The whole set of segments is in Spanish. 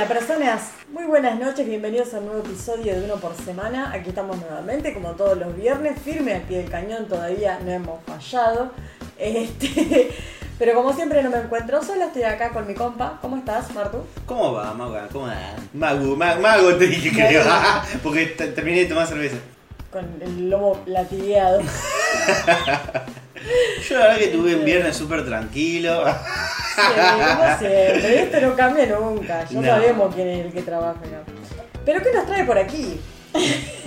Hola personas, muy buenas noches, bienvenidos a un nuevo episodio de Uno por Semana. Aquí estamos nuevamente, como todos los viernes, firme al pie del cañón, todavía no hemos fallado. Este, pero como siempre no me encuentro sola, estoy acá con mi compa. ¿Cómo estás, Martu? ¿Cómo va, Mago? ¿Cómo va? Mago, ma- mago te dije creo. Porque te- terminé de tomar cerveza. Con el lomo latigueado. Yo la verdad que tuve un viernes súper tranquilo. Sí, como siempre, esto no cambia nunca. Ya No. sabemos quién es el que trabaja acá. Pero ¿qué nos trae por aquí?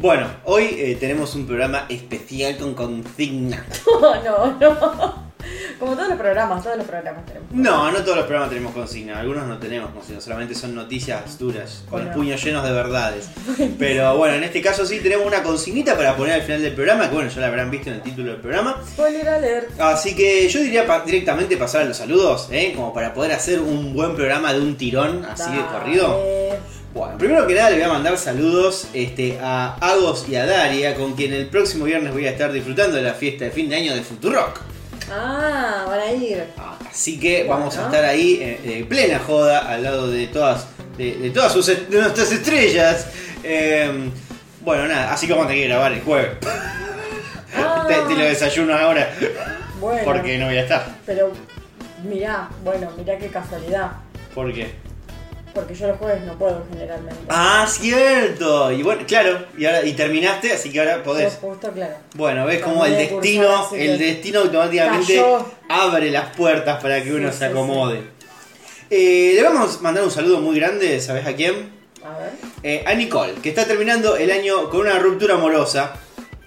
Bueno, hoy eh, tenemos un programa especial con consigna. No, no, no. Como todos los programas, todos los programas tenemos. No, no todos los programas tenemos consigna. Algunos no tenemos consigna, solamente son noticias duras, con Bueno. puños llenos de verdades. Pero bueno, en este caso sí tenemos una consignita para poner al final del programa, que bueno, ya la habrán visto en el título del programa. Spoiler alert. Así que yo diría pa- directamente pasar a los saludos, ¿eh? como para poder hacer un buen programa de un tirón así de corrido. Bueno, primero que nada le voy a mandar saludos este, a Agos y a Daria, con quien el próximo viernes voy a estar disfrutando de la fiesta de fin de año de Futurock. Ah, van a ir. Así que Bueno. vamos a estar ahí eh, de plena joda al lado de todas, de, de todas sus, de nuestras estrellas. Eh, bueno, nada, así que vamos a tener que grabar el jueves. Ah, Te, te lo desayuno ahora bueno, porque no voy a estar. Pero mirá, bueno, mirá qué casualidad. ¿Por qué? Porque yo los jueves no puedo generalmente. Ah, cierto. Y bueno, claro, y ahora y terminaste, así que ahora podés. Yo justo, claro. Bueno, ves como el de destino, el destino automáticamente cayó. abre las puertas para que uno Sí, se sí, acomode. Eh, le vamos a mandar un saludo muy grande, ¿sabes a quién? A ver. Eh, a Nicole, que está terminando el año con una ruptura amorosa.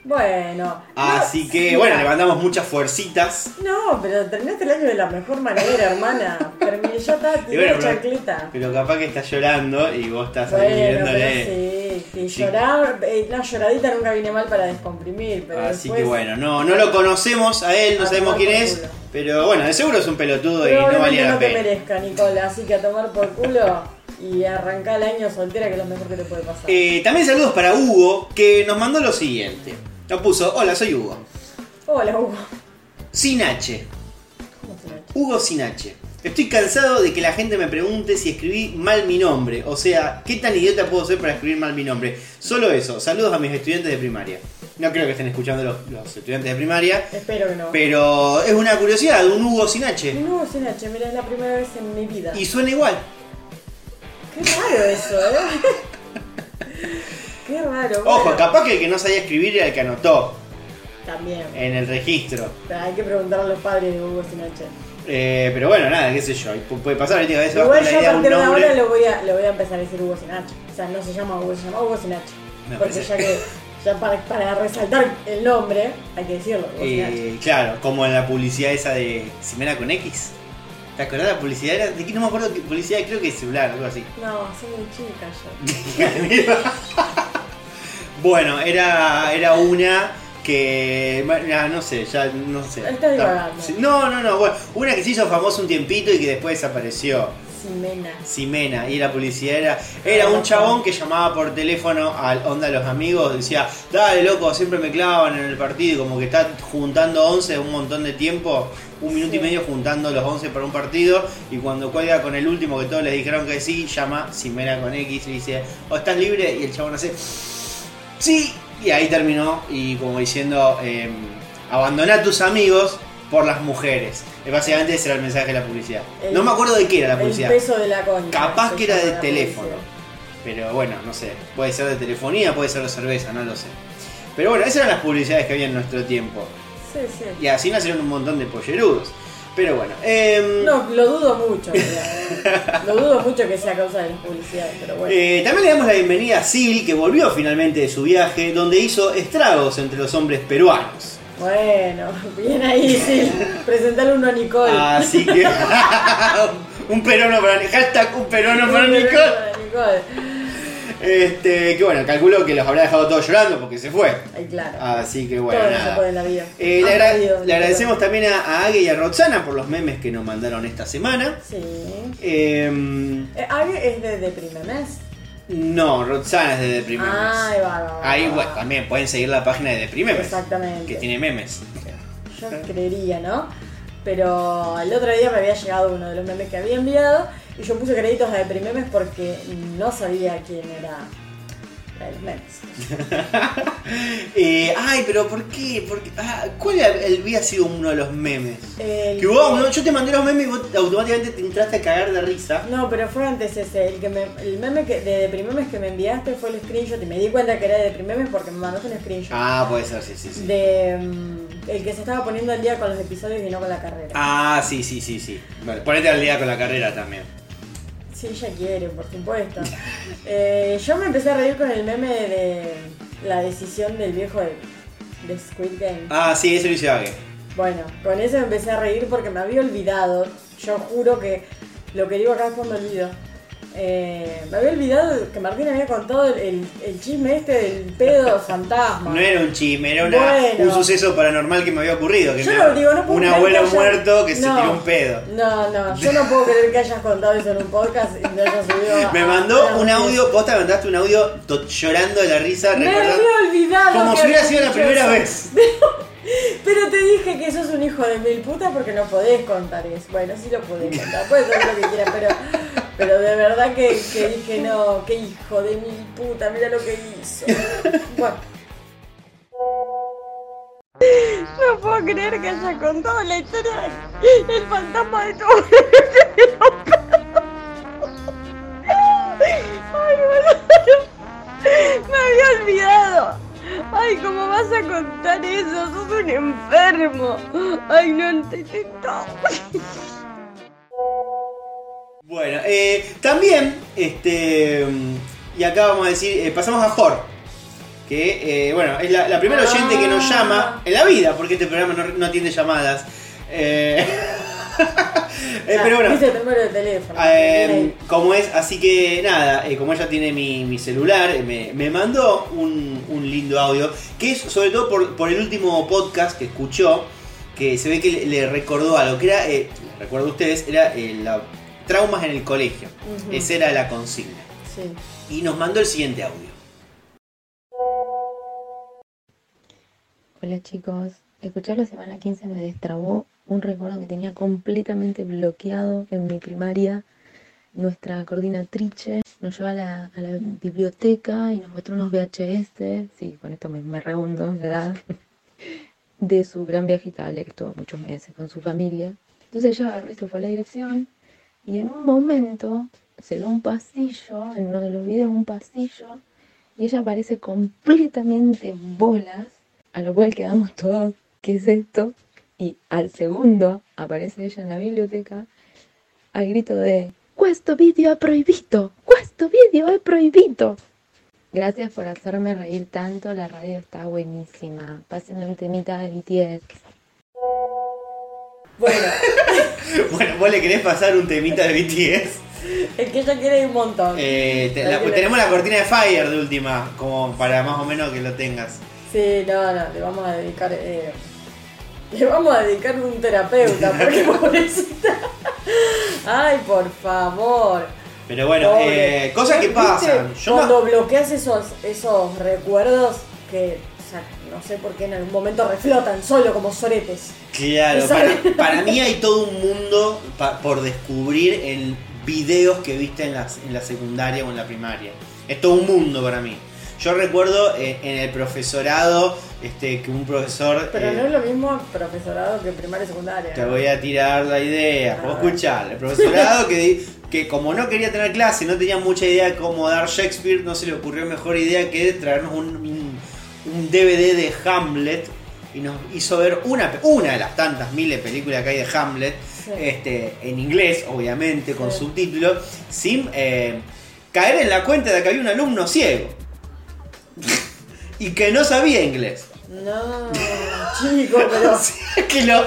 Bueno. Así no, que, bueno, le mandamos muchas fuercitas. No, pero terminaste el año de la mejor manera, hermana. Terminé, ya está, Y tiré bueno, pero- chancleta. Pero capaz que está llorando y vos estás ahí Bueno, pero viéndole. sí, llorar, eh, una lloradita nunca viene mal para descomprimir, pero Así después- que bueno, no, no lo conocemos a él, no A sabemos quién es. culo. Pero bueno, de seguro es un pelotudo y no valía la no te pena. merezca, Nicola, así que a tomar por culo y arrancar el año soltera, que es lo mejor que te puede pasar. Eh, también saludos para Hugo, que nos mandó lo siguiente. Nos puso, hola, soy Hugo. Hola, Hugo. Sin H. ¿Cómo? Hugo sin H. Estoy cansado de que la gente me pregunte si escribí mal mi nombre. O sea, ¿qué tan idiota puedo ser para escribir mal mi nombre? Solo eso. Saludos a mis estudiantes de primaria. No creo que estén escuchando los, los estudiantes de primaria. Espero que no. Pero es una curiosidad, un Hugo sin H. Un Hugo sin H, mira, es la primera vez en mi vida. Y suena igual. Qué raro eso, ¿eh? Qué raro. Ojo, bueno, capaz que el que no sabía escribir era el que anotó También. en el registro. Pero hay que preguntarle a los padres de Hugo sin H. Eh, pero bueno, nada, qué sé yo. pu- Puede pasar veces vas Igual yo a partir de ahora lo voy, a, lo voy a empezar a decir Hugo sin H. O sea, no se llama Hugo, se llama Hugo sin H. Me Porque ya que ya para, para resaltar el nombre, hay que decirlo, Hugo. Eh, claro, como en la publicidad esa de Simena con X. ¿Te acordás la publicidad? Era, ¿De no me acuerdo? qué publicidad creo que es celular, algo así. No, soy muy chica yo. bueno, era, era una que. no sé, ya no sé. Divagando. Sí, No, no, no. Bueno, una que se hizo famosa un tiempito y que después desapareció. Simena. Simena. Y la publicidad era. Era un chabón que llamaba por teléfono al onda de los amigos. Decía, dale loco, siempre me clavan en el partido. y Como que está juntando 11 un montón de tiempo. Un minuto y medio juntando los 11 para un partido. Y cuando cuelga con el último que todos les dijeron que sí, llama Simena con X y dice, ¿o estás libre? Y el chabón hace, sí. Y ahí terminó. Y como diciendo, eh, abandona a tus amigos por las mujeres. Básicamente ese era el mensaje de la publicidad. El- no me acuerdo de qué era la El publicidad. peso de la concha. Capaz que era de teléfono. publicidad. Pero bueno, no sé. Puede ser de telefonía, puede ser de cerveza, no lo sé. Pero bueno, esas eran las publicidades que había en nuestro tiempo. Sí, sí. Y así nacieron un montón de pollerudos. Pero bueno, em, No, lo dudo mucho. lo dudo mucho que sea causa de las publicidades, pero bueno. eh, también le damos la bienvenida a Sil, que volvió finalmente de su viaje, donde hizo estragos entre los hombres peruanos. Bueno, bien ahí, sí. Presentarle uno a Nicole. Así que. un peruano para Hashtag un peruano para Un Nicole. Este, que bueno, calculo que los habrá dejado todos llorando porque se fue. Ay, claro. Así que bueno, Todo no se nada. puede en la vida. Eh, le, Han agra- perdido, le agradecemos también a, a Age y a Roxana por los memes que nos mandaron esta semana. Sí. Eh, Eh, es de Deprimemes. No, Roxana es de Deprimemes. Ay, va, va, va, Ahí, bueno, también pueden seguir la página de Deprimemes, Exactamente. que tiene memes. Yo creería, ¿no? Pero el otro día me había llegado uno de los memes que había enviado Y yo puse créditos a Deprimemes porque no sabía quién era Eh, ay, pero ¿por qué? ¿Por qué? Ah, ¿Cuál había sido uno de los memes? El Que vos, no, yo te mandé los memes y vos automáticamente te entraste a cagar de risa. No, pero fue antes ese. El, que me, el meme que, de Deprimemes que me enviaste fue el screenshot y me di cuenta que era de Deprimemes porque me mandaste un screenshot. Ah, puede ser, sí, sí, sí. De mm, el que se estaba poniendo al día con los episodios y no con la carrera. Ah, sí, sí, sí, sí. Bueno, ponete al día con la carrera también. Sí, ella quiere, por supuesto. Eh, yo me empecé a reír con el meme de la decisión del viejo de, de Squid Game. Ah, sí, eso lo hice Age. Bueno, con eso me empecé a reír porque me había olvidado. Yo juro que lo que digo acá después me olvido. Eh, me había olvidado que Martín había contado el, el- el chisme este del pedo fantasma. No era un chisme, era una- Bueno. un suceso paranormal que me había ocurrido. Que Yo no digo, no puedo un abuelo haya- muerto que se No. tiró un pedo. No, no, yo no puedo creer que hayas contado eso en un podcast y lo hayas subido Me a mandó un audio, vos te mandaste un audio llorando de la risa, Me había olvidado. como si hubiera sido la primera eso. vez. Pero te dije que sos un hijo de mil putas porque no podés contar eso. Bueno, sí lo podés contar, puedes hacer lo que quieras, pero, pero de verdad que, que dije no, qué hijo de mil puta, mira lo que hizo. Bueno. No puedo creer que haya contado la historia del fantasma de tu Ay, boludo. Me había olvidado. Ay, ¿cómo vas a contar eso? Sos un enfermo. Ay, no entendí todo. Bueno, eh, también, este, y acá vamos a decir, eh, pasamos a Jor, que, eh, bueno, es la, la primera oyente que nos Ah. llama en la vida, porque este programa no, no atiende llamadas. Eh, eh, pero bueno, Dice el número de teléfono. Eh, como es, así que nada, como ella tiene mi, mi celular, me, me mandó un, un lindo audio, que es sobre todo por, por el último podcast que escuchó, que se ve que le, le recordó algo, que era, recuerdo a ustedes, era la, traumas en el colegio. Esa era la consigna. Sí. Y nos mandó el siguiente audio. Hola chicos, escuchar la semana 15 me destrabó un recuerdo que tenía completamente bloqueado en mi primaria. Nuestra coordinatrice nos llevó a la, a la biblioteca y nos mostró unos VHS, sí, con esto me, me rehundo de su gran viaje a Italia, que estuvo muchos meses con su familia. Entonces ella se fue a la dirección y en un momento se ve un pasillo, en uno de los videos un pasillo, y ella aparece completamente en bolas, a lo cual quedamos todos, ¿qué es esto? Y al segundo aparece ella en la biblioteca al grito de Questo video è proibito, questo video è proibito. Gracias por hacerme reír tanto, la radio está buenísima. Pásenme un temita de BTS. Bueno, Bueno, vos le querés pasar un temita de BTS. el que ella quiere un montón. Eh, te- la- tenemos la cortina de Fire de última, como para más o menos que lo tengas. Sí, no, no, le vamos a dedicar. eh, le vamos a dedicar un terapeuta, porque pobrecita. Ay, por favor. Pero bueno, eh, cosas que pasan. Yo Cuando no- bloqueas esos, esos recuerdos que, o sea, no sé por qué en algún momento reflotan solo como soretes. Claro, para, para mí hay todo un mundo pa- por descubrir en videos que viste en la, en la secundaria o en la primaria. Es todo un mundo para mí. Yo recuerdo eh, en el profesorado este, que un profesor... Pero eh, no es lo mismo profesorado que primaria y secundaria. Te voy a tirar la idea, vos escuchar. El profesorado que, que como no quería tener clase, no tenía mucha idea de cómo dar Shakespeare, no se le ocurrió mejor idea que traernos un, un- un DVD de Hamlet y nos hizo ver una, una de las tantas miles de películas que hay de Hamlet, Sí. este, en inglés, obviamente, con Sí. subtítulos, sin eh, caer en la cuenta de que había un alumno ciego y que no sabía inglés. No, chico, pero. O sea, que lo,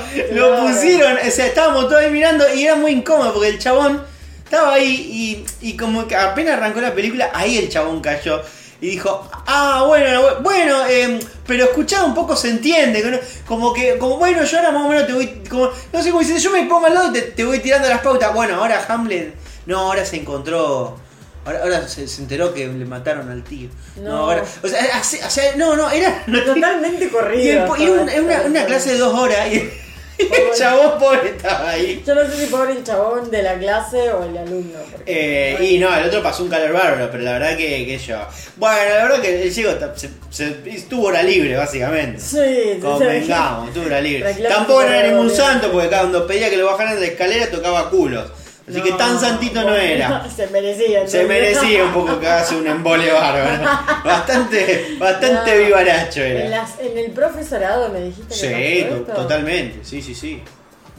pusieron, o sea, estábamos todos ahí mirando y era muy incómodo porque el chabón estaba ahí y, y como que apenas arrancó la película, ahí el chabón cayó y dijo, ah, bueno, bueno, em, pero escuchado un poco se entiende, como que, como bueno, yo ahora más o menos te voy, como, no sé cómo dice, yo me pongo al lado te, te voy tirando las pautas, bueno, ahora Hamlet, no, ahora se encontró... Ahora, ahora se, se enteró que le mataron al tío. No, No. ahora. O sea, así- o sea, no, no, era. Totalmente corrido. una, esto. una- una clase de dos horas y, El chabón pobre estaba ahí. Yo no sé si pobre el chabón de la clase o el alumno. Eh, y no, el otro pasó un calor bárbaro, pero la verdad que, que yo. Bueno, la verdad que el ta- se, se- estuvo hora libre, básicamente. Sí. Convengamos, estuvo hora libre. Reclamo Tampoco era ningún santo, porque cuando pedía que lo bajaran de la escalera tocaba culos. Así que tan santito no era. Se merecía. Se merecía un poco que hace un embole bárbaro. Bastante, bastante No. vivaracho En, era. las- en el profesorado me dijiste que Sí, totalmente, sí, sí, sí.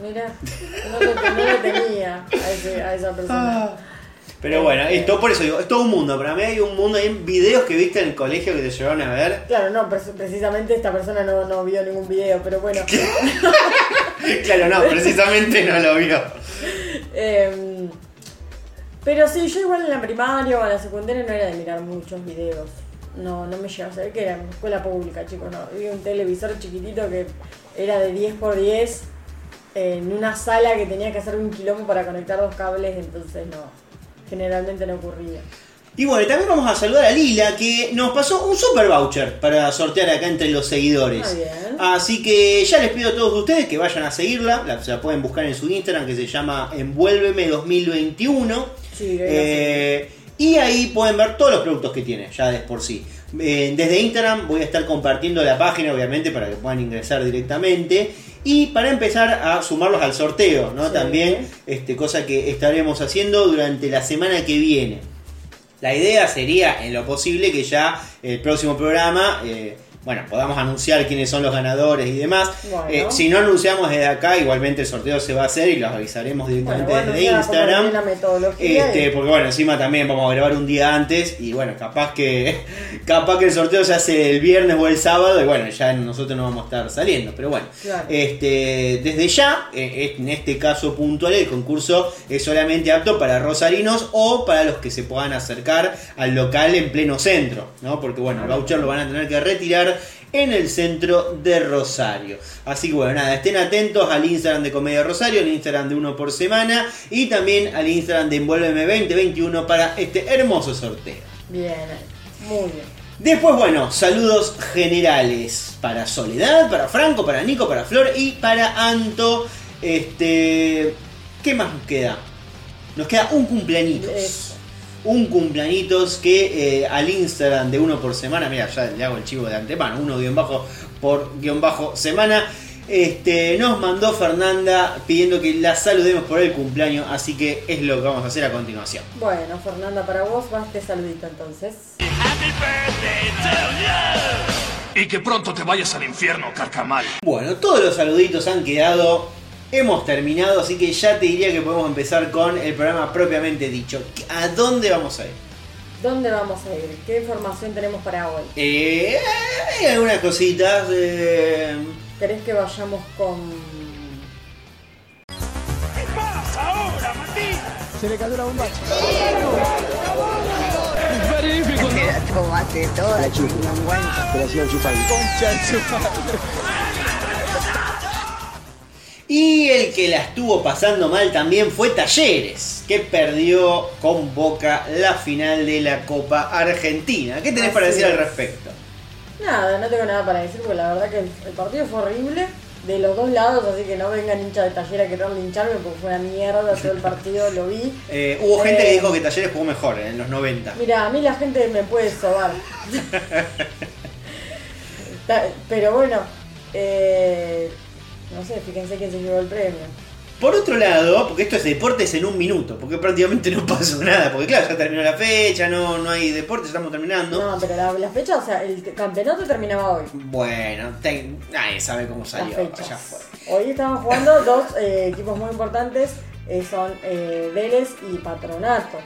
Mira, no lo, no lo tenía a, ese- a esa persona. Ah. Pero bueno, esto por eso digo, es todo un mundo. Para mí hay un mundo, hay videos que viste en el colegio que te llevaron a ver. Claro, no, pre- precisamente esta persona no, no vio ningún video, pero bueno. Claro, no, precisamente no lo vio. Em, pero sí, yo igual en la primaria o en la secundaria no era de mirar muchos videos. No, no me llegaba a saber que era en escuela pública, chicos. No, había un televisor chiquitito que era de 10 por 10 en una sala que tenía que hacer un quilombo para conectar dos cables, entonces no, generalmente no ocurría. Y bueno, también vamos a saludar a Lila que nos pasó un super voucher para sortear acá entre los seguidores. Muy bien. Así que ya les pido a todos ustedes que vayan a seguirla. La, se la pueden buscar en su Instagram que se llama Envuélveme 2021. Sí, Eh, y ahí pueden ver todos los productos que tiene, ya de por sí. Eh, desde Instagram voy a estar compartiendo la página, obviamente, para que puedan ingresar directamente. Y para empezar a sumarlos al sorteo, ¿no? Sí. También, este, cosa que estaremos haciendo durante la semana que viene. La idea sería, en lo posible, que ya el próximo programa, eh, bueno, podamos anunciar quiénes son los ganadores y demás. Bueno. Eh, si no anunciamos desde acá, igualmente el sorteo se va a hacer y los avisaremos directamente bueno, desde Instagram. tiene la metodología Este, y- porque bueno, encima también vamos a grabar un día antes y bueno, capaz que capaz que el sorteo se hace el viernes o el sábado y bueno, ya nosotros no vamos a estar saliendo, pero bueno. Claro. Este, desde ya, eh, en este caso puntual, el concurso es solamente apto para rosarinos o para los que se puedan acercar al local en pleno centro, ¿no? Porque bueno, el voucher lo van a tener que retirar en el centro de Rosario. Así que bueno, nada, estén atentos al Instagram de Comedia Rosario, al Instagram de uno por semana y también al Instagram de Envuélveme 2021 para este hermoso sorteo. Bien, muy bien. Después, bueno, saludos generales para Soledad, para Franco, para Nico, para Flor y para Anto. Este, ¿qué más nos queda? Nos queda un cumpleañitos. Un cumpleañitos que eh, al Instagram de uno por semana, mira, ya le hago el chivo de antemano, uno guion bajo por guion bajo semana. Este, nos mandó Fernanda pidiendo que la saludemos por el cumpleaños, así que es lo que vamos a hacer a continuación. Bueno, Fernanda, para vos va este saludito entonces. Y que pronto te vayas al infierno, carcamal. Bueno, todos los saluditos han quedado. Hemos terminado, así que ya te diría que podemos empezar con el programa propiamente dicho. ¿A dónde vamos a ir? ¿Dónde vamos a ir? ¿Qué información tenemos para hoy? Eh, hay algunas cositas. eh, ¿Querés que vayamos con... ¿Qué pasa ahora, Martín? Tomate toda Y el que la estuvo pasando mal también fue Talleres, que perdió con Boca la final de la Copa Argentina. ¿Qué tenés para decir al es. respecto? Nada, no tengo nada para decir porque la verdad que el, partido fue horrible de los dos lados, así que no vengan hinchas de taller a querer lincharme porque fue una mierda todo el partido, lo vi. Eh, hubo gente Eh, que dijo que Talleres jugó mejor en los 90. Mira, a mí la gente me puede sobar. Pero bueno, eh, no sé, fíjense quién se llevó el premio. Por otro lado, porque esto es deportes en un minuto, porque prácticamente no pasó nada, porque claro, ya terminó la fecha, no, no hay deportes, estamos terminando. No, pero la, la fecha, o sea, el campeonato terminaba hoy. Bueno, ten- nadie sabe cómo salió, ya fue. Hoy estaban jugando dos eh, equipos muy importantes, eh, son eh, Vélez y Patronato.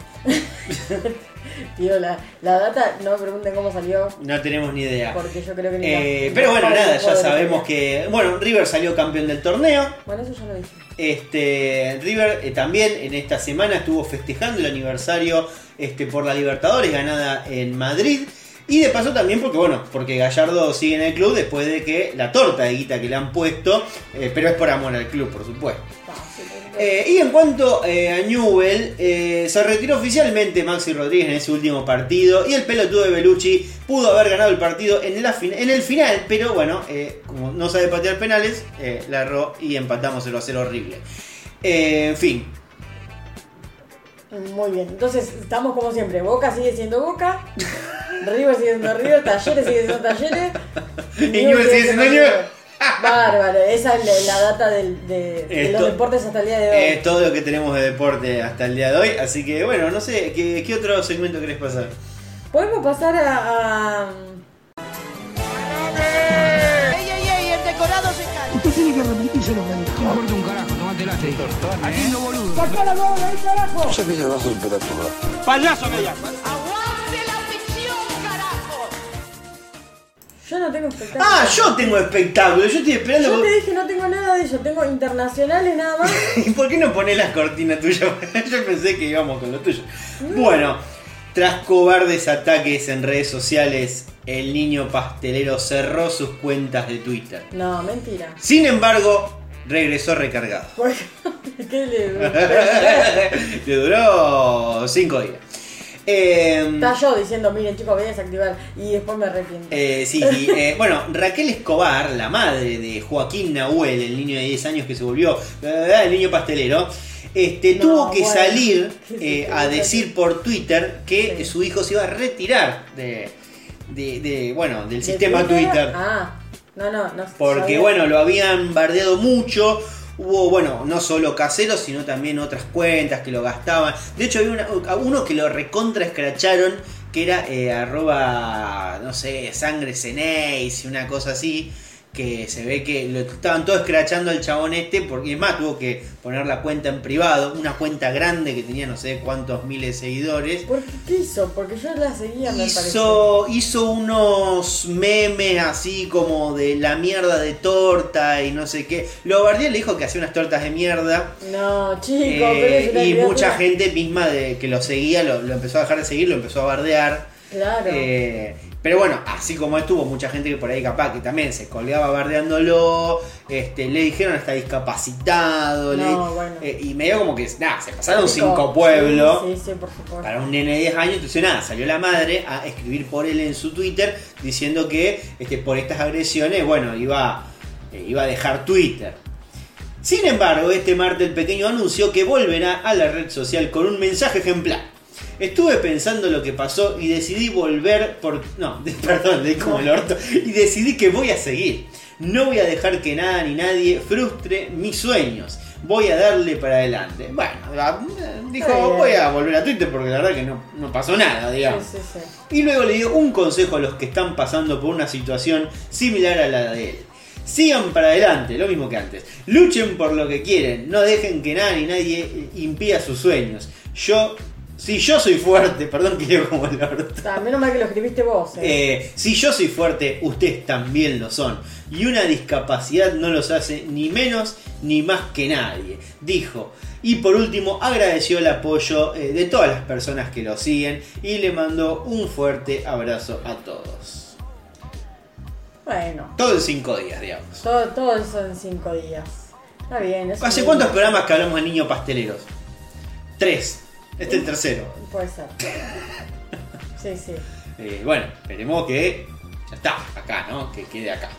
Tío, la, la data, no me pregunten cómo salió, No tenemos ni idea. porque yo creo que ni Eh, la- pero bueno, nada, ya sabemos que. Bueno, River salió campeón del torneo. Bueno, eso ya lo dije. Este, River eh, también en esta semana estuvo festejando el aniversario este, por la Libertadores ganada en Madrid. Y de paso también porque, bueno, porque Gallardo sigue en el club después de que la torta de guita que le han puesto, eh, pero es por amor al club, por supuesto. Fácil, Eh, y en cuanto eh, a Newell, se retiró oficialmente Maxi Rodríguez en ese último partido y el pelotudo de Belucci pudo haber ganado el partido en, la fin- en el final, pero bueno, como no sabe patear penales, la erró y empatamos 0 a 0 horrible. En fin, Muy bien, entonces estamos como siempre. Boca sigue siendo Boca, River sigue siendo River, Talleres sigue siendo Talleres. Y Newell's sigue siendo Newell's. Bárbaro, esa es la, la data del- de, los deportes hasta el día de hoy. es todo lo que tenemos de deporte hasta el día de hoy, así que bueno, no sé, ¿qué, qué otro segmento querés pasar? Podemos pasar a, a- ¡Ey, ey, ey! El decorado se cae. Usted tiene que dijo. Tomate la Haciendo boludo. ¡Sacá la bola ahí, carajo! ¡Payaso me llama! ¡Aguante la ficción, carajo! Yo no tengo espectáculo. Ah, yo tengo espectáculo, yo estoy esperando... Yo te dije no tengo nada de eso, tengo internacionales nada más. ¿Y por qué no ponés la cortina tuya? Yo pensé que íbamos con lo tuyo. Bueno, tras cobardes ataques en redes sociales, el niño pastelero cerró sus cuentas de Twitter. No, mentira. Sin embargo, regresó recargado. ¿Por ¿Qué le Le duró 5 días. Eh, Está yo diciendo, miren chicos, voy a desactivar y después me arrepiento. Eh, sí, sí. eh, bueno, Raquel Escobar, la madre de Joaquín Nahuel, el niño de 10 años que se volvió eh, el niño pastelero, este, No, tuvo que bueno. salir eh, a decir por Twitter que Sí. su hijo se iba a retirar de, de- de, bueno, del ¿De sistema Twitter. Ah, no, no, no. Porque sabía. bueno, lo habían bardeado mucho. Hubo, bueno, no solo caseros, sino también otras cuentas que lo gastaban. De hecho, había una- uno que lo recontra escracharon, que era eh, arroba, no sé, sangre cenéis y una cosa así. Que se ve que lo estaban todos escrachando al chabón este, porque es más, tuvo que poner la cuenta en privado, una cuenta grande que tenía no sé cuántos miles de seguidores. ¿Por qué, hizo? Porque yo la seguía, me parece. Hizo, hizo unos memes así como de la mierda de torta y no sé qué. Lo bardeó le dijo que hacía unas tortas de mierda. No, chico, Eh, pero y mucha gente misma de, que lo seguía lo, lo empezó a dejar de seguir, lo empezó a bardear. Claro. Eh, pero bueno, así como estuvo, mucha gente que por ahí capaz que también se colgaba bardeándolo, este, le dijeron hasta discapacitado, le- No, bueno. eh, y medio como que, nada, se pasaron cinco pueblos Sí, sí, sí, por supuesto. para un nene de 10 años, entonces nada, salió la madre a escribir por él en su Twitter diciendo que este, por estas agresiones, bueno, iba, eh, iba a dejar Twitter. Sin embargo, este martes el pequeño anunció que volverá a la red social con un mensaje ejemplar. Estuve pensando lo que pasó y decidí volver por... No, perdón, leí como el orto. Y decidí que voy a seguir. No voy a dejar que nada ni nadie frustre mis sueños. Voy a darle para adelante. Bueno, dijo, voy a volver a Twitter porque la verdad que no, no pasó nada, digamos. Sí, sí, sí. Y luego le dio un consejo a los que están pasando por una situación similar a la de él. Sigan para adelante, lo mismo que antes. Luchen por lo que quieren, no dejen que nada ni nadie impida sus sueños. Yo, si yo soy fuerte, perdón que leo como el orto. Está, menos mal que lo escribiste vos. Eh. Eh, si yo soy fuerte, ustedes también lo son. Y una discapacidad no los hace ni menos ni más que nadie, dijo. Y por último, agradeció el apoyo eh, de todas las personas que lo siguen y le mandó un fuerte abrazo a todos. Bueno, Todo en cinco días, digamos. todo, todo eso en cinco días. Está bien. es ¿Hace cuántos programas que hablamos de niños pasteleros? Tres. Este es el tercero. Puede ser. Sí, sí. Eh, bueno, esperemos que ya está, acá, ¿no? Que quede acá.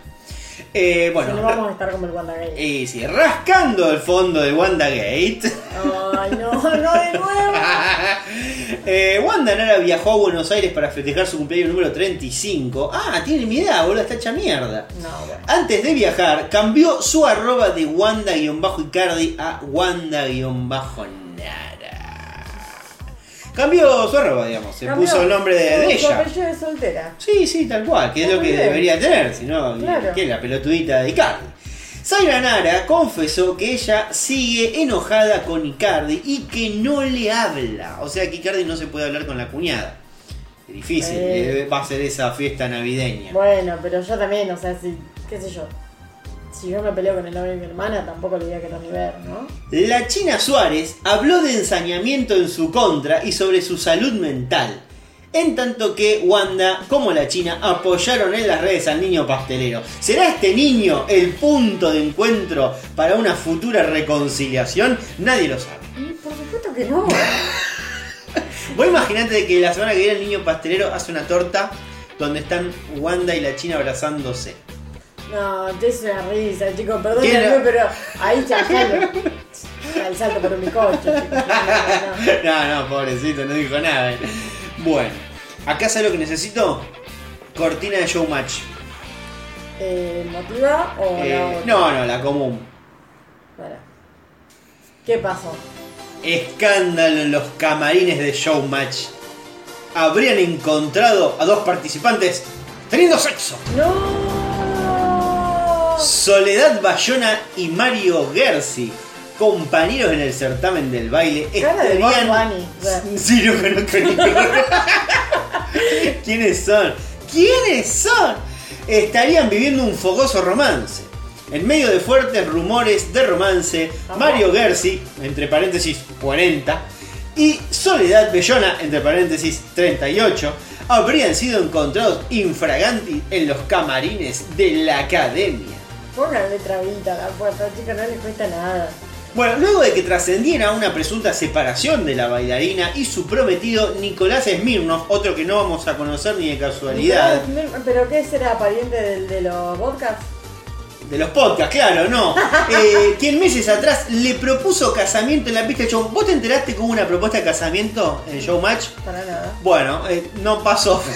Eh, bueno, si no vamos a estar como el WandaGate. Y sí, rascando el fondo de WandaGate. Ay, no, no de nuevo. eh, Wanda Nara viajó a Buenos Aires para festejar su cumpleaños número 35. Ah, tiene mi edad, boludo, está hecha mierda. No, bueno. Antes de viajar, cambió su arroba de Wanda-Icardi a Wanda-Nara. Cambió su arroba, digamos, se Cambió puso el nombre de, de su ella. apellido de soltera. Sí, sí, tal cual, que es lo que debería tener, si no, Claro. que es la pelotudita de Icardi. Zaira Nara confesó que ella sigue enojada con Icardi y que no le habla. O sea que Icardi no se puede hablar con la cuñada. Es difícil, Eh. eh, va a ser esa fiesta navideña. Bueno, pero yo también, o sea, si, qué sé yo. Si yo me peleo con el novio de mi hermana, tampoco le voy a querer ni ver, ¿no? La China Suárez habló de ensañamiento en su contra y sobre su salud mental. En tanto que Wanda, como la China, apoyaron en las redes al niño pastelero. ¿Será este niño el punto de encuentro para una futura reconciliación? Nadie lo sabe. Por supuesto que no. Vos imaginate que la semana que viene el niño pastelero hace una torta donde están Wanda y la China abrazándose. No, te es una risa, chicos, perdón, ¿Quién era? pero ahí salto. El salto por bizcocho, chicos. No, no, pobrecito, no dijo nada. Bueno, acá sabes lo que necesito. Cortina de showmatch. Eh, ¿Motiva o la Eh, otra? no, no, la común. ¿Qué pasó? Escándalo en los camarines de showmatch. Habrían encontrado a dos participantes teniendo sexo. ¡No! Soledad Bayona y Mario Gersi, compañeros en el certamen del baile, estarían. Sí, no conozco. ¿Quiénes son? ¿Quiénes son? Estarían viviendo un fogoso romance. En medio de fuertes rumores de romance. Mario Gersi, entre paréntesis 40, y Soledad Bellona, entre paréntesis 38, habrían sido encontrados infraganti en los camarines de la academia. Pónganle trabita a la puerta, chicos, no les cuesta nada. Bueno, luego de que trascendiera una presunta separación de la bailarina y su prometido Nicolás Smirnov, otro que no vamos a conocer ni de casualidad, Nicolás, ¿Pero qué será? ¿Pariente del, de los vodkas? de los podcasts, claro, no, eh, quien meses atrás le propuso casamiento en la pista de show. ¿Vos te enteraste que hubo una propuesta de casamiento en Showmatch? Para nada. Bueno, eh, no pasó.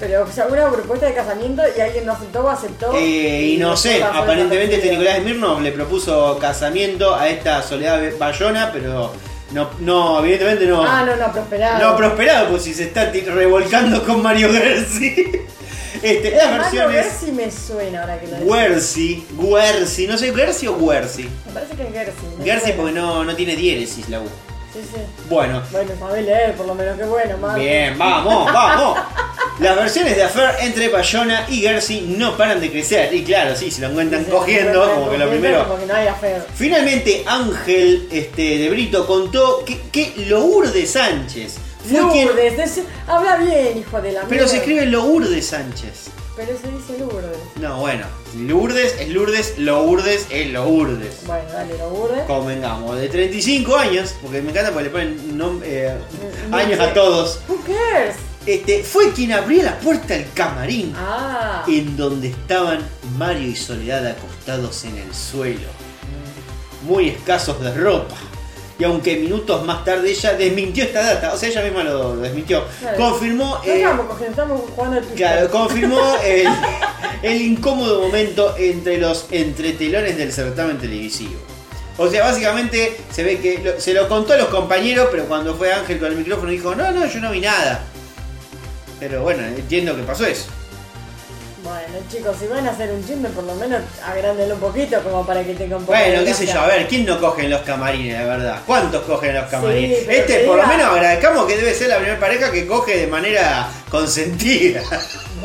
Pero, o sea, una propuesta de casamiento y alguien no aceptó o aceptó. Eh, y no sé, aparentemente este. Nicolás Smirnov le propuso casamiento a esta Soledad Bayona, pero no, no evidentemente no. Ah, no, no, prosperado. No, prosperado, pues si se está revolcando con Mario Gersi. Este, las Mario versiones. Gersi me suena ahora que lo decís. Guersi, Guersi, no sé, Gersi o Guersi. Me parece que es Gersi. Gersi porque no, no tiene diéresis la U. Sí, sí. Bueno, Bueno, sabés leer, por lo menos, qué bueno, madre. bien, vamos, vamos. Las versiones de Affair entre Bayona y Gersi no paran de crecer. Y claro, sí, se lo encuentran Sí, cogiendo, como que lo primero. Como que no hay afer. Finalmente, Ángel este, de Brito contó que, que Lourdes Sánchez fue quien. Lourdes, es- habla bien, hijo de la Pero se escribe Lourdes Sánchez. Pero se dice Lourdes. No, bueno, Lourdes es Lourdes, Lourdes es Lourdes. Bueno, dale, Lourdes. Convengamos, de 35 años, porque me encanta porque le ponen eh, Mm, años no sé. a todos. Who cares? Este, fue quien abrió la puerta al camarín, Ah. en donde estaban Mario y Soledad acostados en el suelo, muy escasos de ropa. Y aunque minutos más tarde ella desmintió esta data, o sea, ella misma lo, lo desmintió, Claro. confirmó. No eh, estamos jugando Twitter. Claro, confirmó el, el incómodo momento entre los entretelones del certamen televisivo. O sea, básicamente se ve que lo- se lo contó a los compañeros, pero cuando fue Ángel con el micrófono dijo, no, no, yo no vi nada. Pero bueno, entiendo que pasó eso. Bueno, chicos, si van a hacer un chisme, por lo menos agrándenlo un poquito, como para que tenga un poco Bueno, de qué sé yo, a ver, ¿quién no coge en los camarines, la verdad? ¿Cuántos cogen en los camarines? Sí, este, por lo menos agradezcamos que debe ser la primera pareja que coge de manera consentida.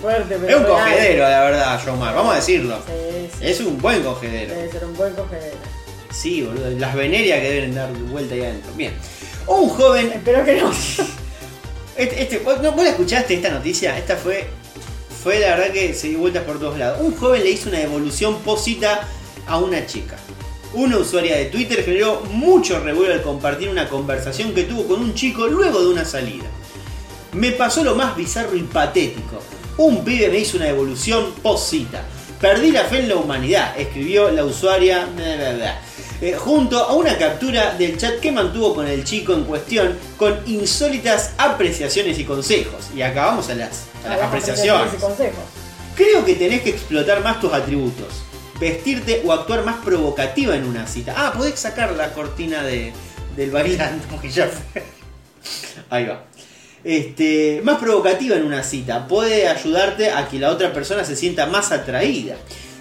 Fuerte, pero Es un cogedero, la verdad, Yomar, vamos a decirlo. Sí, sí. Es un buen cogedero. Debe ser un buen cogedero. Sí, boludo. Las venerias que deben dar vuelta ahí adentro. Bien. Un joven. Espero que no. Este, este- ¿vos, no, la escuchaste esta noticia? Esta fue. Fue la verdad que se dio vueltas por todos lados. Un joven le hizo una devolución posita a una chica. Una usuaria de Twitter generó mucho revuelo al compartir una conversación que tuvo con un chico luego de una salida. Me pasó lo más bizarro y patético. Un pibe me hizo una devolución posita. Perdí la fe en la humanidad, escribió la usuaria. Eh, junto a una captura del chat que mantuvo con el chico en cuestión con insólitas apreciaciones y consejos. Y acá vamos a las, a las Las apreciaciones. y. Creo que tenés que explotar más tus atributos. Vestirte o actuar más provocativa en una cita. Ah, podés sacar la cortina de, del bailando, porque ya fue. Ahí va. Este, más provocativa en una cita. Puede ayudarte a que la otra persona se sienta más atraída.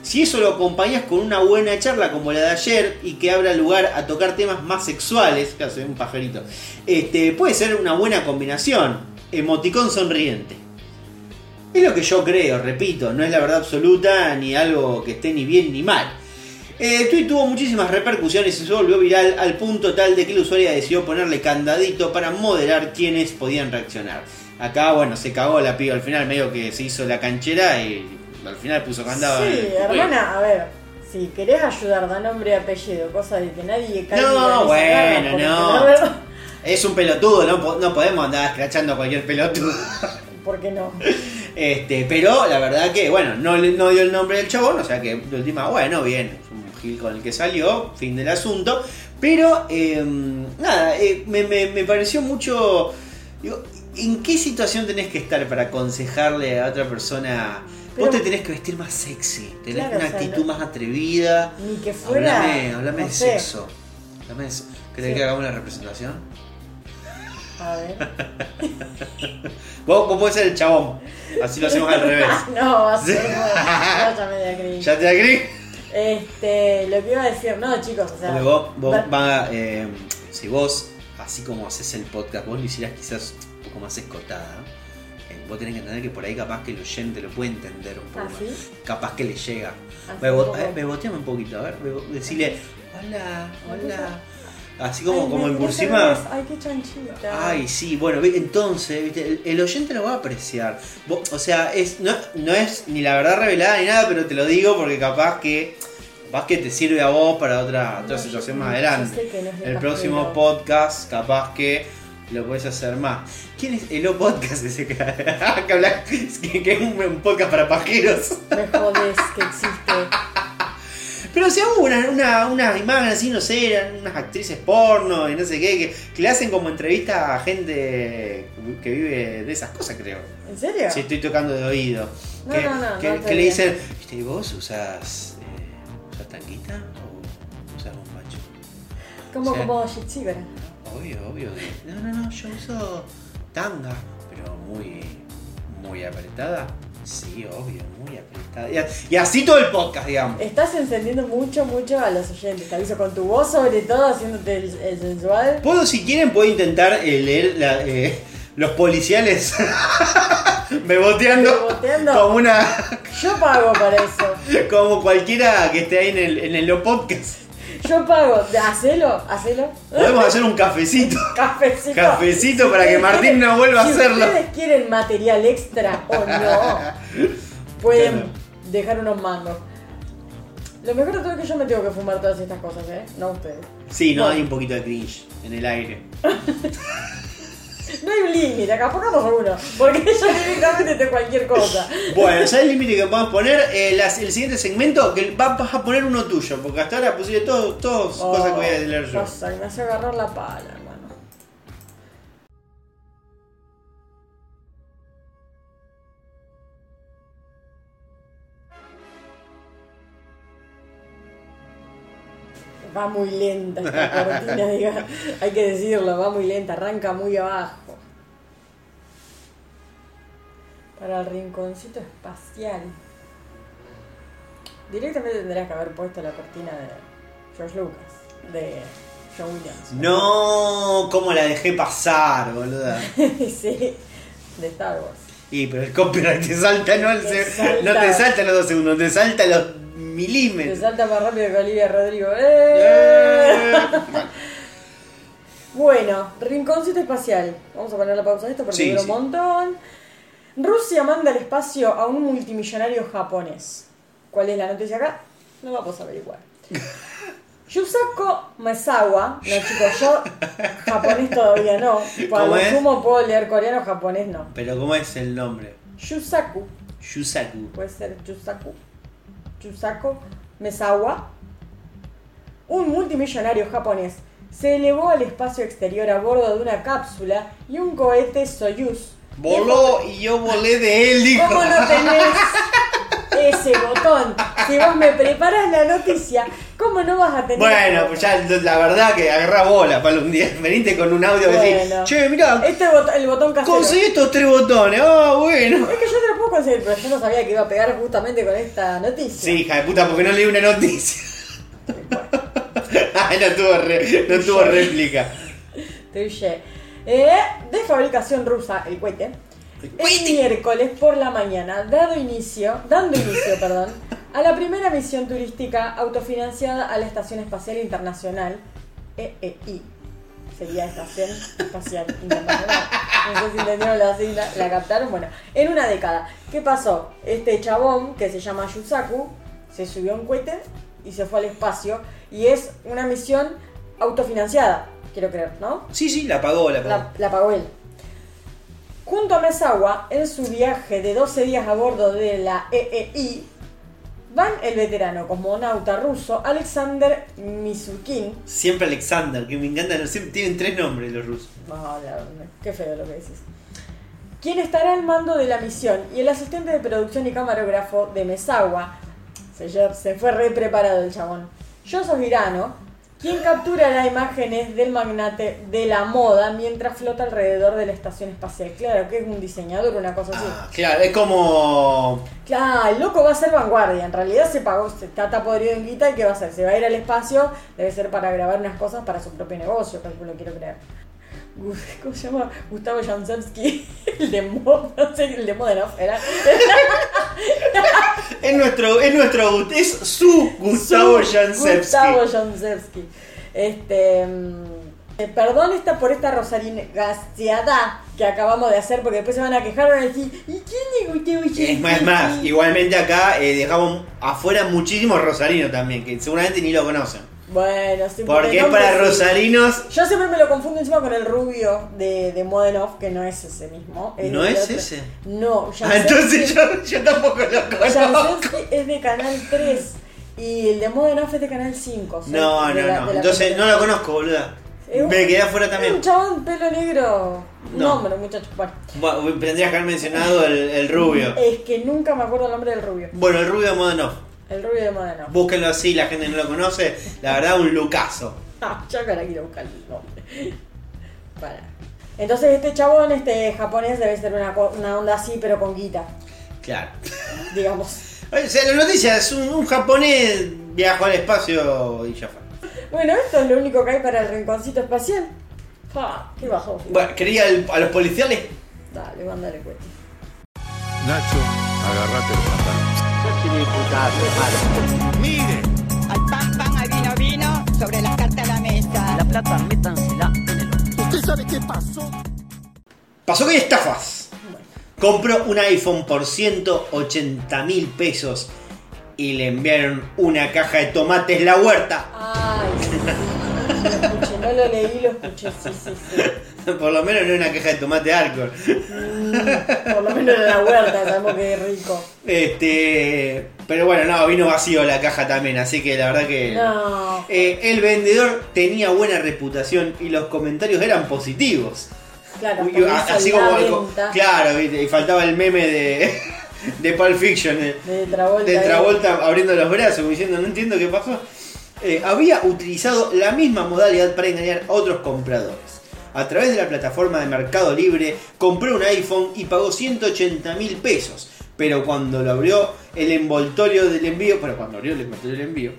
Si eso lo acompañas con una buena charla como la de ayer y que abra lugar a tocar temas más sexuales, claro, soy un pajarito, este, puede ser una buena combinación. Emoticón sonriente. Es lo que yo creo, repito, no es la verdad absoluta ni algo que esté ni bien ni mal. Eh, el tweet tuvo muchísimas repercusiones y se volvió viral al punto tal de que la usuaria decidió ponerle candadito para moderar quienes podían reaccionar. Acá, bueno, se cagó la piba al final, medio que se hizo la canchera y al final puso candado. en Sí, hermana, a ver. Si querés ayudar, da nombre y apellido, cosa de que nadie caiga No, bueno, no. verdad- Es un pelotudo, no, no podemos andar escrachando a cualquier pelotudo. ¿Por qué no? Este, pero la verdad que, bueno, no, no dio el nombre del chabón, o sea que de última, bueno, bien, es un gil con el que salió, fin del asunto. Pero, eh, nada, eh, me, me- me pareció mucho. Digo, ¿en qué situación tenés que estar para aconsejarle a otra persona? Vos te tenés que vestir más sexy, tenés Claro, una o sea, actitud no- más atrevida. Ni que fuera. Hablame, hablame no de sé. sexo. Hablame de sexo. ¿Querés Sí. que hagamos una representación? A ver. Vos, vos podés ser el chabón. Así lo hacemos al revés. no, va a ser. Bueno, ya me. ¿Ya te da gris? Este, lo que iba a decir, no, chicos, o sea. Porque vos, vos va- eh, si vos, así como haces el podcast, vos lo hicieras quizás un poco más escotada, vos tenés que entender que por ahí capaz que el oyente lo puede entender un poco ¿Ah, más. sí? Capaz que le llega. Así Me, bo- eh, me boteame un poquito, a ver, me decirle, hola, hola. Así como, Ay, como en revés. Ay, qué chanchita. Ay, sí, bueno, entonces, ¿viste? El, el oyente lo va a apreciar. Vos- o sea, es, no, no es ni la verdad revelada ni nada, pero te lo digo porque capaz que capaz que te sirve a vos para otra, otra No, situación más adelante. no El próximo podcast, capaz que lo puedes hacer más. ¿Quién es el O Podcast ese que, que, habla- que- que es un, un podcast para pajeros? Me jodés que existe. Pero si hago una, una, una imagen así, no sé, eran unas actrices porno y no sé qué, que, que le hacen como entrevista a gente que vive de esas cosas, creo. ¿En serio? Si estoy tocando de oído. No, que, no, no, que, le dicen, ¿viste, ¿y vos usas, eh, tanguita o usas bombacho? Como, o sea- como. Obvio, obvio. No, no, no, yo uso tanga, pero muy, muy apretada. Sí, obvio, muy apretada. Y, así todo el podcast, digamos. Estás encendiendo mucho, mucho a los oyentes. Te aviso con tu voz, sobre todo, haciéndote el, el sensual. Puedo, si quieren, puedo intentar eh, leer la- eh, los policiales beboteando Beboteando. como una Yo pago para eso. como cualquiera que esté ahí en el, en el podcast. Yo pago. Hacelo, hacelo. Podemos hacer un cafecito. Cafecito. Cafecito para que Martín quieren- no vuelva a si hacerlo. ustedes quieren material extra o no, pueden Claro. dejar unos mangos. Lo mejor de todo es que yo me tengo que fumar todas estas cosas, ¿eh? No ustedes. Sí, no Bueno. hay un poquito de cringe en el aire. No hay un límite, acá pongamos uno. Porque yo directamente de cualquier cosa. Bueno, ¿sabes el límite que podemos poner? Eh, las- el siguiente segmento, que va- vas a poner uno tuyo, porque hasta ahora pusiste todo, todos cosas que voy a leer yo. Cosa, que me hace agarrar la pala, Va muy lenta esta cortina, diga. hay que decirlo, va muy lenta, arranca muy abajo. Para el rinconcito espacial. Directamente tendrías que haber puesto la cortina de George Lucas, de John Williams. No, cómo la dejé pasar, boluda. sí, de Star Wars. Y pero el copyright te salta, no, el Te se- salta. no te salta los dos segundos, te salta los Te milímetros. salta más rápido que Olivia Rodrigo. ¡Eh! Eh. Bueno, rinconcito espacial. Vamos a poner la pausa a esto porque Sí, dura sí. un montón. Rusia manda al espacio a un multimillonario japonés. ¿Cuál es la noticia acá? No vamos a averiguar. Yusako Maezawa, no chicos, yo japonés todavía no. ¿Cómo Cuando sumo puedo leer coreano, japonés no. Pero ¿cómo es el nombre? Yusaku, Yusaku. puede ser Yusaku. Yusako Maezawa, un multimillonario japonés, se elevó al espacio exterior a bordo de una cápsula y un cohete Soyuz. Voló y yo volé de él, dijo. ¿Cómo no tenés ese botón? Si vos me preparas la noticia, ¿cómo no vas a tener Bueno, pues ya la verdad que agarrá bola para un día. Veniste con un audio que decís, Bueno. che, mirá, Este botón, el botón casero. conseguí estos tres botones. Ah, bueno. Es que yo te lo puedo conseguir, pero yo no sabía que iba a pegar justamente con esta noticia. Sí, hija de puta, porque no leí una noticia. Ay, no tuvo, re- no tuvo réplica. Touché. Eh, de fabricación rusa, el cohete. El miércoles por la mañana, dado inicio, dando inicio, perdón, a la primera misión turística autofinanciada a la Estación Espacial Internacional, EEI. Sería Estación Espacial Internacional. No sé si entendieron la sigla, la captaron. Bueno, en una década. ¿Qué pasó? Este chabón, que se llama Yusaku, se subió a un cohete y se fue al espacio. Y es una misión autofinanciada, quiero creer, ¿no? Sí, sí, la pagó, la pagó. La, la pagó él. Junto a Mesawa, en su viaje de 12 días a bordo de la EEI, van el veterano cosmonauta ruso Alexander Misukin. Siempre Alexander, que me encanta, tienen tres nombres los rusos. Qué feo lo que decís. Quien estará al mando de la misión y el asistente de producción y camarógrafo de Mesawa. Se, se fue re preparado el chabón. Joseph Hirano, quien capturará imágenes del magnate de la moda mientras flota alrededor de la estación espacial. Claro, que es un diseñador, una cosa así. Ah, claro, es como. Claro, el loco va a ser vanguardia. En realidad se pagó, se está está podrido en guita y ¿qué va a hacer? Se va a ir al espacio, debe ser para grabar unas cosas para su propio negocio, calculo, quiero creer. ¿Cómo se llama? Gustavo Jansevsky, el de Mod, no sé, el de Modenov, era. Es nuestro, es nuestro, es su Gustavo Jansevsky. Gustavo Jansevsky. Este. mm, eh, Perdón esta por esta rosarinegaseada que acabamos de hacer, porque después se van a quejar y van a decir, ¿y quién es Gustavo Jansevsky? Es más, es más, igualmente acá eh, dejamos afuera muchísimos rosarinos también, que seguramente ni lo conocen. Bueno, sí, Porque es nombre para sí. rosarinos. Yo siempre me lo confundo encima con el rubio de, de Modenov, que no es ese mismo. ¿No es otro. ese? No, Ah, entonces yo, yo tampoco lo conozco. Es de Canal 3 y el de Modenov es de Canal 5. o sea, No, no, la- no. Entonces no lo conozco, boluda. Es un- Me quedé afuera Es también. un chabón pelo negro. No. hombre, muchacho. Bueno, Bueno, tendrías que haber mencionado el, el rubio. es que nunca me acuerdo el nombre del rubio. Bueno, el rubio de Modenov. El rubio de Modenov. Búsquenlo así, la gente no lo conoce. La verdad, un lucaso. Ah, ya para quiero buscar el nombre. Para. Entonces este chabón, este japonés, debe ser una, una onda así, pero con guita, Claro. digamos. O sea, la noticia es un, un japonés viajó al espacio y ya fue. Bueno, esto es lo único que hay para el rinconcito espacial. Ah, qué bajó. Bueno, quería a los policiales. Dale, mándale cuenta. Nacho, agarrate los Mire, Al pan, pan, al vino, vino, sobre las cartas a la mesa. La plata, métansela en el ¿usted sabe qué pasó? Pasó que hay estafas. Compró un iPhone por 180 mil pesos y le enviaron una caja de tomates la huerta. Ay, sí, sí, lo escuché, no lo leí, lo escuché, sí, sí, sí. Por lo menos no una caja de tomate Arcor. Mm, por lo menos en la huerta, sabemos que es rico. Este, pero bueno, no, vino vacío la caja también, así que la verdad que No. Eh, el vendedor tenía buena reputación y los comentarios eran positivos. Claro, así como venta claro, y faltaba el meme de de Pulp Fiction de, de Travolta. de Travolta abriendo los brazos diciendo no entiendo qué pasó. Eh, había utilizado la misma modalidad para engañar a otros compradores. A través de la plataforma de Mercado Libre compró un iPhone y pagó 180 mil pesos. Pero cuando lo abrió el envoltorio del envío, pero cuando abrió el envoltorio del envío,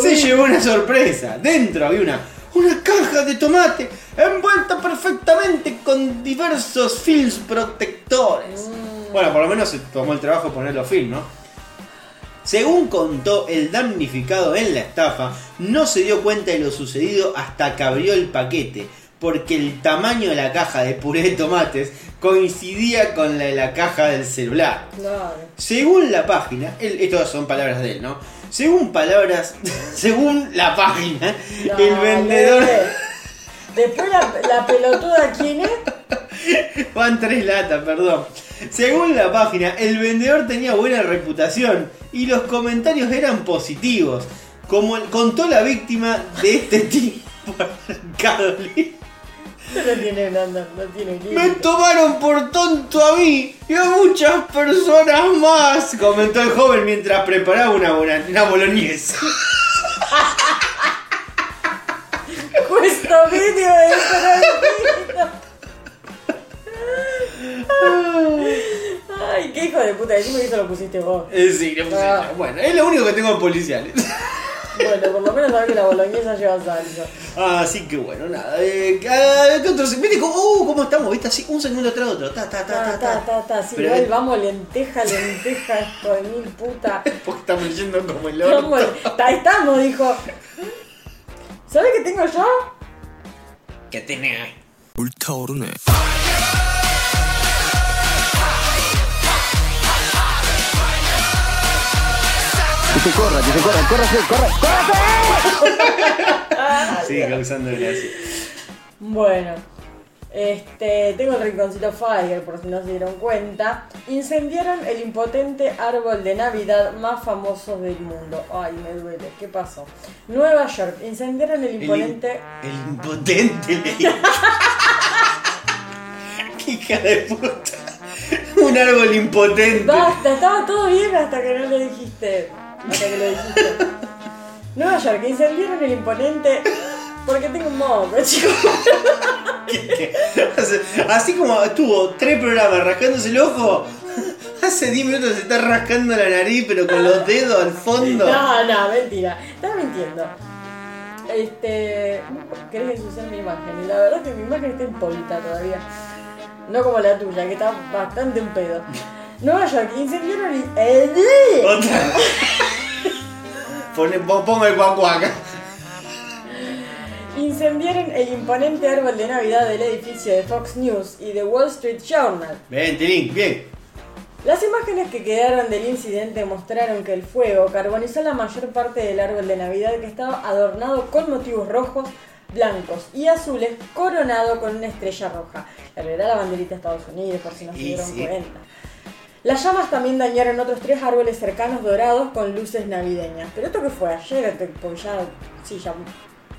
se llevó una sorpresa. Dentro había una, una caja de tomate envuelta perfectamente con diversos films protectores. Bueno, por lo menos se tomó el trabajo de poner los films, ¿no? Según contó el damnificado en la estafa, no se dio cuenta de lo sucedido hasta que abrió el paquete, porque el tamaño de la caja de puré de tomates coincidía con la de la caja del celular. Claro. Según la página, él- estas son palabras de él, ¿no? Según palabras, según la página, el vendedor. Después la, la pelotuda, ¿quién es? Van tres latas, perdón. Según la página, el vendedor tenía buena reputación y los comentarios eran positivos. Como contó la víctima de este tipo Libre. No tiene nada, no tiene Me tomaron por tonto a mí y a muchas personas más, comentó el joven mientras preparaba una, una boloñesa. Questo video è veramente. Ay, qué hijo de puta, decime que eso lo pusiste vos. Eh, sí, le puse Ah. Bueno, es lo único que tengo de policiales. Bueno, por lo menos sabes que la boloñesa lleva salsa. Ah, así que bueno, nada. Eh, ah, ¿qué otro? ¿Viste cómo, uh, cómo estamos? ¿Viste? Así, un segundo tras otro. Ta, ta, ta, Ta, ta, ta, ta. ta, ta. Sí, Pero- igual vamos, lenteja, lenteja, esto de mil puta. Porque estamos yendo como el orto. ahí estamos, dijo. ¿Sabes qué tengo yo? Que tenés. Que se corra, que se corra, córrase, corra, Sigue causando gracia. Bueno, este, tengo el rinconcito Fire, por si no se dieron cuenta. Incendiaron el impotente árbol de Navidad más famoso del mundo. Ay, me duele, ¿qué pasó? Nueva York, incendiaron el El, imponente. el impotente le dije. Qué hija de puta. Un árbol impotente. Basta, estaba todo bien hasta que no lo dijiste. Hasta que lo dijiste. Nueva York, incendiaron el imponente. Porque tengo un moco, chicos. Así como estuvo tres programas rascándose el ojo, hace 10 minutos se está rascando la nariz, pero con los dedos al fondo. No, no, mentira. Estás mintiendo. Este. Querés ensuciar mi imagen. Y la verdad es que mi imagen está impoluta todavía. No como la tuya, que está bastante en pedo. Nueva York, incendiaron el. ¡Eh! Otra. Pone, pon- pongo el cuacuaca. Incendiaron el imponente árbol de Navidad del edificio de Fox News y de Wall Street Journal. Ven, Tilín, bien. Las imágenes que quedaron del incidente mostraron que el fuego carbonizó la mayor parte del árbol de Navidad que estaba adornado con motivos rojos, blancos y azules, coronado con una estrella roja. Claro, era la banderita de Estados Unidos, por si no se dieron sí. cuenta. Las llamas también dañaron otros tres árboles cercanos dorados con luces navideñas. ¿Pero esto qué fue? Ayer, porque ya... Sí, ya...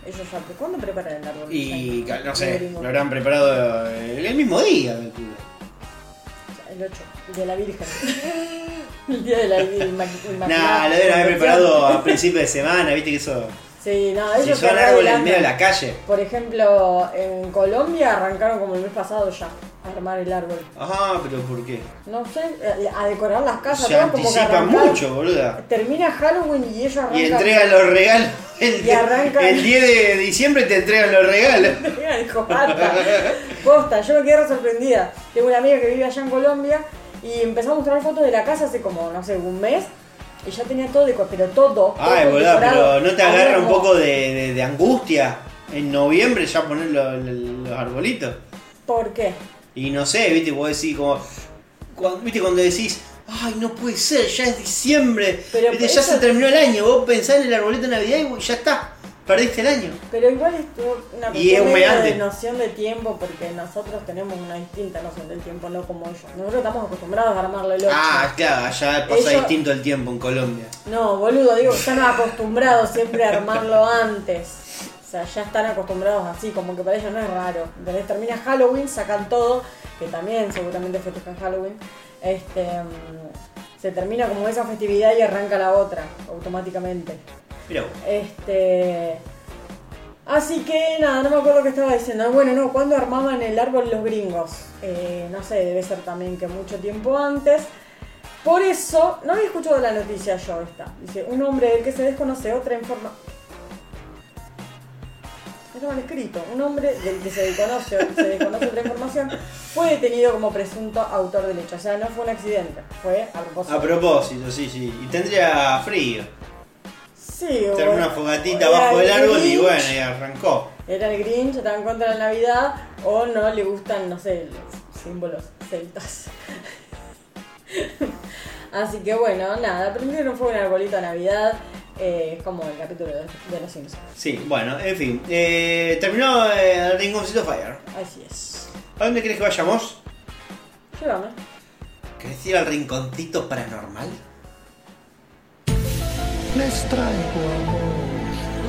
Ellos ya... ¿Cuándo preparan el árbol? Y no sé, lo habrán preparado el, el mismo día, calculo. El 8, el de la Virgen. el día de la Virgen. Nah, lo deben haber preparado a principio de semana, viste que eso. Sí, no, Si ellos son se árboles en medio de la calle. Por ejemplo, en Colombia arrancaron como el mes pasado ya armar el árbol. Ajá, pero ¿por qué? No sé, eh, a decorar las casas, Se como que arrancaron. mucho, boluda. Termina Halloween y ellos arrancan. Y entregan los regalos. El, Y arrancan- el 10 de diciembre te entregan los regalos. Posta, yo me quedé re sorprendida. Tengo una amiga que vive allá en Colombia y empezó a mostrar fotos de la casa hace como, no sé, un mes. Y ya tenía todo decorado, pero todo. Ay, decorado. pero ¿no te agarra un poco de, de- de angustia? En noviembre ya poner lo- lo- los arbolitos. ¿Por qué? Y no sé, viste, vos decís como. cuando- viste cuando decís, ay, no puede ser, ya es diciembre. Pero viste, eso- ya se terminó el año. Vos pensás en el arbolito de Navidad y ya está. Perdiste el año. Pero igual es una cuestión de noción de tiempo, porque nosotros tenemos una distinta noción del tiempo, no como ellos. Nosotros estamos acostumbrados a armarle el 8. Ah, claro, allá pasa Ellos- distinto el tiempo en Colombia. No, boludo, digo, están acostumbrados siempre a armarlo antes. Sea, ya están acostumbrados así, como que para ellos no es raro. Entonces termina Halloween, sacan todo, que también seguramente festejan Halloween. Este, mm, se termina como esa festividad y arranca la otra, automáticamente. Mira. Este. Así que nada, no me acuerdo qué estaba diciendo. Bueno, no, cuando armaban el árbol los gringos. Eh, no sé, debe ser también que mucho tiempo antes. Por eso, no había escuchado la noticia yo esta. Dice, un hombre del que se desconoce otra información. Está mal escrito. Un hombre del que se desconoce, se desconoce otra información fue detenido como presunto autor del hecho. O sea, no fue un accidente, fue a propósito. A propósito, sí, sí. Y tendría frío. Sí, Tener una fogatita del el árbol y bueno, y arrancó. Era el Grinch, estaba en contra de la Navidad o no le gustan, no sé, los símbolos celtas. Así que bueno, nada, prendieron en el arbolito de Navidad, eh, como el capítulo de, de Los Simpsons. Sí, bueno, en fin. Eh, terminó eh, el Rinconcito Fire. Así es. ¿A dónde crees que vayamos? Llévame. ¿Querés ir al Rinconcito Paranormal? Les traigo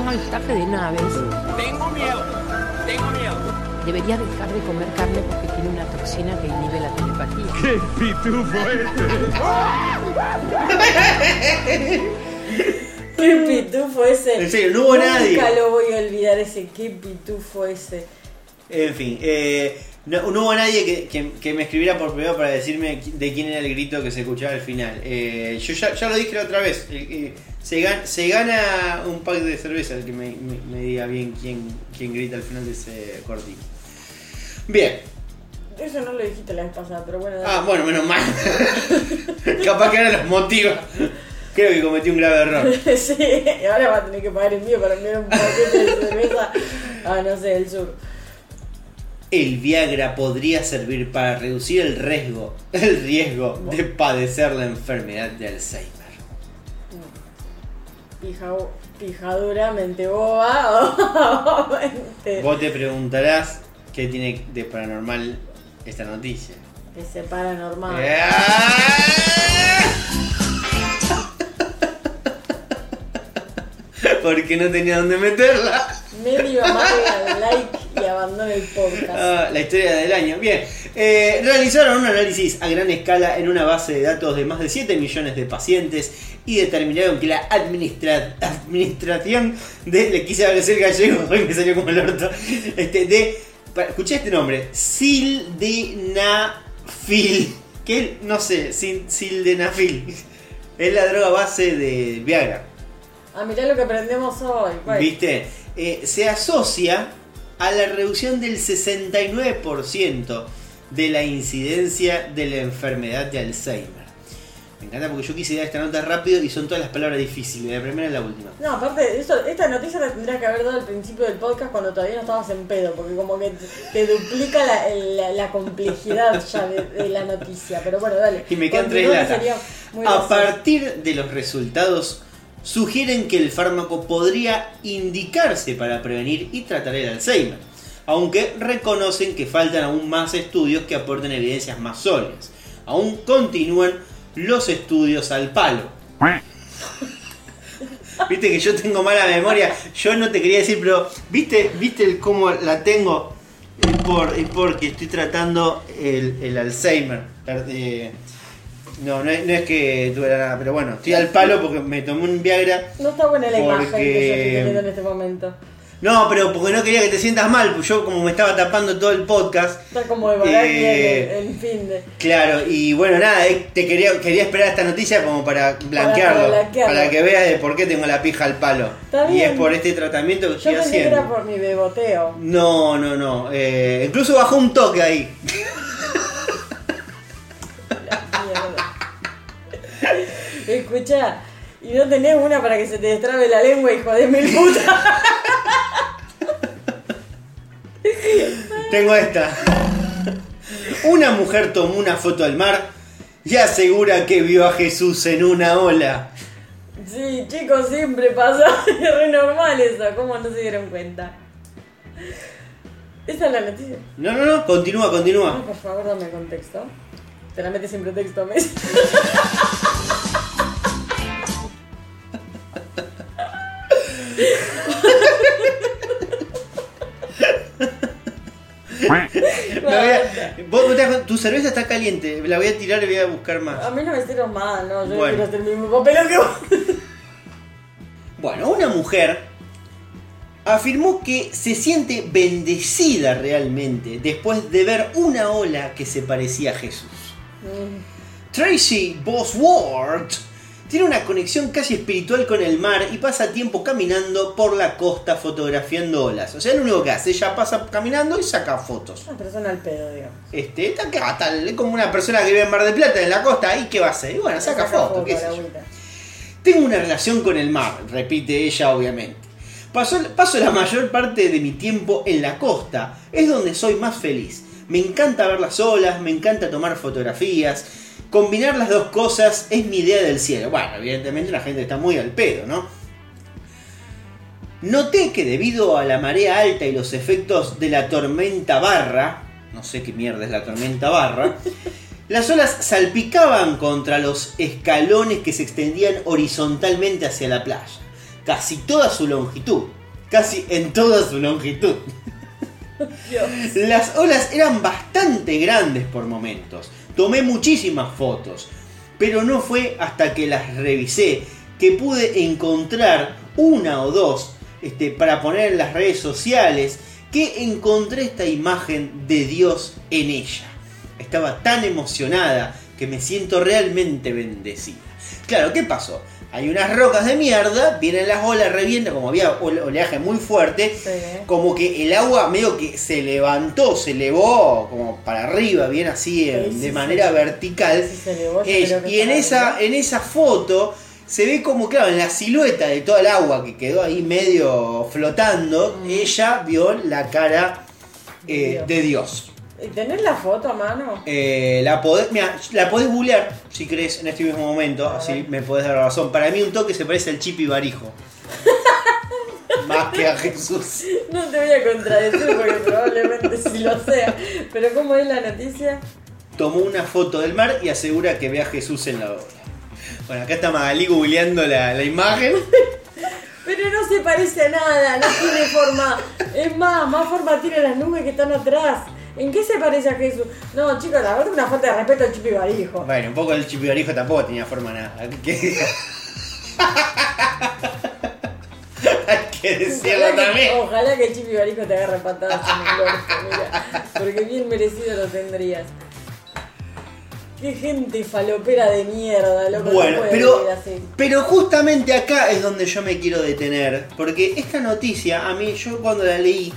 Un avistaje de naves. Tengo miedo, tengo miedo. Debería dejar de comer carne porque tiene una toxina que inhibe la telepatía. ¡Qué pitufo este! ¿Qué pitufo ese? En serio, no hubo nadie. Nunca lo voy a olvidar ese, qué pitufo ese. En fin, eh, no, no hubo nadie que, que- que me escribiera por privado para decirme de quién era el grito que se escuchaba al final. Eh, yo ya, ya lo dije la otra vez. eh, Se gana, se gana un pack de cerveza el que me, me- me diga bien quién, quién grita al final de ese cortito. Bien. Eso no lo dijiste la vez pasada, pero bueno. dale. Ah, bueno, menos mal. Capaz que ahora los motiva. Creo que cometí un grave error. sí, y ahora va a tener que pagar envío para enviar un paquete de cerveza a, no sé, el sur. El Viagra podría servir para reducir el riesgo, el riesgo de padecer la enfermedad de Alzheimer. Pija, pijadura, mente boba o mente Vos te preguntarás qué tiene de paranormal esta noticia. que paranormal. Porque no tenía dónde meterla. Medio amarga like y abandona el podcast. Ah, la historia del año. Bien, Eh, realizaron un análisis a gran escala en una base de datos de más de 7 millones de pacientes y determinaron que la administra- administración de. Le quise decir gallego, hoy me salió como el orto. Este, de. Escuché este nombre: Sildenafil. Que no sé, sil- Sildenafil. Es la droga base de Viagra. Ah, mirá lo que aprendemos hoy. ¿Viste? Eh, se asocia a la reducción del 69% de la incidencia de la enfermedad de Alzheimer. Me encanta porque yo quise dar esta nota rápido y son todas las palabras difíciles, la primera y la última. No, aparte, esta noticia la tendrías que haber dado al principio del podcast cuando todavía no estabas en pedo, porque como que te, te duplica la, la- la complejidad ya de, de la noticia. Pero bueno, dale. Y me quedan tres latas. A gracioso. partir de los resultados, sugieren que el fármaco podría indicarse para prevenir y tratar el Alzheimer, aunque reconocen que faltan aún más estudios que aporten evidencias más sólidas. Aún continúan los estudios al palo. Viste que yo tengo mala memoria. Yo no te quería decir, pero ¿viste, viste el cómo la tengo? Es, por, es porque estoy tratando el, el Alzheimer. Eh, no, no es, no es que tuviera nada, pero bueno, estoy al palo porque me tomé un Viagra. No está buena la imagen que yo estoy teniendo en este momento. No, pero porque no quería que te sientas mal, pues yo como me estaba tapando todo el podcast. Está como de Eh, en, en fin de. Claro, y bueno, nada, eh, te quería, quería esperar esta noticia como para blanquearlo, para, blanquearlo. que veas de por qué tengo la pija al palo. Está y es por este tratamiento que Yo estoy pensé que haciendo. era por mi beboteo. No, no, no. eh, incluso bajó un toque ahí. Escucha, y no tenés una para que se te destrabe la lengua, hijo de mil puta. Tengo esta. Una mujer tomó una foto al mar y asegura que vio a Jesús en una ola. Sí, chicos, siempre pasa. Es re normal eso. ¿Cómo no se dieron cuenta? Esa es la noticia. No, no, no, continúa, continúa. por favor, dame contexto. Te la metes sin pretexto, voy a- vos- tu cerveza está caliente, la voy a tirar y voy a buscar A más. mí no me hicieron mal, no. Yo no Bueno. quiero hacer el mismo papel que vos. Bueno, una mujer afirmó que se siente bendecida realmente después de ver una ola que se parecía a Jesús. Tracy Bosworth tiene una conexión casi espiritual con el mar y pasa tiempo caminando por la costa fotografiando olas. O sea, lo único que hace, ella pasa caminando y saca fotos. Una persona al pedo, digamos. Este, está acá, tal, es como una persona que vive en Mar del Plata, en la costa, ¿y qué va a hacer? Y bueno, saca, fotos, qué la sé yo. agüita. Tengo una relación con el mar, repite ella obviamente. Paso, paso la mayor parte de mi tiempo en la costa, es donde soy más feliz. Me encanta ver las olas, me encanta tomar fotografías. Combinar las dos cosas es mi idea del cielo. Bueno, evidentemente la gente está muy al pedo, ¿no? Noté que debido a la marea alta y los efectos de la tormenta barra, no sé qué mierda es la tormenta barra, las olas salpicaban contra los escalones que se extendían horizontalmente hacia la playa, casi toda su longitud, casi en toda su longitud. Las olas eran bastante grandes por momentos, tomé muchísimas fotos, pero no fue hasta que las revisé que pude encontrar una o dos este, para poner en las redes sociales que encontré esta imagen de Dios en ella. Estaba tan emocionada que me siento realmente bendecida. Claro, ¿qué pasó? Hay unas rocas de mierda, vienen las olas, revientan, como había ole- oleaje muy fuerte, Sí. como que el agua medio que se levantó, se elevó como para arriba, bien así, Sí, sí, de manera vertical. Se elevó, Eh, y en esa, en esa foto se ve como, claro, en la silueta de toda el agua que quedó ahí medio flotando, Mm. ella vio la cara eh, Dios. de Dios. ¿Y ¿Tenés la foto a mano? Eh, la, podés, mira, la podés googlear si querés en este mismo momento, A así ver. me podés dar la razón. Para mí un toque se parece al Chipi Barijo. Más que a Jesús. No te voy a contradecir porque probablemente sí lo sea. Pero ¿cómo es la noticia? Tomó una foto del mar y asegura que ve a Jesús en la ola. Bueno, acá está Magalí googleando la, la imagen. Pero no se parece a nada, no tiene forma. Es más, más forma tiene las nubes que están atrás. ¿En qué se parece a Jesús? No, chicos, la verdad es una falta de respeto al Chipi Barijo. Bueno, un poco el Chipi Barijo tampoco tenía forma nada. Hay que decirlo Ojalá que, también. ojalá que el Chipi Barijo te agarre patadas en el orto, mira. Porque bien merecido lo tendrías. Qué gente falopera de mierda, loco. no Bueno, pero, así. pero justamente acá es donde yo me quiero detener. Porque esta noticia, a mí, yo cuando la leí,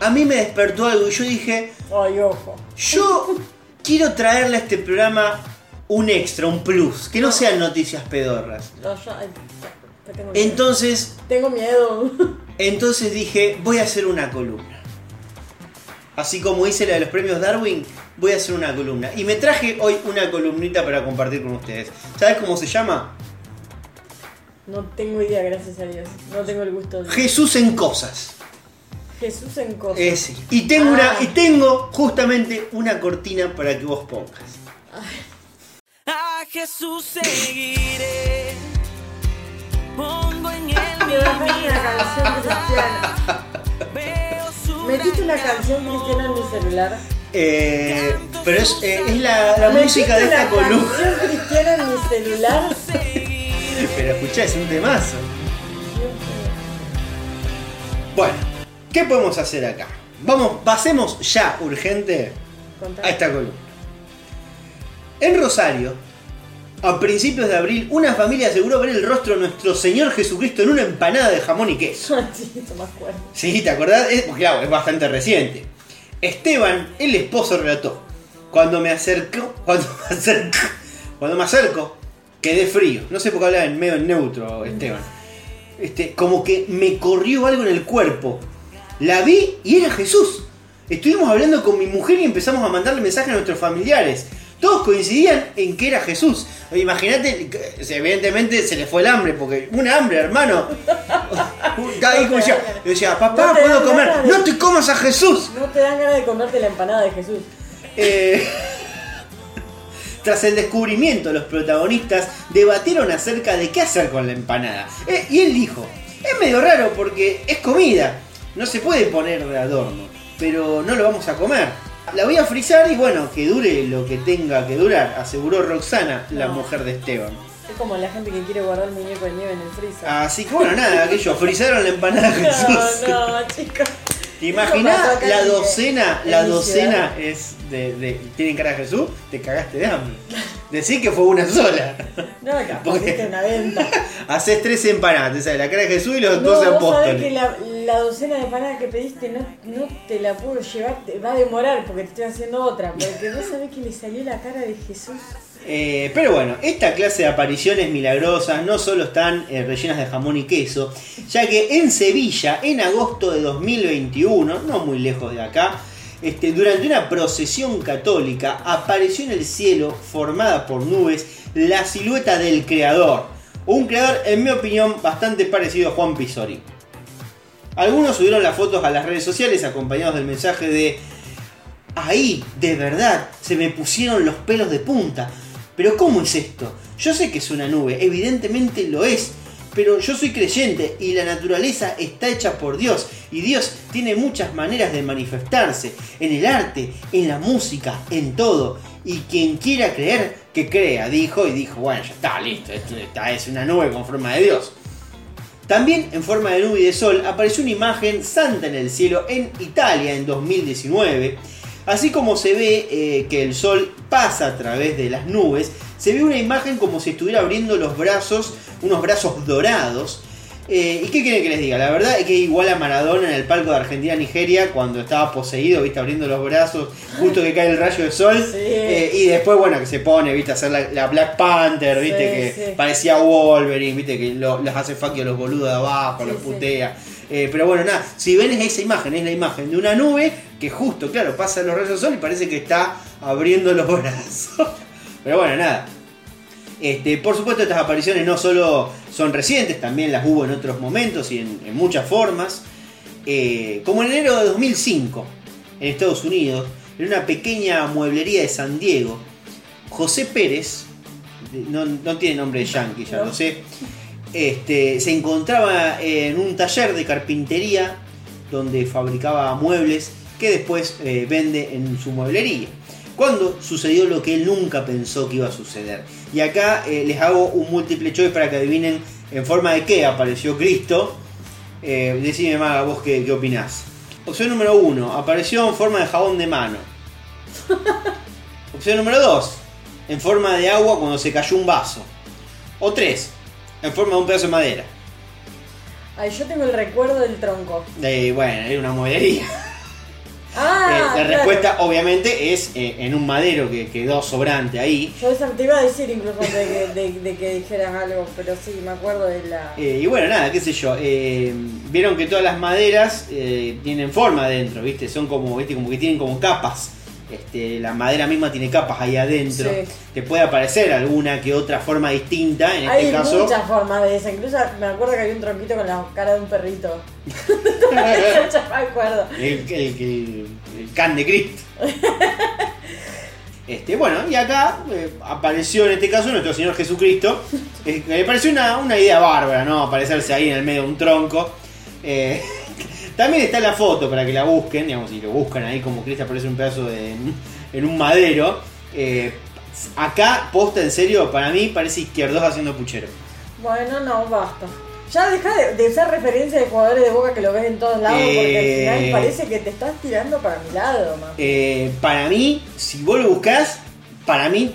a mí me despertó algo y yo dije, Ay, ojo. yo quiero traerle a este programa un extra, un plus, que no sean noticias pedorras. No, yo, ay, ya, tengo miedo. Entonces, Tengo miedo. entonces dije, voy a hacer una columna. Así como hice la de los premios Darwin, voy a hacer una columna. Y me traje hoy una columnita para compartir con ustedes. ¿Sabes cómo se llama? No tengo idea, gracias a Dios. No tengo el gusto de. Jesús en cosas. Jesús en cosas. Ese. Y tengo, Ah. una, y tengo justamente una cortina para que vos pongas. A Jesús seguiré. Pongo en él Me bajaste una canción cristiana. Veo su Metiste una canción cristiana en mi celular. Eh, pero es, eh, es la, la música de esta una columna. canción cristiana en mi celular. Pero escuchá, es un temazo. Bueno, ¿qué podemos hacer acá? Vamos, pasemos ya urgente a esta columna. En Rosario, a principios de abril, una familia aseguró ver el rostro de nuestro Señor Jesucristo en una empanada de jamón y queso. Sí, eso me acuerdo. Sí, ¿te acordás? Es, claro, es bastante reciente. Esteban, el esposo, relató. Cuando me acerco, cuando me acerco, cuando me acerco, quedé frío. No sé por qué hablaba en medio neutro, Esteban. Este, como que me corrió algo en el cuerpo. La vi y era Jesús. Estuvimos hablando con mi mujer y empezamos a mandarle mensajes a nuestros familiares. Todos coincidían en que era Jesús. Imagínate, evidentemente se le fue el hambre, porque un hambre, hermano. Ahí como decía, yo decía, papá, No puedo comer. de- No te comas a Jesús. No te dan ganas de comerte la empanada de Jesús. Eh, tras el descubrimiento, los protagonistas debatieron acerca de qué hacer con la empanada. Eh, y él dijo, es medio raro porque es comida, no se puede poner de adorno, pero no lo vamos a comer. La voy a frizar y bueno, que dure lo que tenga que durar, aseguró Roxana, la No. mujer de Esteban. Es como la gente que quiere guardar muñeco de nieve en el freezer. Así que bueno, nada, aquello, frizaron la empanada de Jesús. No, no, chicos. ¿Te imaginas la docena? en La docena es de, de- ¿Tienen cara de Jesús? Te cagaste de hambre. Decí que fue una sola. No, capaz Porque- la venta. Haces tres empanadas, te sale la cara de Jesús y los No, vos sabés que apóstoles. la, la docena de empanadas que pediste no, no te la puedo llevar, te va a demorar porque te estoy haciendo otra. Porque vos sabés que le salió la cara de Jesús. Eh, pero bueno, esta clase de apariciones milagrosas no solo están eh, rellenas de jamón y queso, ya que en Sevilla, en agosto de 2021, no muy lejos de acá, este, durante una procesión católica apareció en el cielo, formada por nubes, la silueta del creador. Un creador, en mi opinión, bastante parecido a Juan Pisori. Algunos subieron las fotos a las redes sociales acompañados del mensaje de Ahí, de verdad, se me pusieron los pelos de punta. Pero ¿cómo es esto? Yo sé que es una nube, evidentemente lo es. Pero yo soy creyente y la naturaleza está hecha por Dios. Y Dios tiene muchas maneras de manifestarse. En el arte, en la música, en todo. Y quien quiera creer, que crea, dijo. Y dijo, bueno, ya está, listo. Esta es una nube con forma de Dios. También en forma de nube y de sol apareció una imagen santa en el cielo en Italia en 2019, Así como se ve eh, que el sol pasa a través de las nubes, se ve una imagen como si estuviera abriendo los brazos, unos brazos dorados. Eh, ¿Y qué quieren que les diga? La verdad es que igual a Maradona en el palco de Argentina-Nigeria, cuando estaba poseído, viste, abriendo los brazos, justo que cae el rayo de sol. Sí. eh, y después, bueno, que se pone, viste, a hacer la, la Black Panther, viste, Sí, que sí. parecía Wolverine, viste, que lo- los hace fuck a los boludos de abajo, los putea. Eh, pero bueno, nada, si ven es esa imagen, es la imagen de una nube que justo, claro, pasa los rayos del sol y parece que está abriendo los brazos. Pero bueno, nada. Este, por supuesto, estas apariciones no solo son recientes, también las hubo en otros momentos y en, en muchas formas. Eh, como en enero de 2005, en Estados Unidos, en una pequeña mueblería de San Diego, José Pérez, no, no tiene nombre de yankee, ya No. lo sé, este, se encontraba en un taller de carpintería donde fabricaba muebles que después eh, vende en su mueblería. Cuando sucedió lo que él nunca pensó que iba a suceder. Y acá eh, les hago un múltiple choice para que adivinen en forma de qué apareció Cristo. Eh, decime, Maga, vos qué, qué opinás. Opción número uno, apareció en forma de jabón de mano. Opción número dos, en forma de agua cuando se cayó un vaso. O tres, en forma de un pedazo de madera. Ay, yo tengo el recuerdo del tronco. De, bueno, era una mueblería. Ah, Eh, la claro. respuesta obviamente es eh, en un madero que quedó sobrante ahí. Yo esa te iba a decir incluso de que, de- de que dijeras algo, pero sí, me acuerdo de la... Eh, y bueno, nada, qué sé yo. eh, Vieron que todas las maderas eh, tienen forma adentro, ¿viste? Son como, ¿viste? Como que tienen como capas. Este, la madera misma tiene capas ahí adentro. Sí. Te puede aparecer alguna que otra forma distinta. En Hay este caso. muchas formas de esa, incluso me acuerdo que había un tronquito con la cara de un perrito. ya me acuerdo. El, el, el- el can de Cristo. Este, bueno, y acá eh, apareció en este caso nuestro Señor Jesucristo. Eh, me pareció una, una idea bárbara, ¿no? Aparecerse ahí en el medio de un tronco. Eh, también está la foto para que la busquen, digamos, si lo buscan ahí como Cristo aparece un pedazo de, en un madero. Eh, acá, posta en serio, para mí parece izquierdos haciendo puchero. Bueno, no, basta. Ya deja de, de ser referencia de jugadores de boca que lo ves en todos lados, porque Eh. al final parece que te estás tirando para mi lado, man. Eh, para mí, si vos lo buscás, para mí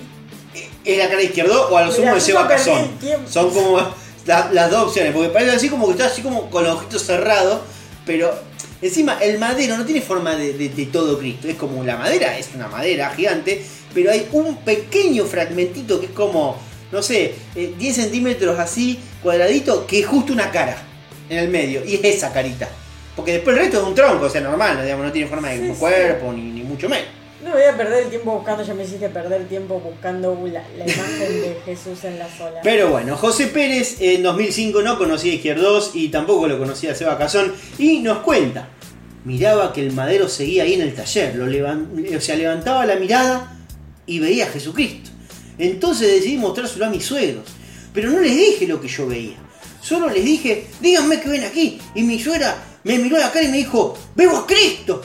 eh, es la cara izquierdo o a lo sumo de Seba Cazón. Son como la- las dos opciones, porque parece así como que está así como con los ojitos cerrados, pero encima el madero no tiene forma de, de- de todo Cristo, es como la madera, es una madera gigante, pero hay un pequeño fragmentito que es como, no sé, eh, 10 centímetros así, cuadradito, que es justo una cara en el medio, y es esa carita. Porque después el resto es un tronco, o sea, normal, digamos, no tiene forma de Sí, sí. cuerpo, ni, ni mucho menos. No voy a perder el tiempo buscando, ya me hiciste perder tiempo buscando la, imagen de Jesús en la sola. Pero bueno, José Pérez en 2005 no conocía Izquierdos y tampoco lo conocía Seba Cazón y nos cuenta. Miraba que el madero seguía ahí en el taller, lo levan- o sea, levantaba la mirada y veía a Jesucristo. Entonces decidí mostrárselo a mis suegros, pero no les dije lo que yo veía. Solo les dije, díganme que ven aquí. Y mi suegra me miró a la cara y me dijo, veo a Cristo.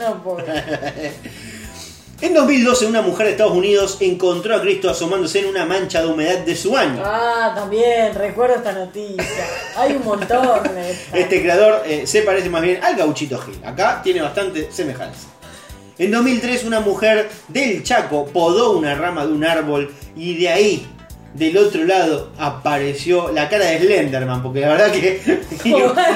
No, pobre. En 2012 una mujer de Estados Unidos encontró a Cristo asomándose en una mancha de humedad de su baño. Ah, también, recuerdo esta noticia. Hay un montón de. Este creador eh, se parece más bien al gauchito Gil. Acá tiene bastante semejanza. En 2003 una mujer del Chaco podó una rama de un árbol y de ahí, del otro lado, apareció la cara de Slenderman. Porque la verdad que...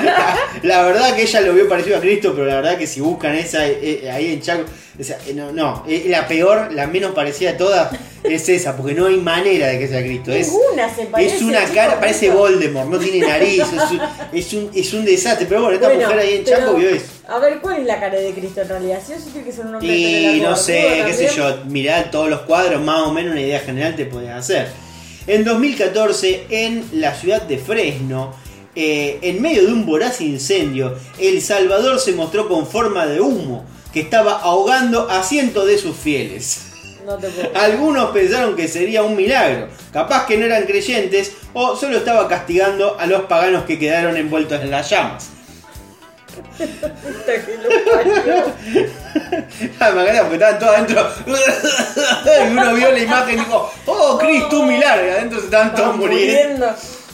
la, la verdad que ella lo vio parecido a Cristo, pero la verdad que si buscan esa eh, ahí en Chaco... o sea, eh, no, no, eh, la peor, la menos parecida de todas es esa, porque no hay manera de que sea Cristo. Es, Ninguna se parece. es una chico, cara, parece. Voldemort, no tiene nariz, es un, es un, es un desastre. Pero bueno, esta Bueno, mujer ahí en Chaco vio eso. A ver, ¿cuál es la cara de Cristo en realidad? Si eso tiene que ser un hombre de Y no sé, qué sé yo, mirá todos los cuadros, más o menos una idea general te podés hacer. En 2014, en la ciudad de Fresno, eh, en medio de un voraz incendio, El Salvador se mostró con forma de humo que estaba ahogando a cientos de sus fieles. No te puedo. Algunos pensaron que sería un milagro, capaz que no eran creyentes o solo estaba castigando a los paganos que quedaron envueltos en las llamas. Puta que lo parió. Ah, me encanta porque estaban todos adentro. y uno vio la imagen y dijo, oh Cristo, un milagro. Y adentro se estaban todos muriendo.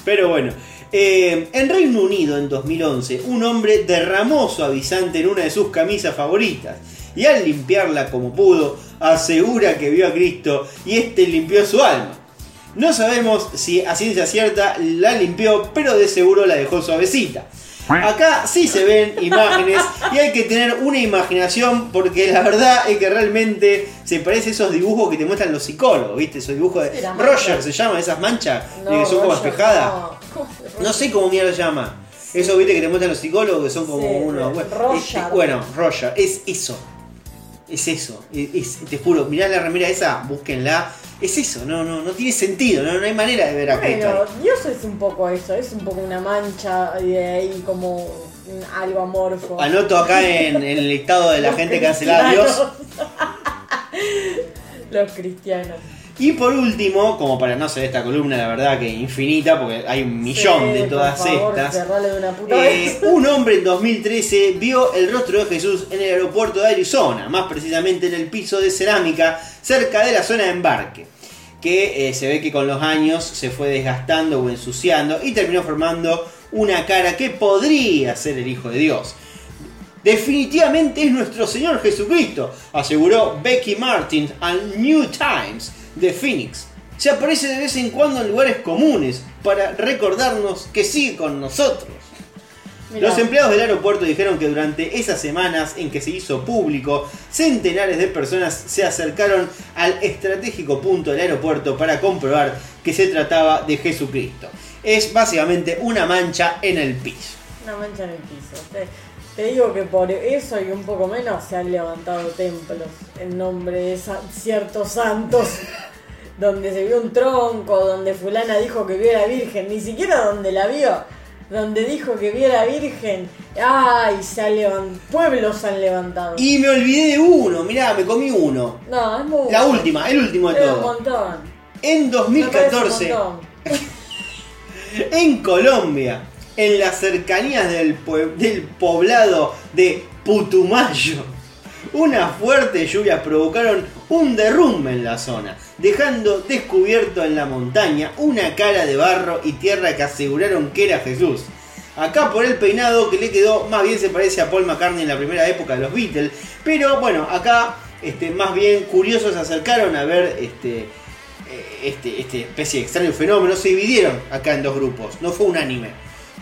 Pero bueno, Eh, en Reino Unido en 2011, un hombre derramó suavizante en una de sus camisas favoritas y al limpiarla como pudo, asegura que vio a Cristo y este limpió su alma. No sabemos si a ciencia cierta la limpió, pero de seguro la dejó suavecita. Acá sí se ven imágenes y hay que tener una imaginación porque la verdad es que realmente se parece a esos dibujos que te muestran los psicólogos, ¿viste? Esos dibujos de Roger se llama, esas manchas No, que son como espejadas. no. ¿Cómo se- No sé cómo mierda llama. Eso, viste, que te muestran los psicólogos que son como Sí, unos. Bueno, Roger. este, bueno, Roger, es eso. Es eso. Es- te juro, mirá la remera esa, búsquenla. Es eso, no, no, no tiene sentido, no, no hay manera de ver a Bueno. Dios es un poco eso, es un poco una mancha y de ahí como algo amorfo. Anoto acá en, en el listado de la gente cancelada Dios. Los cristianos. Y por último, como para no ser esta columna, la verdad que infinita, porque hay un millón Sí, de todas por favor, estas. cerrale de una puta Eh, un hombre en 2013 vio el rostro de Jesús en el aeropuerto de Arizona, más precisamente en el piso de cerámica cerca de la zona de embarque, que eh, se ve que con los años se fue desgastando o ensuciando y terminó formando una cara que podría ser el Hijo de Dios. Definitivamente es nuestro Señor Jesucristo, aseguró Becky Martin al New Times de Phoenix. Se aparece de vez en cuando en lugares comunes para recordarnos que sigue con nosotros. Mirá, Los empleados del aeropuerto dijeron que durante esas semanas en que se hizo público, centenares de personas se acercaron al estratégico punto del aeropuerto para comprobar que se trataba de Jesucristo. Es básicamente una mancha en el piso. Una mancha en el piso. Te, te digo que por eso y un poco menos se han levantado templos en nombre de ciertos santos. Donde se vio un tronco, donde fulana dijo que vio a la Virgen, ni siquiera donde la vio, donde dijo que vio a la Virgen. ¡Ay! Se han levantado, pueblos se han levantado. Y me olvidé de uno, mirá, me comí uno. No, es muy La última, el último de un todo. montón. En Me parece un 2014, montón. en Colombia, en las cercanías del, del poblado de Putumayo, unas fuertes lluvias provocaron un derrumbe en la zona, dejando descubierto en la montaña una cara de barro y tierra que aseguraron que era Jesús. Acá por el peinado que le quedó, más bien se parece a Paul McCartney en la primera época de los Beatles, pero bueno, acá este, más bien curiosos se acercaron a ver este, eh, este, este especie de extraño fenómeno, se dividieron acá en dos grupos, no fue unánime.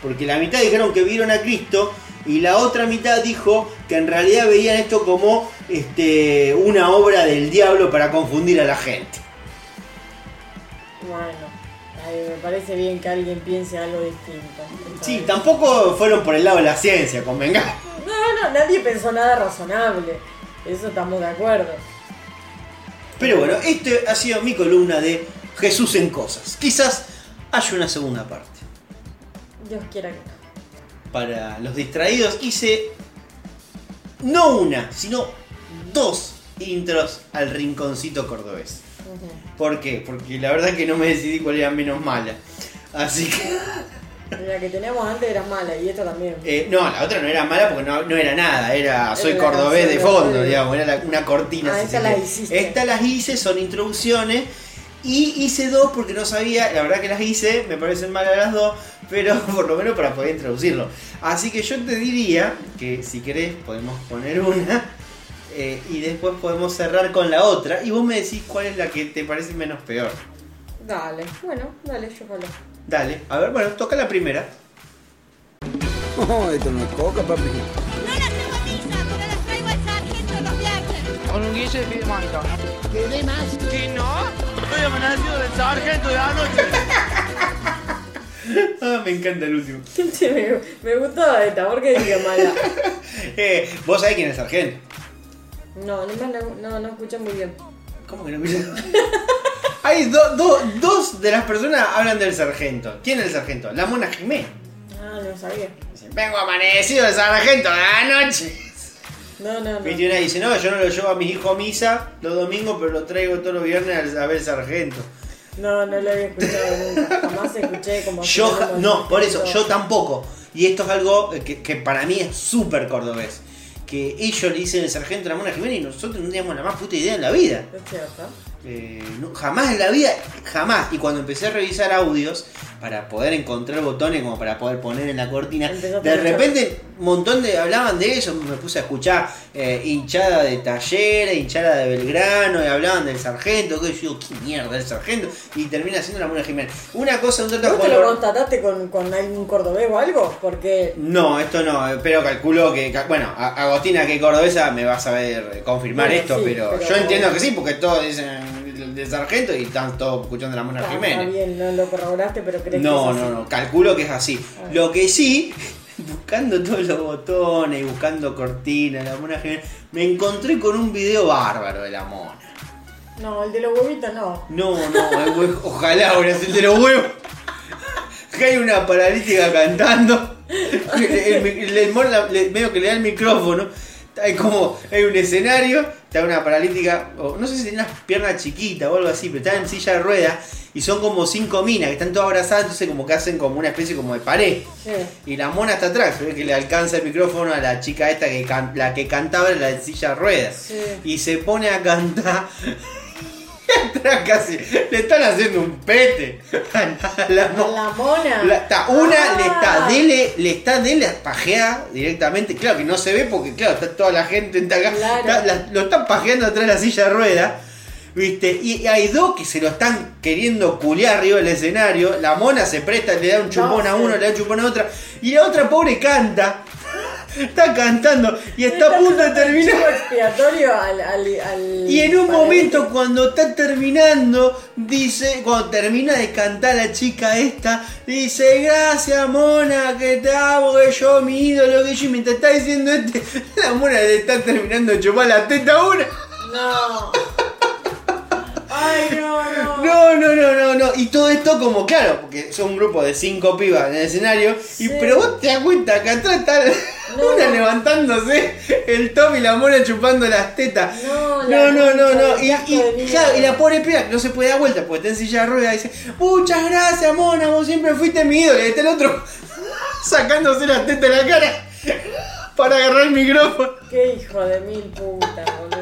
Porque la mitad dijeron que vieron a Cristo y la otra mitad dijo que en realidad veían esto como este, una obra del diablo para confundir a la gente. Bueno, me parece bien que alguien piense algo distinto. Sí, tampoco fueron por el lado de la ciencia, convengamos. No, no, nadie pensó nada razonable. Eso estamos de acuerdo. Pero bueno, este ha sido mi columna de Jesús en cosas. Quizás haya una segunda parte. Dios quiera que no. Para los distraídos hice no una, sino dos intros al rinconcito cordobés. ¿Por qué? Porque la verdad que no me decidí cuál era menos mala. Así que... La que teníamos antes era mala y esta también. eh, no, la otra no era mala porque no, no era nada, era soy Era cordobés de fondo, digamos, era la- una cortina. Ah, si esta las hiciste. Estas las hice, son introducciones. Y hice dos porque no sabía, la verdad que las hice, me parecen malas las dos, pero por lo menos para poder introducirlo. Así que yo te diría que si querés podemos poner una eh, y después podemos cerrar con la otra y vos me decís cuál es la que te parece menos peor. Dale, bueno, dale, yo jalo. Dale, a ver, bueno, toca la primera. No, esto no es coca, papi. No las tengo a misa, pero las traigo al sargento los viernes. Con un guille de. ¿Qué más? ¿Y no? Estoy amenazado del sargento de anoche. Ah, me encanta el último. me, me gustó esta, ¿por qué dije mala? Eh, vos sabés quién es el sargento. No, no, no, no, escuché muy bien. ¿Cómo que no Hay do- do- dos de las personas hablan del sargento. ¿Quién es el sargento? La mona Jiménez. Ah, no sabía. Dice, Vengo amanecido del sargento de la noche. No, no, no. Y una dice, no, yo no lo llevo a mis hijos a misa los domingos, pero lo traigo todos los viernes a ver el sargento. No, no lo había escuchado nunca. Jamás escuché como. Yo, ja- no, por eso, yo tampoco. Y esto es algo que, que para mí es súper cordobés. Que ellos le dicen el sargento a Jiménez y nosotros no teníamos la más puta idea en la vida. Es cierto. Eh, no, jamás en la vida, jamás. Y cuando empecé a revisar audios, para poder encontrar botones como para poder poner en la cortina. De repente, un montón de hablaban de eso, me puse a escuchar eh, hinchada de Talleres, hinchada de Belgrano, y hablaban del sargento, que yo digo, qué mierda el sargento, y termina siendo la Mona Jiménez. Una cosa, un tanto ¿Vos te lo constataste con, con algún cordobés o algo? Porque No, esto no, eh, pero calculo que, bueno, Agostina que es cordobesa me va a saber eh, confirmar Bueno, esto, sí, pero, pero- yo entiendo que sí, porque todos dicen de sargento y están todos escuchando la Mona está, está Jiménez. bien, no lo corroboraste, pero crees No, que es no, así. no, calculo que es así. Ah. Lo que sí, buscando todos los botones y buscando cortinas, la Mona Jiménez, me encontré con un video bárbaro de la Mona. No, el de los huevitos no. No, no, el ojalá hubiera sido el de los huevos. Que hay una paralítica cantando. El, el- el- medio que le da el micrófono. Hay como, hay un escenario, está una paralítica, o no sé si tiene unas piernas chiquitas o algo así, pero está en silla de ruedas y son como cinco minas que están todas abrazadas, entonces como que hacen como una especie como de pared. Sí. Y la mona está atrás, se ve que le alcanza el micrófono a la chica esta que can- la que cantaba en la de silla de ruedas. Sí. Y se pone a cantar. Casi le están haciendo un pete a la A mona. la mona. La- una Ah. le está dele, le está dele a pajear directamente. Claro que no se ve porque claro, está toda la gente está acá. Claro. está- la- lo están pajeando atrás de la silla de ruedas. ¿Viste? Y hay dos que se lo están queriendo culiar arriba del escenario. La mona se presta, le da un chupón a sí. uno, le da un chupón a otra. Y la otra pobre canta. Está cantando y está a punto de terminar. expiatorio al, al, al- Y en un momento cuando está terminando, dice, cuando termina de cantar la chica esta, dice, gracias mona, que te amo, que yo mi ídolo, que yo, y mientras está diciendo este, la mona le está terminando de chupar la teta a una. No. Ay, no, no. No, no, no, no, no. Y todo esto como, claro, porque son un grupo de cinco pibas en el escenario, y pero vos te das cuenta que atrás está No. una levantándose, el Tom y la mona chupando las tetas. No, la No, no, no, Y, y, claro, y la pobre piba no se puede dar vuelta porque está en silla de ruedas dice, muchas gracias, mona, vos siempre fuiste mi ídolo. Y está el otro sacándose las tetas de la cara para agarrar el micrófono. Qué hijo de mil putas, boludo.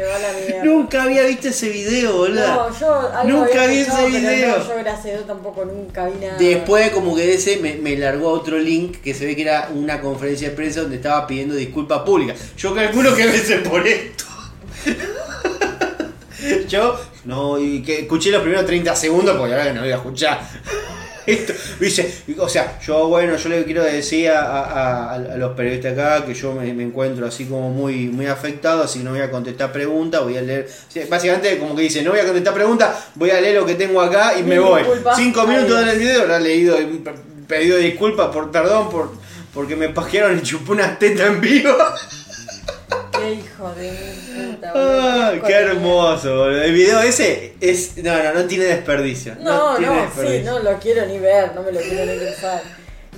Se va a la mierda. Nunca había visto ese video, boludo. No, yo Nunca había vi ese video. No, yo gracias a Dios tampoco nunca vi nada. Después como que ese me, me largó otro link que se ve que era una conferencia de prensa donde estaba pidiendo disculpas públicas. Yo calculo que debe ser por esto. Yo no, y que escuché los primeros 30 segundos porque ahora que no voy a escuchar. Esto, dice, o sea, yo bueno, yo le quiero decir a, a- a- a los periodistas acá que yo me, me encuentro así como muy, muy afectado, así que no voy a contestar preguntas, voy a leer, básicamente como que dice, no voy a contestar preguntas, voy a leer lo que tengo acá y me voy. disculpas. Cinco minutos Adiós. en el video, lo he leído, pedido disculpas por perdón por porque me pajearon y chupó una teta en vivo. Hijo de boludo. Ah, qué hermoso, boludo. El video ese es. No, no, no tiene desperdicio. No, tiene no, sí, no lo quiero ni ver, no me lo quiero ni pensar.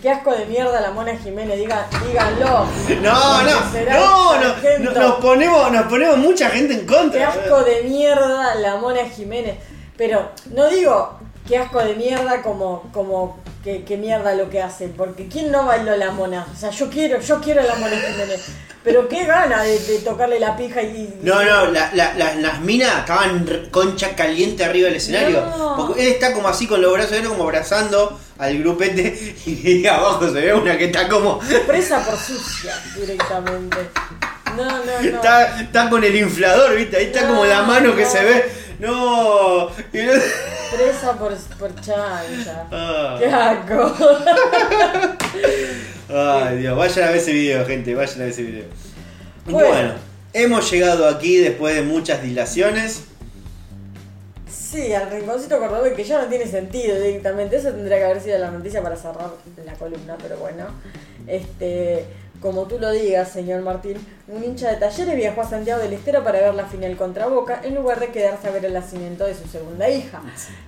Qué asco de mierda la Mona Jiménez, diga, díganlo. No, no, no, no, no, nos ponemos, nos ponemos mucha gente en contra. Qué asco de mierda la Mona Jiménez. Pero no digo qué asco de mierda como, como que, que mierda lo que hacen. Porque ¿quién no bailó la Mona? O sea, yo quiero, yo quiero la Mona Jiménez. Pero qué gana de, de tocarle la pija y... No, no, la- la- la- las minas re- concha caliente arriba del escenario. No. Porque él está como así con los brazos, él como abrazando al grupete y abajo se ve una que está como. Presa por sucia directamente. No, no, no. Está, está con el inflador, ¿viste? Ahí está como la mano que se ve. No. Y no- Presa por, por chancha. Ah. Qué asco. Ay, Dios, vayan a ver ese video, gente, vayan a ver ese video. Bueno. Bueno, hemos llegado aquí después de muchas dilaciones. Sí, al rinconcito cordobés que ya no tiene sentido directamente. Eso tendría que haber sido la noticia para cerrar la columna, pero bueno. Este, como tú lo digas, señor Martín, un hincha de talleres viajó a Santiago del Estero para ver la final contra Boca en lugar de quedarse a ver el nacimiento de su segunda hija.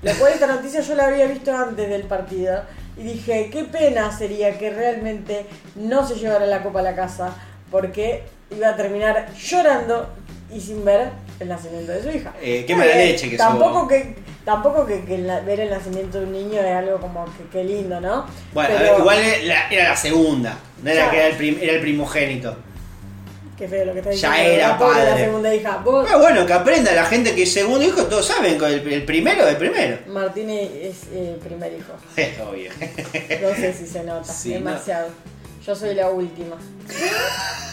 Lo cual esta noticia yo la había visto antes del partido y dije, qué pena sería que realmente no se llevara la copa a la casa porque iba a terminar llorando y sin ver el nacimiento de su hija. Eh, qué mala leche que tampoco que Tampoco que, que la- ver el nacimiento de un niño es algo como que, que lindo, ¿no? Bueno, Pero- igual era la, era la segunda, no era que era el, prim- era el primogénito. Qué feo lo que está Ya diciendo. era pobre la padre. segunda hija. Vos, Ah, bueno, que aprenda la gente que es segundo hijo, todos saben, el, el primero el primero. Martínez es el primer hijo. Es obvio. No sé si se nota. Sí, demasiado. Yo soy la última.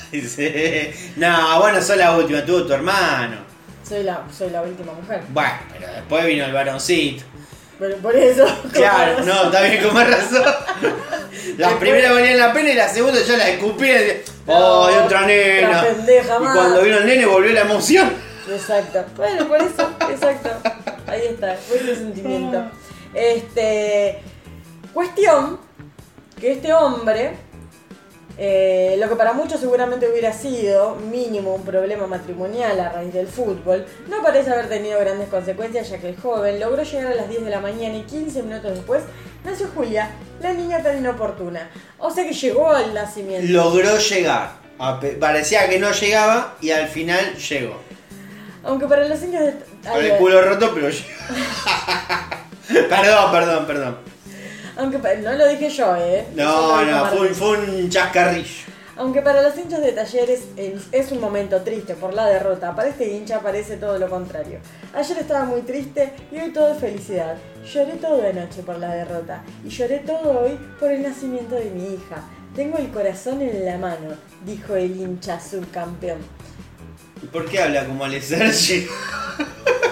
No, bueno, sos la última, tuvo tu hermano. Soy la, soy la última mujer. Bueno, pero después vino el varoncito. Pero por eso. Claro, no, está bien, con más razón. Las primeras valían la pena y las segundas yo las escupía y decía, ¡oh, No, otra nena! pendeja y cuando vino el nene volvió la emoción. Exacto. Bueno, por eso, exacto. Ahí está, fue ese sentimiento. Este. Cuestión que este hombre, eh, lo que para muchos seguramente hubiera sido mínimo un problema matrimonial a raíz del fútbol, no parece haber tenido grandes consecuencias ya que el joven logró llegar a las 10 de la mañana y 15 minutos después nació Julia, la niña tan inoportuna. O sea que llegó al nacimiento. Logró llegar. Parecía que no llegaba y al final llegó. Aunque para los hinchas de... Con el culo roto, pero llegó. perdón, perdón, perdón. Aunque no lo dije yo, ¿eh? No, no, fue, fue un chascarrillo. Aunque para los hinchas de talleres es- un momento triste por la derrota, para este hincha parece todo lo contrario. Ayer estaba muy triste y hoy todo es felicidad. Lloré todo de noche por la derrota y lloré todo hoy por el nacimiento de mi hija. Tengo el corazón en la mano, dijo el hincha subcampeón. ¿Y ¿Por qué habla como Ale Sergi?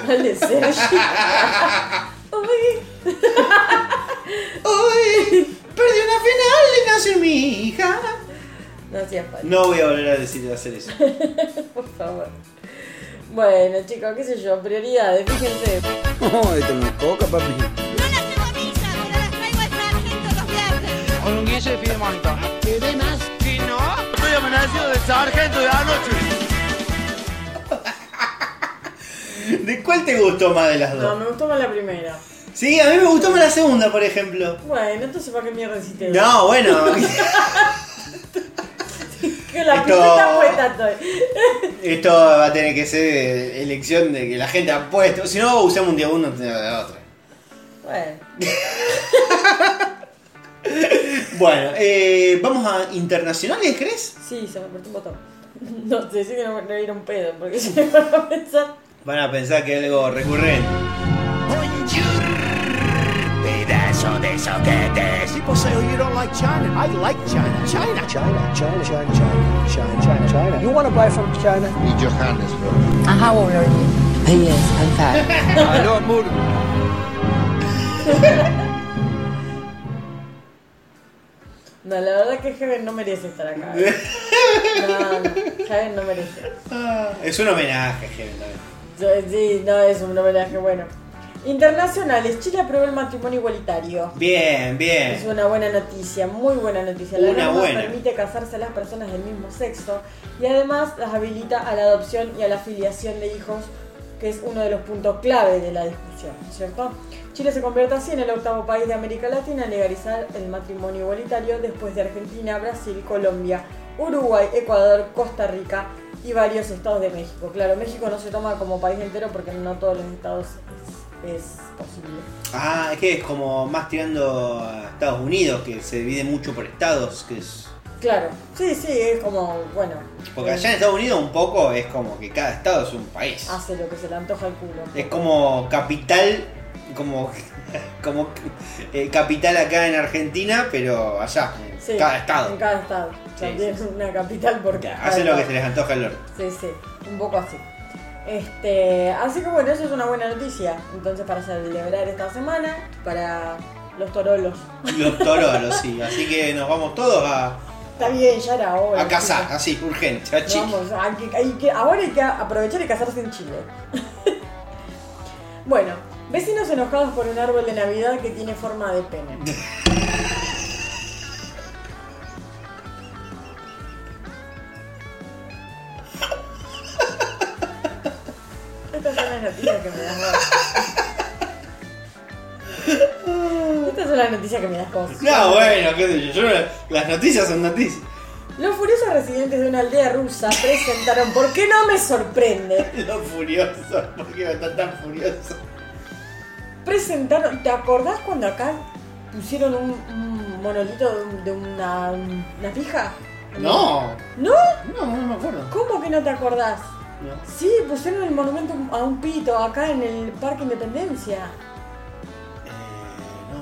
Vale, Sergi. Uy, ¡Uy! Perdí una final y nació mi hija. no hacía falta. No voy a volver a decir hacer eso. Por favor. Bueno, chicos, qué sé yo, prioridades, fíjense. No, esto no es coca, papi. No las a misa, pero las traigo al sargento los viernes. Con un guille de piedemonta. ¿Querés más? Si no, estoy amanecido de sargento de anoche. ¿De cuál te gustó más de las No, dos? me gustó más la primera. Sí, a mí me gustó más la segunda, por ejemplo. Bueno, entonces ¿para qué mierda hiciste? No, bueno. Que la Esto- puesta estoy. Esto va a tener que ser elección de que la gente apueste. Si no, usamos un día uno de la otra. Bueno, Bueno, eh, vamos a internacionales, ¿crees? sí, se me apretó un botón. No, sé, sí que no me un pedo, porque si me van a pensar. Van a pensar que es algo recurrente. Pedazo de soquetes. People say, oh, you don't like China. I like China. China. China, China, China, China, China, China, China. You want to buy from China? Y Johannesburg. And how old are you? Yes, I'm fat. Aló, amor. No, la verdad que Heaven no merece estar acá. ¿eh? No, no, Heaven no merece. Es un homenaje. Yo- Sí, no es un homenaje bueno. Internacionales, Chile aprobó el matrimonio igualitario. Bien, Es bien. una buena noticia, muy buena noticia. La Una norma buena. permite casarse a las personas del mismo sexo y además las habilita a la adopción y a la filiación de hijos, que es uno de los puntos clave de la discusión, ¿cierto? Chile se convierte así en el octavo país de América Latina en legalizar el matrimonio igualitario después de Argentina, Brasil, Colombia, Uruguay, Ecuador, Costa Rica y varios estados de México. Claro, México no se toma como país entero porque no todos los estados es, posible. Ah, es que es como más tirando a Estados Unidos, que se divide mucho por estados, que es... Claro, sí, sí, es como, bueno. Porque eh, allá en Estados Unidos un poco es como que cada estado es un país. hace lo que se le antoja al culo. Es como capital, como, como eh, capital acá en Argentina, pero allá, en Sí, cada estado. En cada estado. Sí, También sí, una capital porque. Hacen lo que se les antoja el orto. Sí, sí, un poco así. Este, así que bueno, eso es una buena noticia. Entonces, para celebrar esta semana, para los torolos. Los torolos, sí. Así que nos vamos todos a, Está bien, ya era hora. a cazar, chicos. así, urgente, a Chile. Vamos, hay que- hay que- ahora hay que aprovechar y casarse en Chile. bueno, vecinos enojados por un árbol de Navidad que tiene forma de pene. Que me das vos. No, bueno, qué sé yo, yo no- las noticias son noticias. Los furiosos residentes de una aldea rusa presentaron, ¿por qué no me sorprende? Los furiosos, ¿por qué están tan furiosos? Presentaron, ¿te acordás cuando acá pusieron un, un monolito de, un- de una, una pija? No. ¿No? No, no me acuerdo. ¿Cómo que no te acordás? No. Sí, pusieron el monumento a un pito acá en el Parque Independencia.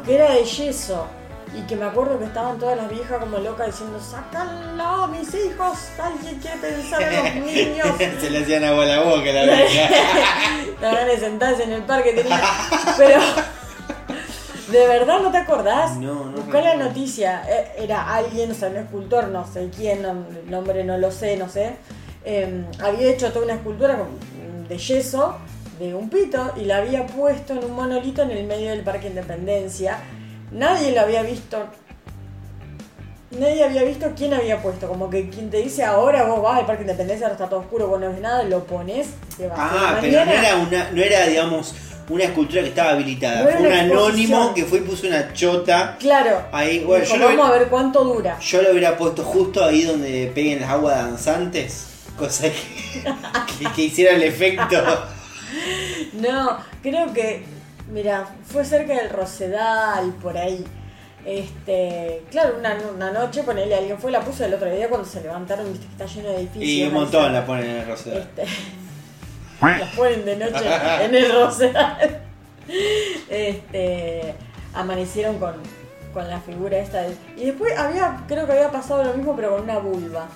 Que era de yeso. Y que me acuerdo que estaban todas las viejas como locas diciendo, ¡sácanlo, mis hijos! ¿Alguien quiere pensar en los niños? Se le hacían agua a la boca la vieja. La ganas de sentarse en el parque tenía. Pero. ¿De verdad no te acordás? No, no Buscá la noticia. Eh, Era alguien, o sea, un escultor, no sé quién, el nombre no lo sé, no sé. Eh, había hecho toda una escultura de yeso de un pito y la había puesto en un monolito en el medio del Parque Independencia. Nadie lo había visto. Nadie había visto quién había puesto. Como que quien te dice ahora vos vas al Parque Independencia, ahora está todo oscuro, vos no ves nada, lo pones. te vas. Ah, pero no era una, no era, digamos, una escultura que estaba habilitada. No Fue un anónimo que fue y puso una chota. Claro. Ahí, bueno, yo vamos a ver cuánto dura. yo lo hubiera puesto justo ahí donde peguen las aguas danzantes. Cosa que, que, que hiciera el efecto. No, creo que, mira, fue cerca del Rosedal, por ahí. Este, claro, una, una noche, ponele, alguien fue, la puso el otro día cuando se levantaron, viste que está lleno de edificios. Y un montón la ponen en el rosedal. Este, las ponen de noche en el Rosedal. Este, amanecieron con, con la figura esta. de- y después había, creo que había pasado lo mismo, pero con una vulva.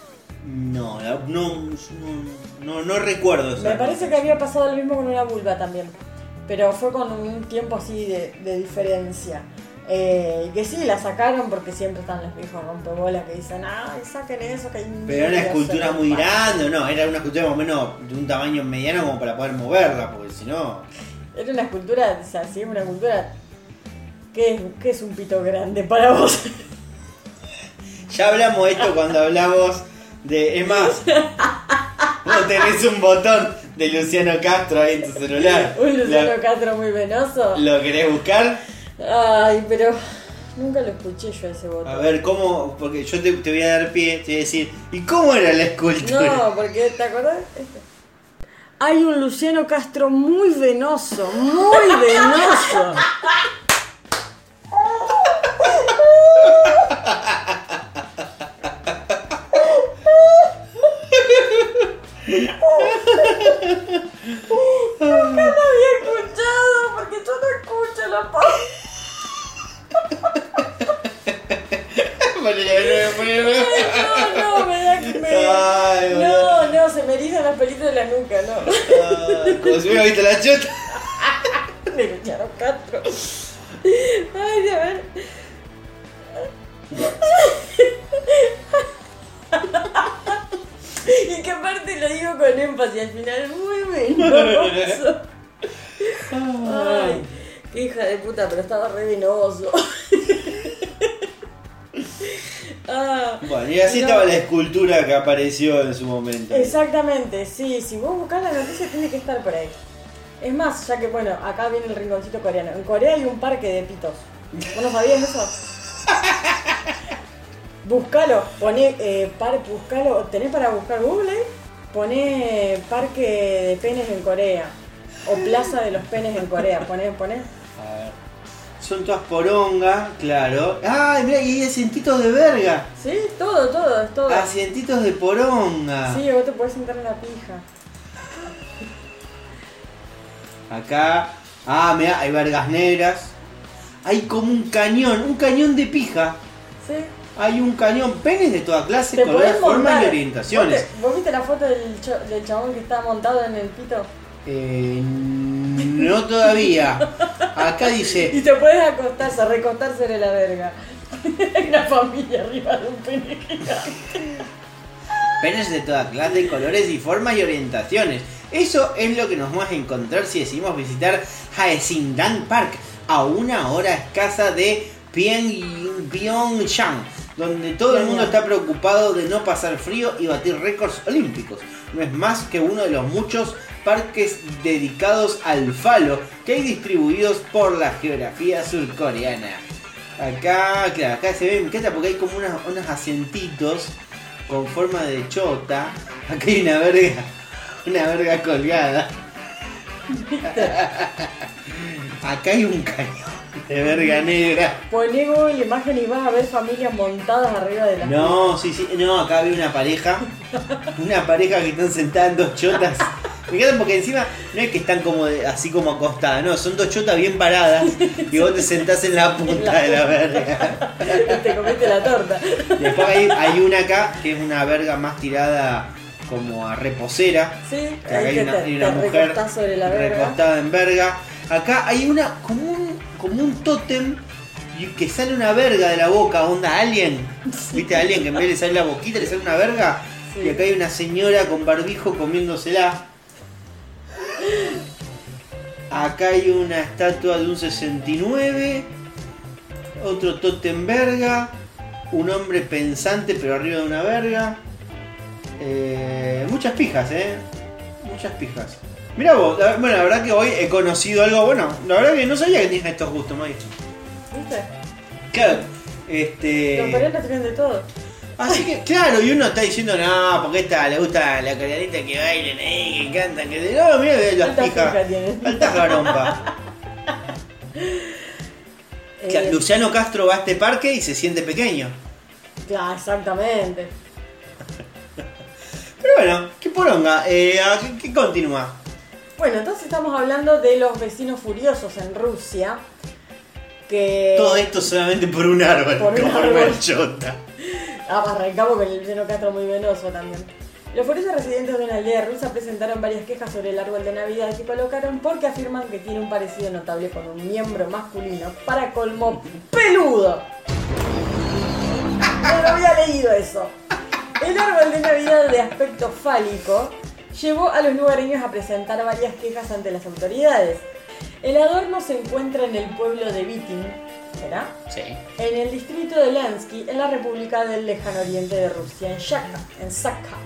No, la- no, no, no, no recuerdo eso. Me parece que había pasado lo mismo con una vulva también. Pero fue con un tiempo así de, de diferencia. Eh, que sí, la sacaron porque siempre están los viejos rompebolas que dicen, ay, saquen eso, que hay Pero era una escultura muy parque". grande, ¿o no? Era una escultura más o menos de un tamaño mediano como para poder moverla, porque si no. Era una escultura, o sea, sí, una escultura. ¿Qué es, qué es un pito grande para vos? Ya hablamos esto cuando hablamos de. Es más, vos tenés un botón de Luciano Castro ahí en tu celular. un Luciano ¿Lo, Castro muy venoso. lo querés buscar? Ay, pero nunca lo escuché yo ese A botón. ver, ¿cómo? Porque yo te, te voy a dar pie, te voy a decir, ¿y cómo era la escultura? No, porque ¿te acordás? Este. Hay un Luciano Castro muy venoso, muy venoso. Nunca lo había escuchado porque yo no escucho la. No, no, me da que me. Ay, No, no, se me erizan las pelitos de la nuca, no. Ah, Como si hubiera visto la chota. de Luciano Castro. Ay, de ver. Y que aparte lo digo con énfasis al final, venoso. Ay, qué hija de puta, pero estaba re venoso. Ah, Bueno, y así no. estaba la escultura que apareció en su momento. Exactamente, sí, si vos buscás la noticia tiene que estar por ahí. Es más, ya que bueno, acá viene el rinconcito coreano. En Corea hay un parque de pitos. ¿Vos no sabías eso? Buscalo, poné, eh, par, buscalo, tenés para buscar Google, poné parque de penes en Corea. O plaza de los penes en Corea, poné, poné. A ver. Son todas poronga, claro. Ay, mira, y hay asientitos de verga. Sí, todo, todo, es todo. Asientitos de poronga. Sí, vos te podés sentar en la pija. Acá. Ah, mira, hay vergas negras. Hay como un cañón, un cañón de pija. Sí. Hay un cañón, penes de toda clase, colores, formas y orientaciones. ¿Vos, te- vos viste la foto del, del chabón que está montado en el pito? Eh, no todavía. Acá dice. Y te puedes acostarse, recostar sobre la verga. Hay una familia arriba de un pene gigante. Penes de toda clase, colores y formas y orientaciones. Eso es lo que nos vamos a encontrar si decidimos visitar Haesindang Park, a una hora escasa de Pyong- Pyeongchang, donde todo el mundo está preocupado de no pasar frío y batir récords olímpicos. No es más que uno de los muchos parques dedicados al falo que hay distribuidos por la geografía surcoreana. Acá, claro, acá se ve, me encanta porque hay como unos, unos asientitos con forma de chota. Acá hay una verga, una verga colgada. Acá hay un cañón de verga negra. Poné Google la imagen y vas a ver familias montadas arriba de la No, sí, sí, no, acá había una pareja. Una pareja que están sentadas en dos chotas. Me encanta porque encima no es que están como de- así como acostadas, no, son dos chotas bien paradas y vos te sentás en la punta de la verga. te comiste la torta. Después hay, hay una acá que es una verga más tirada como a reposera. Sí, Que acá hay que una, te, hay una te mujer recostás sobre la verga. recostada en verga. Acá hay una como un, como un tótem y que sale una verga de la boca, onda alien. ¿Viste alien que en vez de salir la boquita le sale una verga? Sí. Y acá hay una señora con barbijo comiéndosela. Acá hay una estatua de un 69. Otro tótem verga. Un hombre pensante pero arriba de una verga. Eh, muchas pijas, eh. Muchas pijas. Mira vos, la- bueno, la verdad que hoy he conocido algo, bueno, la verdad que no sabía que tenías estos gustos, May. ¿Viste? Claro, Los este... tienen de todo. Así que, claro, y uno está diciendo, no, porque esta le gusta la coreanita que bailen ahí, que cantan, que... No, mira las Altas pijas. tienen. Claro, Eh, Luciano Castro va a este parque y se siente pequeño. claro, exactamente. Pero bueno, qué poronga. Eh, ¿a ¿qué, qué continúa? Bueno, entonces estamos hablando de los vecinos furiosos en Rusia. Que. Todo esto solamente por un árbol, Por un como árbol. Melchota. Ah, arrancamos con el seno Castro muy venoso también. Los furiosos residentes de una aldea rusa presentaron varias quejas sobre el árbol de Navidad que colocaron porque afirman que tiene un parecido notable con un miembro masculino, para colmo peludo. No lo había leído eso. El árbol de Navidad de aspecto fálico llevó a los lugareños a presentar varias quejas ante las autoridades. El adorno se encuentra en el pueblo de Vitin, ¿será? Sí. En el distrito de Lensky, en la República del Lejano Oriente de Rusia, en Shaka, en Sakha.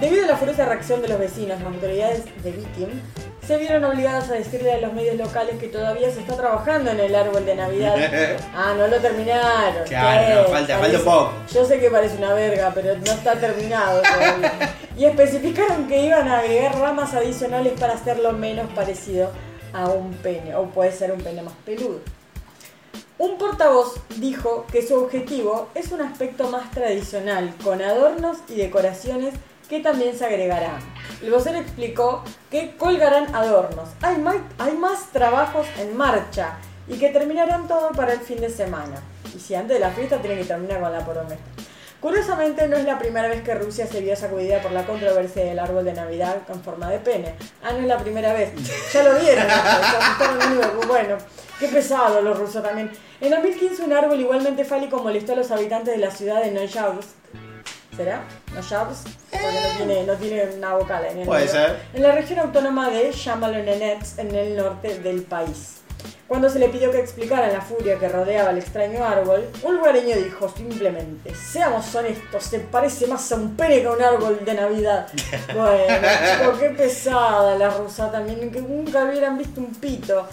Debido a la furiosa reacción de los vecinos, las autoridades de Vitim se vieron obligadas a decirle a los medios locales que todavía se está trabajando en el árbol de Navidad. ah, no lo terminaron. Claro, falta- falta un poco. Yo sé que parece una verga, pero no está terminado todavía. y especificaron que iban a agregar ramas adicionales para hacerlo menos parecido a un pene, o puede ser un pene más peludo. Un portavoz dijo que su objetivo es un aspecto más tradicional, con adornos y decoraciones que también se agregarán. El vocero explicó que colgarán adornos. Hay más, trabajos en marcha y que terminarán todo para el fin de semana. Y si antes de la fiesta tienen que terminar con la poronga. Curiosamente, no es la primera vez que Rusia se vio sacudida por la controversia del árbol de Navidad con forma de pene. Ah, no es la primera vez. Ya lo vieron. amigos. Bueno, qué pesado los rusos también. En 2015, un árbol igualmente fálico molestó a los habitantes de la ciudad de Noyabsk. ¿Será? ¿Noyabsk? Porque no tiene, no tiene una vocal en el Puede medio. ser. En la región autónoma de Yamalonenets, en el norte del país. Cuando se le pidió que explicara la furia que rodeaba el extraño árbol, un lugareño dijo simplemente, seamos honestos, se parece más a un pene que a un árbol de Navidad. Bueno, chicos, qué pesada la rusa también, que nunca hubieran visto un pito.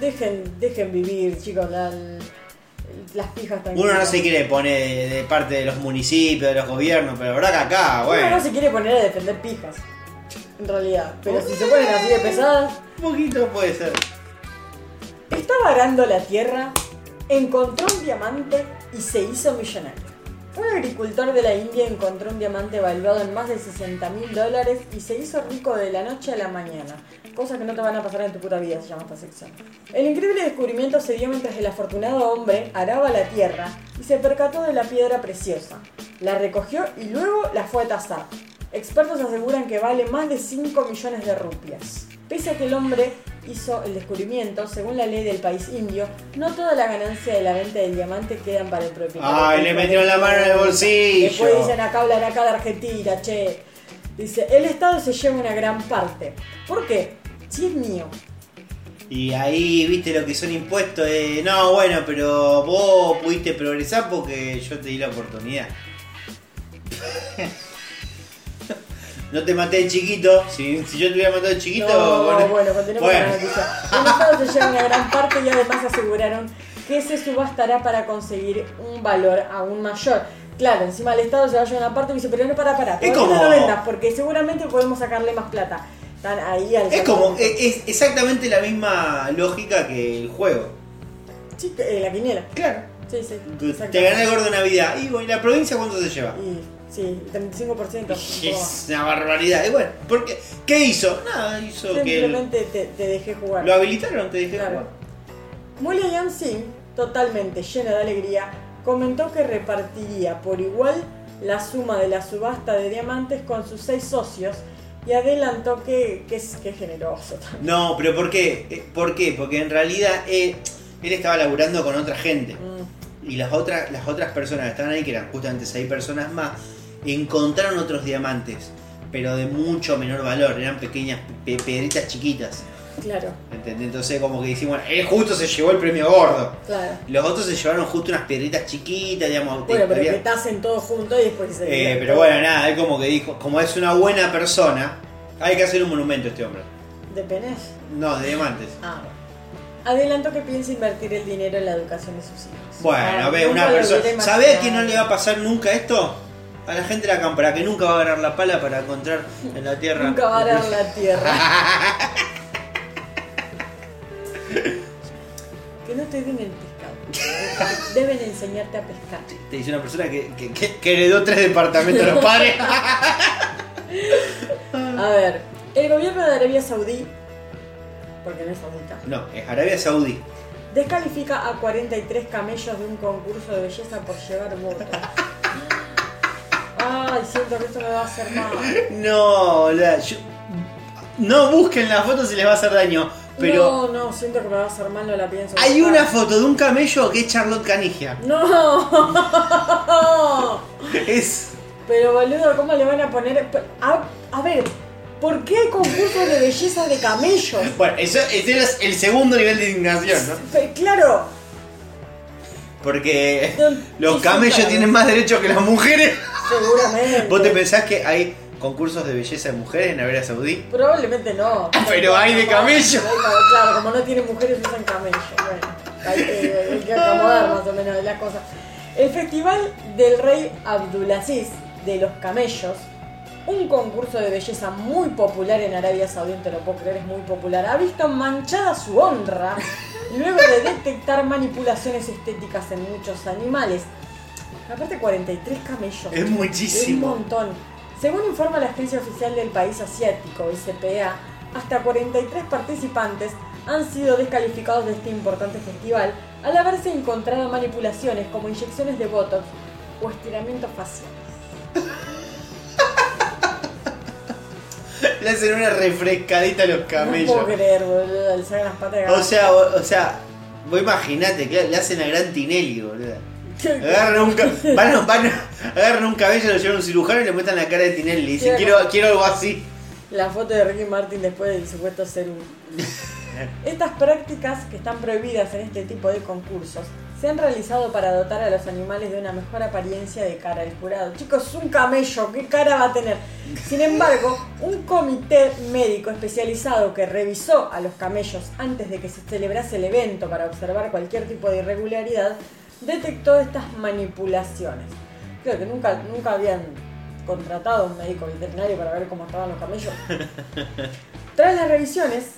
Dejen, dejen vivir, chicos, la- las pijas también. Uno no se quiere poner de, de parte de los municipios, de los gobiernos, pero la verdad que acá, bueno. Uno no se quiere poner a defender pijas, en realidad. Pero si se ponen así de pesadas... Un poquito puede ser. Estaba arando la tierra, encontró un diamante y se hizo millonario. Un agricultor de la India encontró un diamante valuado en más de 60 mil dólares y se hizo rico de la noche a la mañana. Cosas que no te van a pasar en tu puta vida, se llama esta sección. El increíble descubrimiento se dio mientras el afortunado hombre araba la tierra y se percató de la piedra preciosa. La recogió y luego la fue a tasar. Expertos aseguran que vale más de 5 millones de rupias. Pese a que el hombre hizo el descubrimiento, según la ley del país indio, no toda la ganancia de la venta del diamante quedan para el propietario. Ay, le metieron la mano en el bolsillo. Después dicen acá hablan acá de Argentina, che. Dice, el Estado se lleva una gran parte. ¿Por qué? Si es mío. Y ahí viste lo que son impuestos de. No, bueno, pero vos pudiste progresar porque yo te di la oportunidad. no te maté de chiquito. Si, si yo te hubiera matado de chiquito, No, bueno. bueno, continuemos bueno. con la noticia. El Estado se lleva una gran parte y además aseguraron que se subastará para conseguir un valor aún mayor. Claro, encima el Estado se va a llevar una parte y dice, pero no para, para, Es todavía no como- lo vendas porque seguramente podemos sacarle más plata. Están ahí al Es como, salto. es, es exactamente la misma lógica que el juego. Sí, eh, la quiniela. Claro. Sí, sí. Te gané el gordo de Navidad. Y bueno, ¿y la provincia cuánto se lleva? Y sí, 35%. poco más. Es una barbaridad. Y bueno, porque, ¿qué hizo? Nada, hizo que el- Simplemente te, dejé jugar. lo habilitaron, te dije. Claro. William Singh, totalmente lleno de alegría, comentó que repartiría por igual la suma de la subasta de diamantes con sus seis socios y adelantó que, que es que es generoso también. No, pero ¿por qué? Eh, ¿Por qué? Porque en realidad él, él estaba laburando con otra gente. Mm, Y las otras, las otras personas que estaban ahí, que eran justamente seis personas más, encontraron otros diamantes, pero de mucho menor valor, eran pequeñas pe- piedritas chiquitas. Claro, ¿Entendés? Entonces como que decimos, él justo se llevó el premio gordo. claro. Los otros se llevaron justo unas piedritas chiquitas, digamos. Bueno, pero había- que tasen todos juntos y después se Eh, pero bueno, nada, él como que dijo, como es una buena persona, hay que hacer un monumento a este hombre. ¿De penes? No, de diamantes. Ah, bueno. Adelantó que piensa invertir el dinero en la educación de sus hijos. Bueno, Ah, ve, una persona. hubiera ¿Sabe a imaginado. quién no le va a pasar nunca esto? A la gente de la cámara, que nunca va a agarrar la pala para encontrar en la tierra. Nunca va a dar la tierra. que no te den el pescado. Deben enseñarte a pescar. Te dice una persona que, que- que- que heredó tres departamentos de los padres. A ver, el gobierno de Arabia Saudí, porque no es saudita, no, es Arabia Saudí. descalifica a 43 camellos de un concurso de belleza por llevar votos. Ay, siento que esto me va a hacer mal. No, yo- no busquen la foto si les va a hacer daño. Pero No, no, siento que me va a hacer mal, no la pienso. hay una foto de un camello que es Charlotte Canigia. ¡No! Es. Pero boludo, ¿cómo le van a poner? A, a ver, ¿por qué hay concursos de belleza de camellos? Bueno, eso, ese es el segundo nivel de indignación, ¿no? Claro, Porque los camellos tienen más derechos que las mujeres. seguramente. ¿Vos te pensás que hay concursos de belleza de mujeres en Arabia Saudí? Probablemente no. Pero hay de camello. Claro, como no tienen mujeres usan camello. Bueno, hay que, hay que acomodar más o menos las cosas. El festival del rey Abdulaziz de los camellos, un concurso de belleza muy popular en Arabia Saudí, te lo puedo creer, es muy popular, ha visto manchada su honra luego de detectar manipulaciones estéticas en muchos animales. Aparte 43 camellos. Es muchísimo. Es un montón. Según informa la agencia oficial del país asiático, SPA, hasta 43 participantes han sido descalificados de este importante festival al haberse encontrado manipulaciones como inyecciones de botox o estiramientos faciales. Le hacen una refrescadita a los No puedo camellos. creer, boludo, le sacan las patas de O sea, o, o sea, vos imaginate le hacen a Gran Tinelli, boludo. Agarran un, van, a- van a- agarran un cabello, lo llevan a un cirujano y le muestran la cara de Tinelli. Y dicen, Quiero- algo así. La foto de Ricky Martin después del supuesto ser un... Estas prácticas que están prohibidas en este tipo de concursos se han realizado para dotar a los animales de una mejor apariencia de cara al jurado. Chicos, un camello, ¿qué cara va a tener? Sin embargo, un comité médico especializado que revisó a los camellos antes de que se celebrase el evento para observar cualquier tipo de irregularidad, detectó estas manipulaciones. Creo que nunca, nunca habían contratado a un médico veterinario para ver cómo estaban los camellos. Tras las revisiones,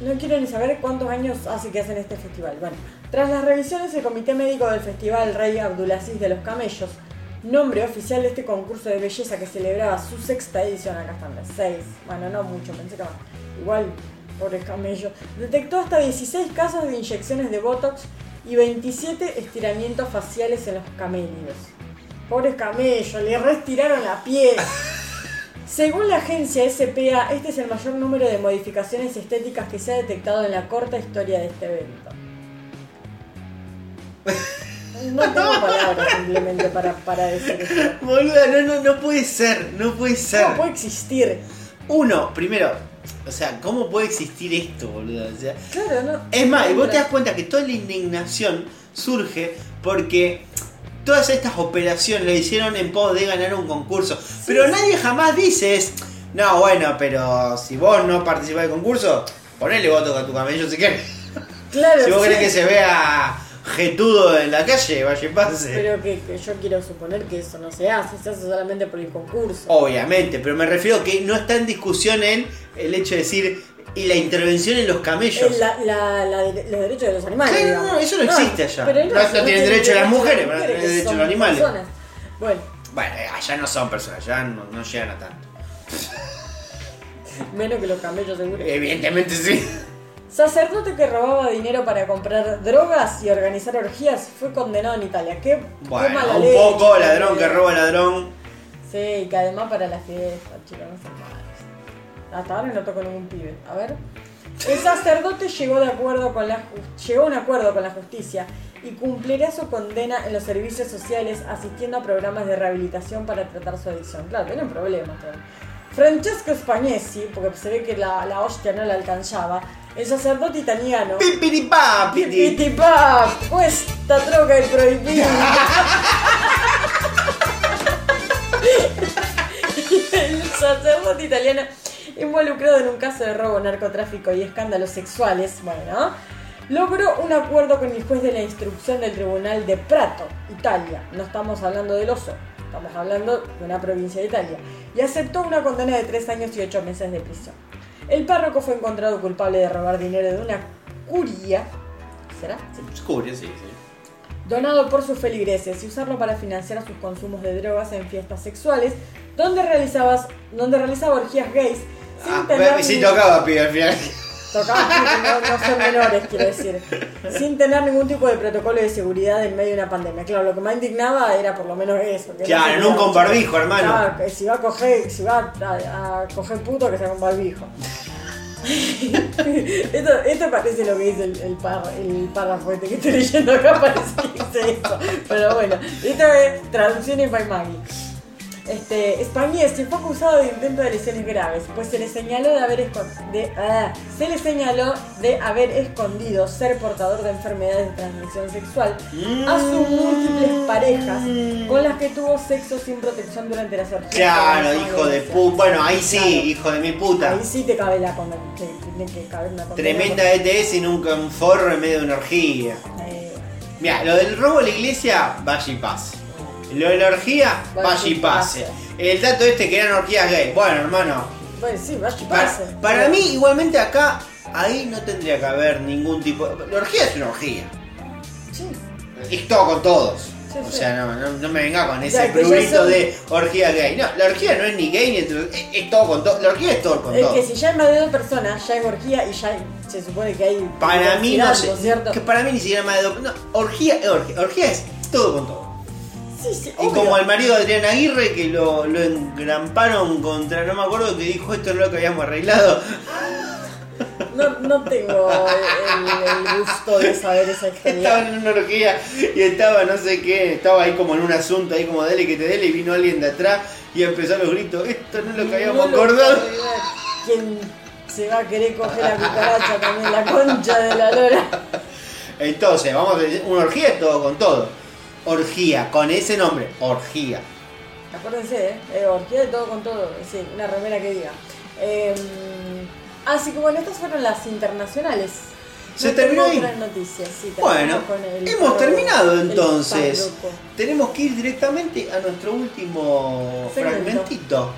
no quiero ni saber cuántos años hace que hacen este festival. Bueno, tras las revisiones, el Comité Médico del Festival Rey Abdulaziz de los Camellos, nombre oficial de este concurso de belleza que celebraba su sexta edición, acá están las seis, bueno, no mucho, pensé que más. Igual, pobres camellos, detectó hasta 16 casos de inyecciones de Botox y 27 estiramientos faciales en los camélidos. Pobres camellos, le retiraron la piel. Según la agencia SPA, este es el mayor número de modificaciones estéticas que se ha detectado en la corta historia de este evento. No tengo palabras simplemente para, para decir esto. Boluda, no, no, no puede ser, no puede ser. ¿Cómo puede existir? Uno, primero, o sea, ¿cómo puede existir esto, boludo? O sea, Claro, no. es más, y vos te das cuenta que toda la indignación surge porque todas estas operaciones lo hicieron en pos de ganar un concurso. Pero nadie jamás dice es, no, bueno, pero si vos no participás del concurso, ponele voto a tu camello si querés. Claro, Si vos sí. querés que se vea jetudo en la calle, vaya pase. Pero que, que yo quiero suponer que eso no se hace, se hace solamente por el concurso. Obviamente, pero me refiero que no está en discusión en el hecho de decir y la intervención en los camellos. La- la- la de- los derechos de los animales. Claro, no, eso no existe allá. pero No- no tienen derecho las mujeres, pero tienen derecho los animales. personas. Bueno, Bueno, eh, allá no son personas, allá no, no llegan a tanto. menos que los camellos seguro. Evidentemente sí. Sacerdote que robaba dinero para comprar drogas y organizar orgías fue condenado en Italia. Qué, qué Bueno, mala un leche, poco ladrón que roba ladrón. Sí, que además para la fiesta, chicos, no son malos. Hasta ahora no tocó ningún pibe. A ver. El sacerdote llegó de acuerdo con la llegó a un acuerdo con la justicia y cumplirá su condena en los servicios sociales asistiendo a programas de rehabilitación para tratar su adicción. Claro, tiene un problema. pero- Francesco Spagnesi, porque se ve que la, la hostia no la alcanzaba, el sacerdote italiano. Pipiripapiti. Pipitipap, questa droga è proibita. El sacerdote italiano involucrado en un caso de robo, narcotráfico y escándalos sexuales, bueno, logró un acuerdo con el juez de la instrucción del tribunal de Prato, Italia. No estamos hablando del oso, estamos hablando de una provincia de Italia. Y aceptó una condena de tres años y ocho meses de prisión. El párroco fue encontrado culpable de robar dinero de una curia. ¿Será? Sí Oscuro, sí, sí. donado por sus feligreses y usarlo para financiar sus consumos de drogas en fiestas sexuales, donde, realizabas, donde realizaba orgías gays sin Ah, tener sí ni- tocaba, pibe, al final. Tocaba, no, no son menores, quiero decir, sin tener ningún tipo de protocolo de seguridad en medio de una pandemia. Claro, lo que más indignaba era por lo menos eso. que no Claro, nunca cuidaba. un barbijo, hermano. Claro, que si va a coger, si va a, a coger puto, que sea con barbijo. esto, esto parece lo que dice el, el, par- el párrafo este que estoy leyendo acá, parece que dice eso. Pero bueno, esto es traducción en Paimagi. Este, Spagnesi fue acusado de intento de lesiones graves, pues se le señaló de haber de- ah, se le señaló de haber escondido ser portador de enfermedades de transmisión sexual a sus múltiples parejas con las que tuvo sexo sin protección durante las orgías. Claro, de hijo de puta. Bueno, ahí sí, Claro. hijo de mi puta. Ahí sí te cabe la condena. Tremenda ETS y nunca un forro en medio de una orgía. Eh, Mira, lo del robo a la iglesia, vaya y pase. Lo de la orgía, vaya y pase. El dato este que eran orgías gay. Bueno, hermano, bueno, sí, vaya y para, pase. para mí igualmente acá, ahí no tendría que haber ningún tipo... La orgía es una orgía. Sí. Es todo con todos. Sí, O sí. sea, no, no, no me venga con ese prurito son- de orgía gay. No, la orgía no es ni gay ni es, es todo con todo. La orgía es todo con Es todo. que si ya hay más de dos personas, ya es orgía y ya se supone que hay. Para mí no sé. Que para mí ni siquiera más de dos. No, orgía es orgía. Orgía es todo con todo. Sí, sí, Y obvio. como al marido de Adrián Aguirre que lo, lo engramparon contra, no me acuerdo, que dijo esto no es lo que habíamos arreglado. No, no tengo el, el gusto de saber esa Estaba historia. en una orgía y estaba no sé qué, estaba ahí como en un asunto, ahí como dele que te dele y vino alguien de atrás y empezó los gritos, esto no es lo que habíamos No acordado. ¿Quién se va a querer coger la cucaracha también? La concha de la lora. Entonces, vamos a una orgía es todo con todo. Orgía, con ese nombre, orgía. Acuérdense, ¿eh? Eh, orgía de todo con todo. Sí, una remera que diga. Eh, así que bueno, estas fueron las internacionales. ¿Se No terminó ahí? noticias, sí, Bueno, hemos terminado entonces. Tenemos que ir directamente a nuestro último Segmento. fragmentito.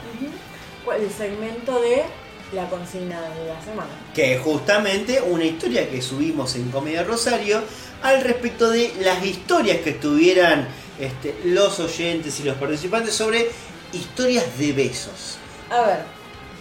El segmento de la consigna de la semana. que es justamente una historia que subimos en Comedia Rosario al respecto de las historias que tuvieran este, los oyentes y los participantes sobre historias de besos. A ver,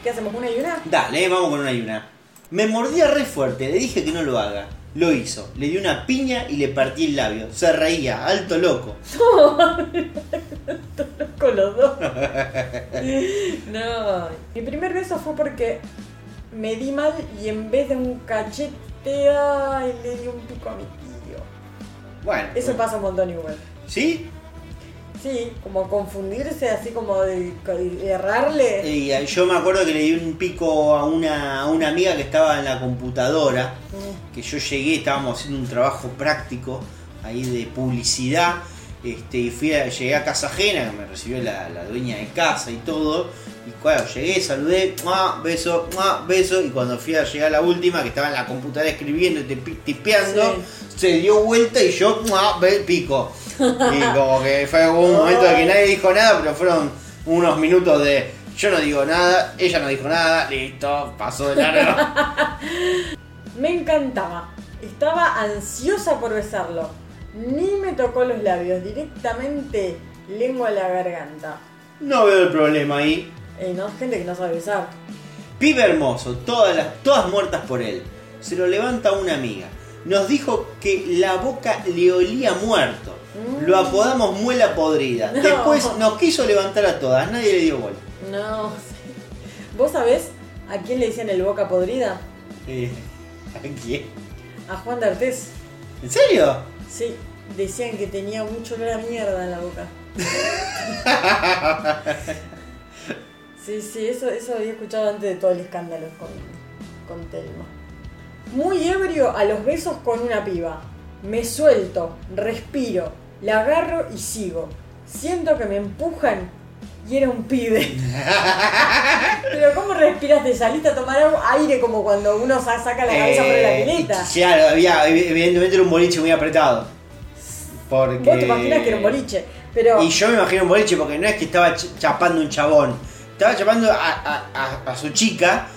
¿qué hacemos? ¿Una y una? Dale, vamos con una y una. Me mordía re fuerte, le dije que no lo haga. Lo hizo, le di una piña y le partí el labio. Se reía, alto loco. con los dos. no. Mi primer beso fue porque me di mal y en vez de un cachete, ay, le di un pico a mi tío. Bueno, Eso pasa un montón igual. ¿sí? Sí, como confundirse, así como de, de errarle. Y yo me acuerdo que le di un pico a una, a una amiga que estaba en la computadora. Mm. que yo llegué, estábamos haciendo un trabajo práctico ahí de publicidad, este, y fui a- llegué a casa ajena, que me recibió la, la dueña de casa y todo, Y cuando llegué, saludé, ¡mua! beso, ¡mua! beso. Y cuando fui a llegar a la última, que estaba en la computadora escribiendo y tipeando, se dio vuelta y yo, ¡mua! pico. Y como que fue un momento de que nadie dijo nada, pero fueron unos minutos de yo no digo nada, ella no dijo nada, listo, pasó de largo. Me encantaba. Estaba ansiosa por besarlo. Ni me tocó los labios, directamente lengua a la garganta. No veo el problema ahí. Eh, no, gente que no sabe besar. Pibe hermoso, todas, las, todas muertas por él. Se lo levanta una amiga. Nos dijo que la boca le olía muerto. Lo apodamos muela podrida. No. Después nos quiso levantar a todas, nadie le dio bola. No. ¿Vos sabés a quién le decían el boca podrida? Eh, ¿A quién? A Juan D'Artés. ¿En serio? Sí, decían que tenía mucho olor a mierda en la boca. Sí, sí, eso, eso había escuchado antes de todo el escándalo con, con Telma. Muy ebrio a los besos con una piba. Me suelto, respiro, la agarro y sigo. Siento que me empujan y era un pibe. Pero ¿cómo respiraste? ¿Saliste a tomar aire como cuando uno sa- saca la cabeza por la Eh, pileta? Claro, había, evidentemente era un boliche muy apretado. Porque... Vos te imaginas que era un boliche, pero... Y yo me imagino un boliche porque no es que estaba ch- chapando un chabón. Estaba chapando a, a- a- a su chica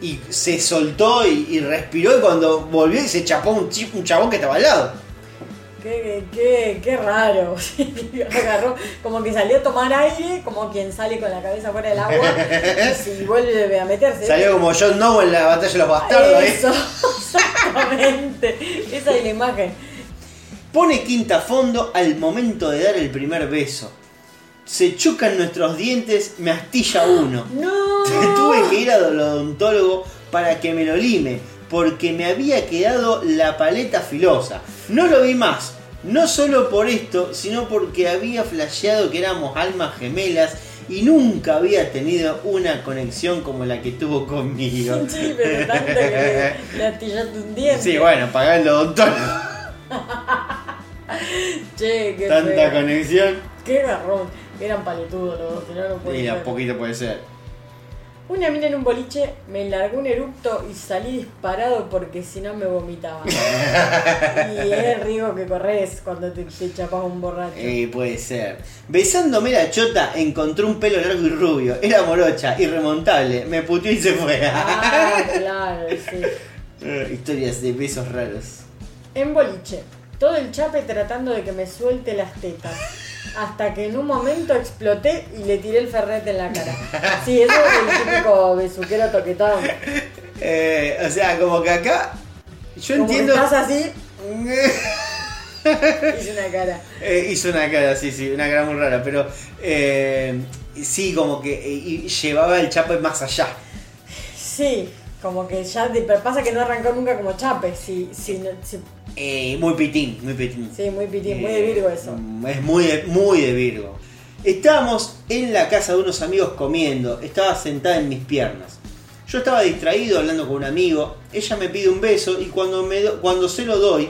y se soltó y, y respiró y cuando volvió y se chapó un, un chabón que estaba al lado. Qué, qué, qué raro. Agarró, como que salió a tomar aire, como quien sale con la cabeza fuera del agua y vuelve a meterse. Salió como John Snow en la batalla de los bastardos. ¿eh? Eso, exactamente. Esa es la imagen. Pone quinta fondo al momento de dar el primer beso. Se chocan nuestros dientes, me astilla uno. ¡No! Tuve que ir al odontólogo para que me lo lime, porque me había quedado la paleta filosa. No lo vi más, no solo por esto, sino porque había flasheado que éramos almas gemelas y nunca había tenido una conexión como la que tuvo conmigo. Sí, pero tanto que le, un diente. Sí, bueno, pagar el odontólogo. Che, qué Tanta feo. conexión. Qué garrón. Eran paletudos los dos, si no, no puede Y ser. a poquito puede ser. Una mina en un boliche me largó un eructo y salí disparado porque si no me vomitaba. y es el riesgo que corres cuando te, te chapas un borracho. Eh, puede ser. Besándome la chota encontró un pelo largo y rubio. Era morocha, irremontable. Me puteó y se fue. Ah, claro, sí. Eh, Historias de besos raros. En boliche, todo el chape tratando de que me suelte las tetas. Hasta que en un momento exploté y le tiré el ferrete en la cara. Sí, eso es el típico besuquero toquetón. Eh, o sea, como que acá. Yo Como que entiendo. estás así, hice una cara. Eh, hizo una cara, sí, sí, una cara muy rara, pero eh, sí, como que eh, y llevaba el chape más allá. Sí, como que ya pero pasa que no arrancó nunca como chape. Sí, no- sí, Eh, muy pitín, muy pitín. sí, muy pitín, muy de Virgo eso. Es muy de, muy de Virgo. Estábamos en la casa de unos amigos comiendo, estaba sentada en mis piernas. Yo estaba distraído hablando con un amigo, ella me pide un beso y cuando, me do- cuando se lo doy,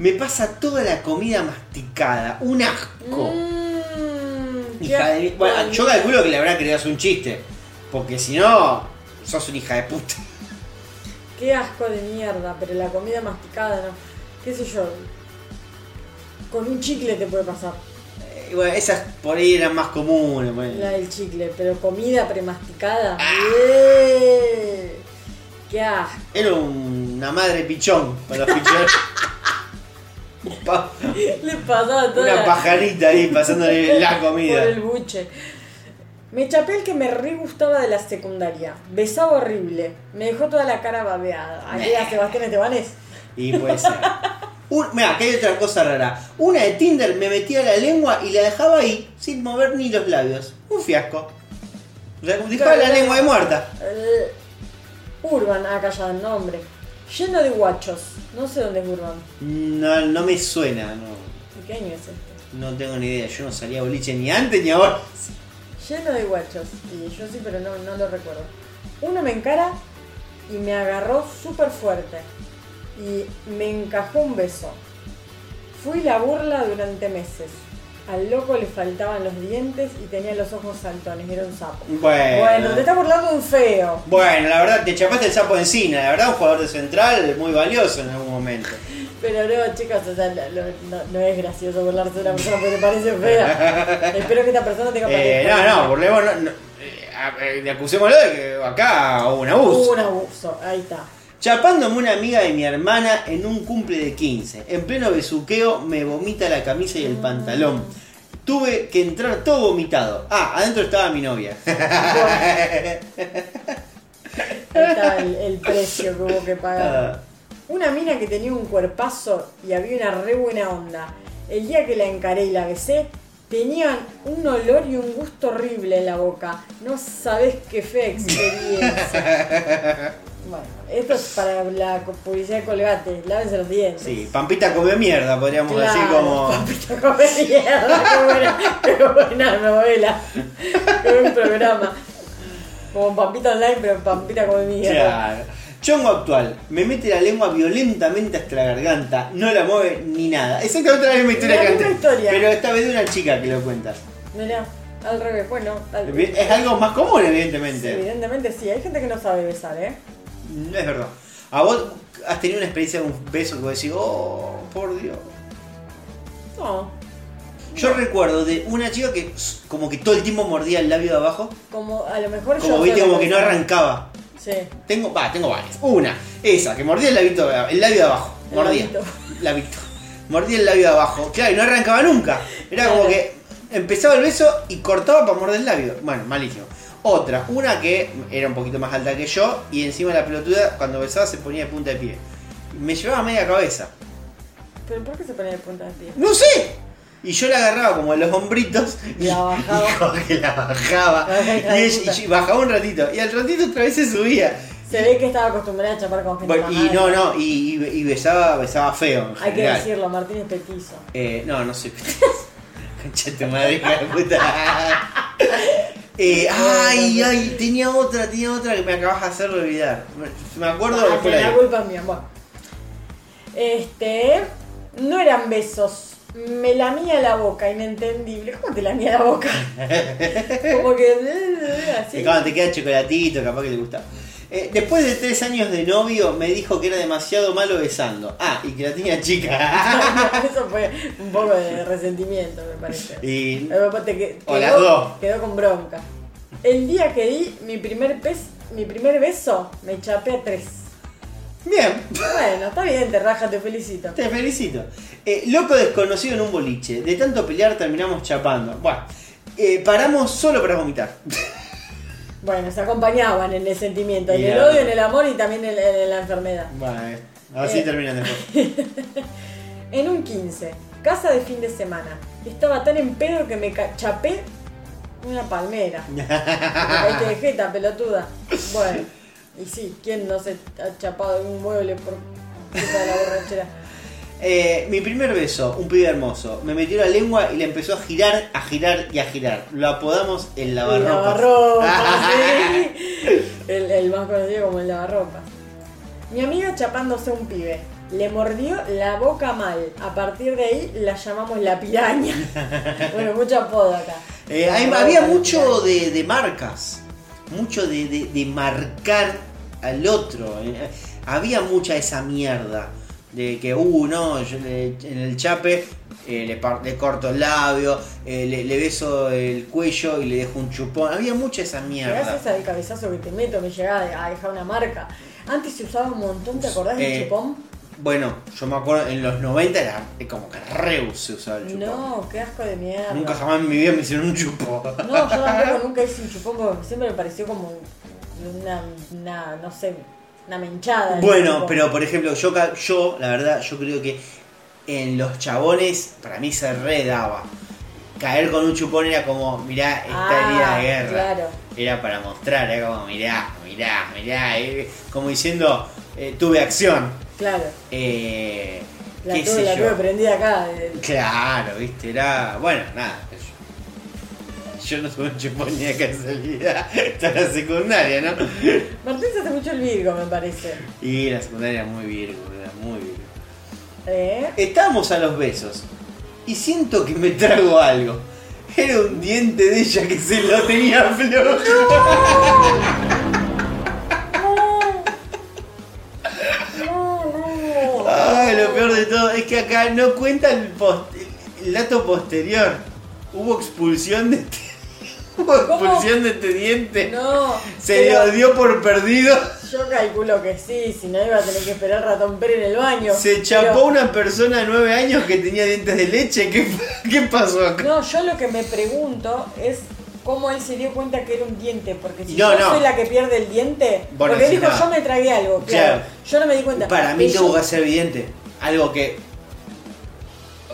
me pasa toda la comida masticada, un asco. Mm, Hija de- Bueno, yo calculo que le habrá querido hacer un chiste, porque si no, sos una hija de puta. Qué asco de mierda, pero la comida masticada no. ¿Qué sé yo? Con un chicle te puede pasar. Eh, bueno, esas por ahí eran más comunes. bueno. La del chicle, pero comida premasticada. Ah. ¡eh! ¡Qué asco! Era una madre pichón para los pichones. Le pasaba toda Una la- pajarita ahí pasándole la comida. Por el buche. Me chapé el que me re gustaba de la secundaria. Besaba horrible. Me dejó toda la cara babeada. Aquí a Sebastián Estebanés. Y puede ser. Un, mira, acá hay otra cosa rara. Una de Tinder me metía la lengua y la dejaba ahí sin mover ni los labios. Un fiasco. Dejaba la lengua de muerta. Eh, Urban, acá ya el nombre. Lleno de guachos. No sé dónde es Urban. No, no me suena, no, ¿De qué año es este? no tengo ni idea. Yo no salía boliche ni antes ni ahora. Lleno de guachos. Y yo sí, pero no, no lo recuerdo. Uno me encara y me agarró súper fuerte. Y me encajó un beso. Fui la burla durante meses. Al loco le faltaban los dientes y tenía los ojos saltones, era un sapo. Bueno. Bueno, te estás burlando de un feo. Bueno, la verdad, te chapaste el sapo encina. La verdad, un jugador de central muy valioso en algún momento. Pero no, chicos, o sea, no, no es gracioso burlarse de una persona porque te parece fea. Espero que esta persona tenga Eh, no, no, burlemos, no, no, eh, eh, acusémoslo de que acá hubo un abuso. Un abuso, ahí está. Chapándome una amiga de mi hermana en un cumple de 15. En pleno besuqueo me vomita la camisa y el pantalón. Tuve que entrar todo vomitado. Ah, adentro estaba mi novia. Ahí está el, el precio que hubo que Ah. pagar. Una mina que tenía un cuerpazo y había una re buena onda. El día que la encaré y la besé, tenían un olor y un gusto horrible en la boca. No sabés qué fea experiencia. Bueno, esto es para la publicidad de Colgate. Lávense los dientes. Sí, Pampita come mierda, podríamos Claro, decir como. Pampita come mierda, qué buena, qué buena novela, qué buen programa. Como Pampita Online, pero Pampita come mierda. Claro. Chongo actual, me mete la lengua violentamente hasta la garganta, no la mueve ni nada. Exactamente la misma historia La que misma antes. historia. Pero esta vez de una chica que lo cuenta. Mirá, al revés, bueno, al- Es algo más común, Sí, evidentemente. evidentemente sí, hay gente que no sabe besar, ¿eh? No es verdad. ¿A vos has tenido una experiencia de un beso que vos decís, oh, por Dios? No, Yo recuerdo de una chica que como que todo el tiempo mordía el labio de abajo, como a lo mejor yo. como viste, como que no arrancaba. Sí, Tengo, va, tengo varias. Una, esa, que mordía el labito, de- el labio de abajo. El Mordía. labito. Labito. Mordía el labio de abajo. Claro, y no arrancaba nunca. Era como que empezaba el beso y cortaba para morder el labio. Bueno, malísimo. Otra, una que era un poquito más alta que yo y encima la pelotuda cuando besaba se ponía de punta de pie. Me llevaba media cabeza. pero ¿por qué se pone de punta de pie? ¡No sé! Y yo la agarraba como de los hombritos Y la bajaba. y la bajaba. La Y, de ella- puta. y bajaba un ratito. Y al ratito otra vez se subía. Se ve que estaba acostumbrada a chapar con gente Bueno, y no, no, y, besaba, besaba feo en Hay que decirlo, Martín es petizo. Eh, no, no soy Concha tu madre, hija de puta. Eh, ay, ay, tenía otra, tenía otra que me acabas de hacer olvidar. Me- acuerdo Ah, que la culpa es mía. Bueno. Este. No eran besos. Me lamía la boca, inentendible. ¿Cómo te lamía la boca? Como que. Así. Que cuando te queda chocolatito, capaz que le gusta. Eh, después de tres años de novio, me dijo que era demasiado malo besando. Ah, y que la tenía chica. Eso fue un poco de resentimiento, me parece. y. Eh, te que- O las dos. quedó con bronca. El día que di mi primer, pez, mi primer beso, me chapé a tres. Bien, Bueno, está bien, te raja, te felicito. te felicito. Eh, loco desconocido en un boliche. De tanto pelear terminamos chapando. Bueno, eh, paramos solo para vomitar. Bueno, se acompañaban en el sentimiento, en el odio, en el amor y también en, en la enfermedad. Bueno, así Eh. terminan después. En un 15, casa de fin de semana. Estaba tan en pedo que me chapé una palmera. Me caíste de jeta, pelotuda. Bueno, y sí, ¿quién no se ha chapado en un mueble por culpa de la borrachera? Eh, mi primer beso, un pibe hermoso, me metió la lengua y le empezó a girar, a girar y a girar. Lo apodamos el lavarropas. Lavarropas, sí. el, el más conocido como el lavarropas. Mi amiga chapándose un pibe. Le mordió la boca mal. A partir de ahí la llamamos la piraña. bueno, mucho apodo acá. Eh, hay- había mucho de marcas, mucho de, de- de marcar al otro. eh, había mucha esa mierda de que, uh, no, yo le- en el chape eh, le, par- le corto el labio, eh, le, le beso el cuello y le dejo un chupón. Había mucha esa mierda. esa del cabezazo que te meto, me llegaba a dejar una marca. Antes se usaba un montón, ¿te acordás del Eh, chupón? Bueno, yo me acuerdo en los 90 era como que Reus se usaba el chupón. No, qué asco de mierda. Nunca jamás en mi vida me hicieron un chupón. No, yo tampoco nunca hice un chupón porque siempre me pareció como una, una no sé, una menchada. Bueno, pero por ejemplo, yo, yo, la verdad, yo creo que en los chabones, para mí se redaba. Caer con un chupón era como, mirá, esta Ah, herida de guerra. claro. Era para mostrar, era como, mirá, mirá, mirá. eh, como diciendo, eh, tuve acción. Claro, Eh, la qué sé la yo. tuve prendida acá. Claro, viste, era. Bueno, nada. Yo, yo no tuve un chupón ni de casualidad. Hasta la secundaria, ¿no? Martín se hace mucho el Virgo, me parece. Y la secundaria muy virgo, era muy virgo. ¿Eh? Estábamos a los besos. y siento que me trago algo. Era un diente de ella que se lo tenía flojo. Peor de todo es que acá no cuenta el, post- el dato posterior. Hubo expulsión de este, hubo expulsión de este diente. No. Se pero lo dio por perdido. Yo calculo que sí, si no iba a tener que esperar ratón Pérez en el baño. Se chapó Pero- una persona de 9 años que tenía dientes de leche. ¿Qué, qué pasó acá? No, yo lo que me pregunto es cómo él se dio cuenta que era un diente. Porque si No, yo no. soy la que pierde el diente. Bueno, porque él sí, dijo, no. yo me tragué algo. Claro. Claro. Yo no me di cuenta. Para mí tuvo que ser evidente. Algo que.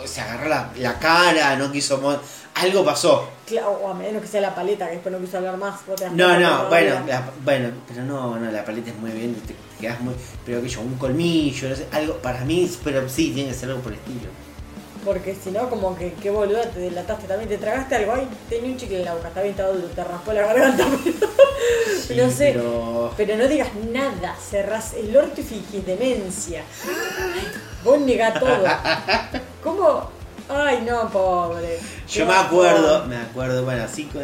Se agarró la, la cara, no quiso. Algo pasó. Claro, o a menos que sea la paleta, que después no quiso hablar más. No, no, bueno, la- bueno, pero no, no, la paleta es muy bien, te, te quedas muy. Pero que yo, un colmillo, no sé, algo, para mí, pero sí, tiene que ser algo por el estilo. Porque si no, como que qué boluda, te delataste también, te tragaste algo. Ay, tenía un chicle en la boca, está bien, estaba duro, te raspó la garganta. Pero, no sé, pero... Pero. no digas nada, cerrás el orto y fingís demencia. Vos negá todo. ¿Cómo? Ay, no, pobre. Yo me acuerdo, me acuerdo, bueno, así con.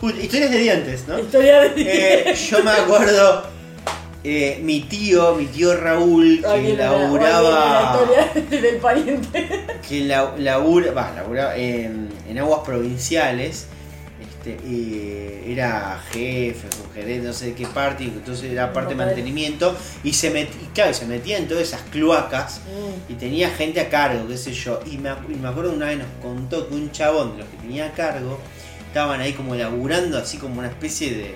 Uy, historias de dientes, ¿no? Historia de Eh, yo me acuerdo, eh, mi tío, mi tío Raúl, que laburaba. la historia del pariente. que la- labura, va, laburaba en, en aguas provinciales, este, eh, era jefe, gerente, no sé de qué parte, y entonces era parte de mantenimiento, y se metía, claro, y se metía en todas esas cloacas, Mm. y tenía gente a cargo, qué sé yo, y me, acu- y me acuerdo una vez nos contó que un chabón de los que tenía a cargo, estaban ahí como laburando, así como una especie de,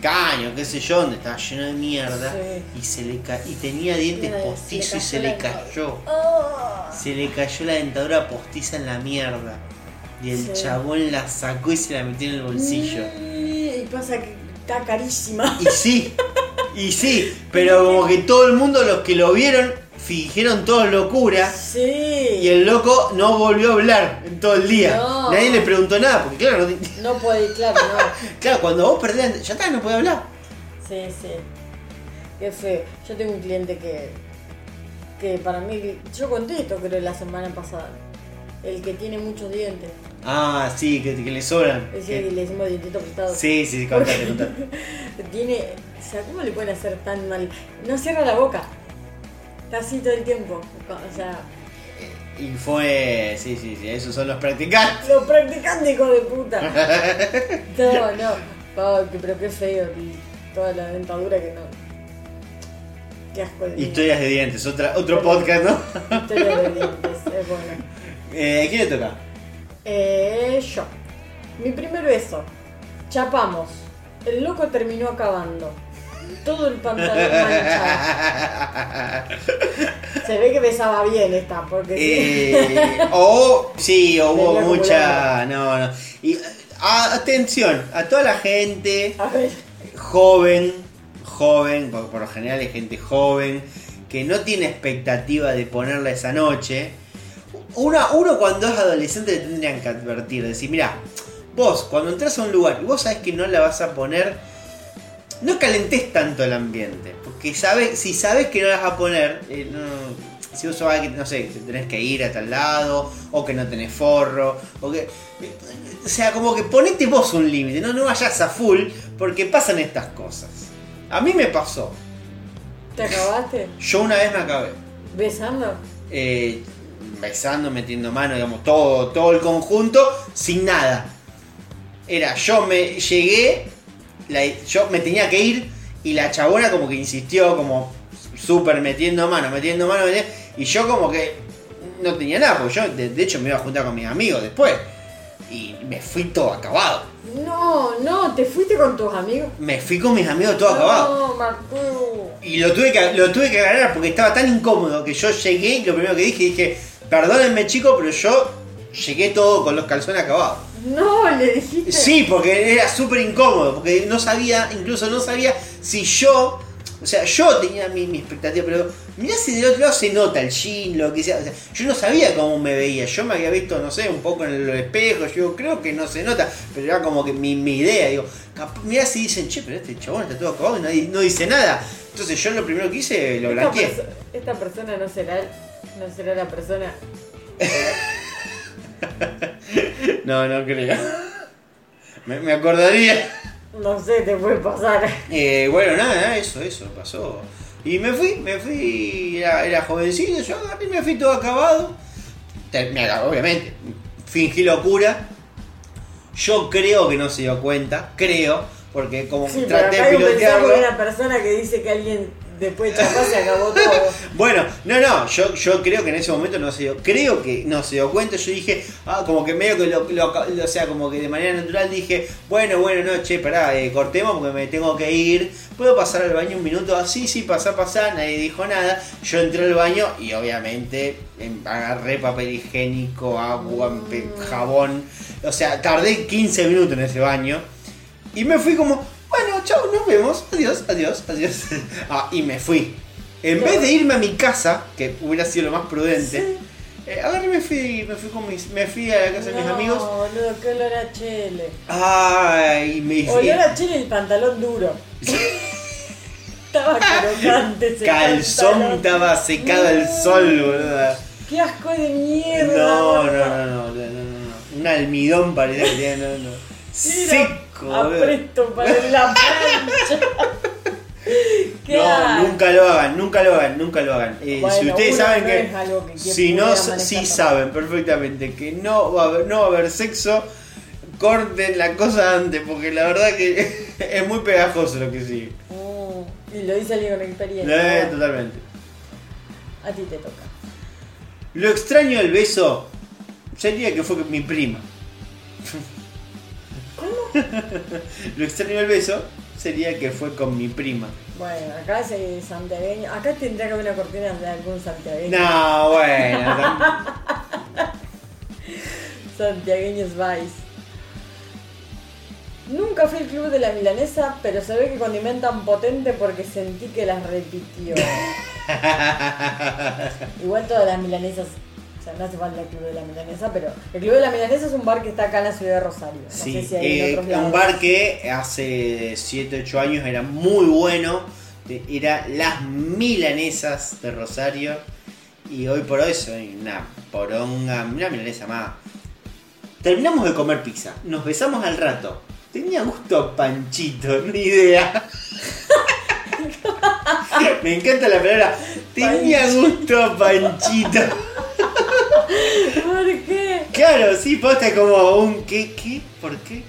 caño, qué sé yo, donde estaba lleno de mierda, Sí. y se le ca- y tenía dientes postizos y se le cayó. Oh. Se le cayó la dentadura postiza en la mierda. Y el Sí. chabón la sacó y se la metió en el bolsillo. Y pasa que está carísima. Y sí, y sí, pero como que todo el mundo, los que lo vieron, fingieron todo locura. Sí. Y el loco no volvió a hablar en todo el día. No. Nadie le preguntó nada, porque claro, no- No puede, claro, no. claro, cuando vos perdés, ya está, no puede hablar. Sí, sí. Qué feo. Yo tengo un cliente que. que para mí. Yo conté esto, creo, la semana pasada. El que tiene muchos dientes. Ah, sí, que, que le sobran. Es decir, Que- le decimos dientito prestado. Sí, sí, sí, contate, contate. Tiene. O sea, ¿cómo le pueden hacer tan mal? No cierra la boca. Está así todo el tiempo. O sea, Y fue. Sí, sí, sí, esos son los practicantes. los practicantes, hijo de puta. No, no. Que- pero qué feo. Toda la dentadura que no. Qué asco de Historias de dientes, otra, otro podcast, ¿no? Historia de dientes, es bueno. Eh, ¿Quién le toca? Eh, yo. Mi primer beso. Chapamos. El loco terminó acabando. Todo el pantalón manchado. Se ve que besaba bien esta, porque sí. Eh, o sí, o hubo mucha. No, no. Y, a- atención a toda la gente A ver. joven, joven, por, por lo general es gente joven, que no tiene expectativa de ponerla esa noche. Uno, uno cuando es adolescente le tendrían que advertir, decir, mira, vos cuando entras a un lugar y vos sabes que no la vas a poner, no calentes tanto el ambiente, porque sabes, si sabes que no la vas a poner, eh, no- si vos sabés que, no sé, que tenés que ir a tal lado, o que no tenés forro, o que... O sea, como que ponete vos un límite, no, no vayas a full, porque pasan estas cosas. A mí me pasó. ¿Te acabaste? Yo una vez me acabé. ¿Besando? eh, besando, metiendo mano, digamos, todo, todo el conjunto, sin nada. Era, yo me llegué, la- yo me tenía que ir y la chabona como que insistió, como súper metiendo mano, metiendo mano, metiendo- y yo como que no tenía nada, porque yo de, de hecho me iba a juntar con mis amigos después. Y me fui todo acabado. No, no, te fuiste con tus amigos. Me fui con mis amigos todo acabado. No, Marco. Y lo tuve que lo tuve que agarrar porque estaba tan incómodo que yo llegué y lo primero que dije dije, perdónenme chicos, pero yo llegué todo con los calzones acabados. No, le dijiste. Sí, porque era súper incómodo, porque no sabía, incluso no sabía si yo, o sea, yo tenía mi, mi expectativa, pero mirá si del otro lado se nota el jean, lo que sea, o sea, yo no sabía cómo me veía, yo me había visto, no sé, un poco en el espejo, yo creo que no se nota, pero era como que mi, mi idea, digo, mirá si dicen, che, pero este chabón está todo acabado y no dice nada. Entonces yo lo primero que hice, lo esta, blanqueé. perso- esta persona no será, no será la persona. No, no creo. Me, me acordaría. No sé, te puede pasar. Eh, bueno, nada, eso, eso pasó. Y me fui, me fui, era, era jovencito, yo agarré me fui todo acabado. Obviamente, fingí locura. Yo creo que no se dio cuenta, creo, porque como Sí, traté de pilotearlo. una persona que dice que alguien después de se acabó todo. Bueno, no, no, yo, yo creo que en ese momento no se dio, creo que no se dio cuenta, yo dije, ah, como que medio que lo, lo- lo- o sea, como que de manera natural dije, bueno, bueno, no, che, pará, eh, cortemos porque me tengo que ir, ¿puedo pasar al baño un minuto? así, sí, pasá, pasá, nadie dijo nada, yo entré al baño y obviamente em, agarré papel higiénico, agua, pe- jabón, o sea, tardé 15 minutos en ese baño y me fui como, bueno, chao, nos vemos, adiós, adiós, adiós. ah, y me fui. En vez de irme a mi casa, que hubiera sido lo más prudente, eh, agarré y me fui, me fui con mis, me fui a la casa de mis No, amigos. boludo, qué olor a chele. Ay, me Olor a chile y el pantalón duro. Estaba crocante ese calzón pantalón. estaba secado al sol, boludo. Qué asco de mierda. No, no, no, no, no, no, no. Un almidón parecía que tenía, no, no. Seco. Apresto para la plancha. Qué No, nunca lo hagan, nunca lo hagan, nunca lo hagan. Eh, Bueno, si ustedes saben no que, si no, sí saben perfectamente que no va a haber, no va a haber sexo, corten la cosa antes, porque la verdad que es muy pegajoso lo que sigue. Mm, y lo dice alguien con experiencia. Eh, totalmente. a ti te toca. Lo extraño del beso sería que fue mi prima. ¿Cómo? Lo extraño del beso sería que fue con mi prima. Bueno, acá es eh, santiagueño. Acá tendría que haber una cortina de algún santiagueño. No, bueno. Santiagueños Vice. Nunca fui al club de la milanesa, pero se ve que condimentan potente porque sentí que las repitió. Igual todas las milanesas, sea, no hace falta el club de la milanesa, pero el club de la milanesa es un bar que está acá en la ciudad de Rosario. No Sí, sé si hay en eh, otros un bar que hace 7, 8 años era muy bueno. Era las milanesas de Rosario. Y hoy por hoy soy una poronga, una milanesa más. Terminamos de comer pizza, nos besamos al rato. Tenía gusto a panchito, ni idea. Me encanta la palabra. Tenía gusto a panchito. ¿Por qué? Claro, sí, posta como un ¿qué? ¿Qué? ¿Por qué?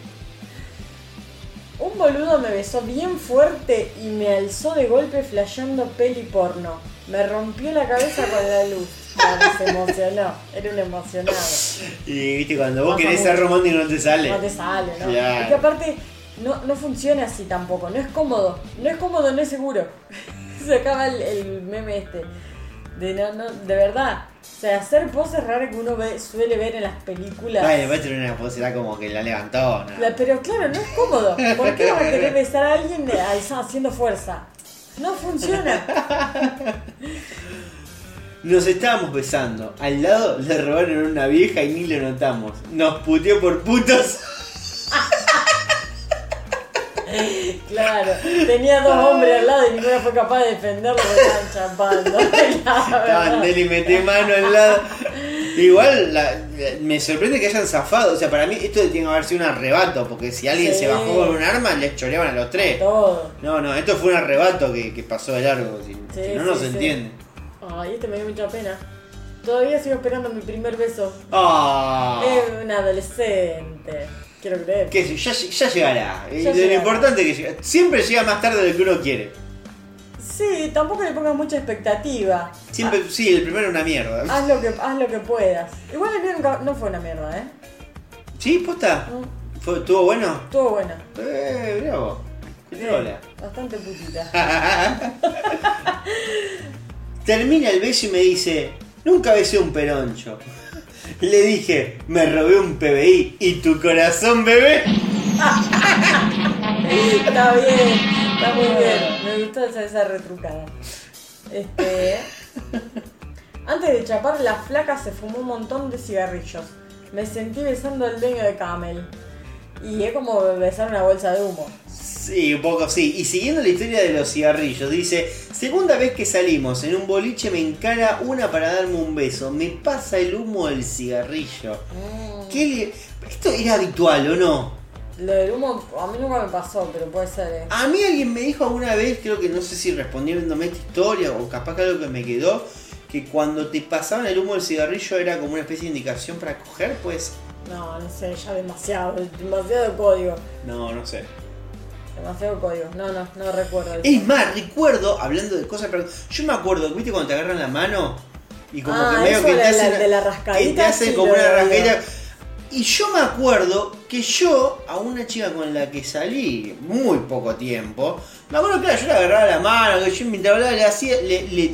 Un boludo me besó bien fuerte y me alzó de golpe flasheando peli porno. Me rompió la cabeza con la luz. Claro, se emocionó. Era un emocionado. Y viste, cuando vos Pasa querés mucho. ser romántico no te sale. No te sale, ¿no? Claro. Es que aparte no, no funciona así tampoco. No es cómodo. No es cómodo, no es seguro. Se acaba el, el meme este. De, no, no, de verdad. O sea, hacer poses raras que uno ve- suele ver en las películas. Ay, después tiene una pose, era como que la levantó. ¿no? La- pero claro, no es cómodo. ¿Por qué vas a querer besar a alguien haciendo fuerza? No funciona. Nos estábamos besando. Al lado le robaron una vieja y ni lo notamos. Nos puteó por putos. Claro, tenía dos hombres al lado y ninguno fue capaz de defenderlo porque estaban chapando. Y metí mano al lado. Igual la- me sorprende que hayan zafado. O sea, para mí esto tiene que haber sido un arrebato. Porque si alguien Sí. se bajó con un arma, les choreaban a los tres. Todo. No, no, esto fue un arrebato que, que pasó de largo. Si, Sí, si no, no sí, se sí. entiende. Ay, este me dio mucha pena. Todavía sigo esperando mi primer beso. Ah. Es un adolescente. Quiero creer. qué sé ya, ya llegará. Ya lo llegará. importante es que llega- siempre llega más tarde de lo que uno quiere. Sí, tampoco le pongas mucha expectativa. Siempre, sí, el primero es una mierda. Haz lo que, haz lo que puedas. Igual el mío nunca- no fue una mierda, ¿eh? ¿Sí? ¿Posta? No, ¿Fue, ¿Estuvo bueno? estuvo buena. Eh, vos. Qué trola. Bastante putita. Termina el beso y me dice, nunca besé un peroncho. Le dije, me robé un PBI y tu corazón, bebé. Está bien, está muy bien. Me gustó esa, retrucada. Este. Antes de chapar, la flaca se fumó un montón de cigarrillos. Me sentí besando al dueño de Camel. Y es como besar una bolsa de humo. Sí, un poco sí. Y siguiendo la historia de los cigarrillos, dice, segunda vez que salimos en un boliche me encara una para darme un beso. Me pasa el humo del cigarrillo. ¿Qué le- ¿Esto era habitual o no? Lo del humo a mí nunca me pasó, pero puede ser. eh. A mí alguien me dijo alguna vez, creo que no sé si respondiéndome esta historia o capaz que algo que me quedó, que cuando te pasaban el humo del cigarrillo era como una especie de indicación para coger, pues. No, no sé, ya demasiado, demasiado código. No, no sé. Demasiado código. No, no, no recuerdo. eso. Es más, recuerdo, hablando de cosas, pero yo me acuerdo, ¿viste cuando te agarran la mano? Y como Ah, que medio que te la- hacen, de la que rascadita, te hacen sí, como una oído. Y yo me acuerdo que yo, a una chica con la que salí muy poco tiempo, me acuerdo que yo le agarraba la mano, que yo mientras hablaba le hacía, le, le-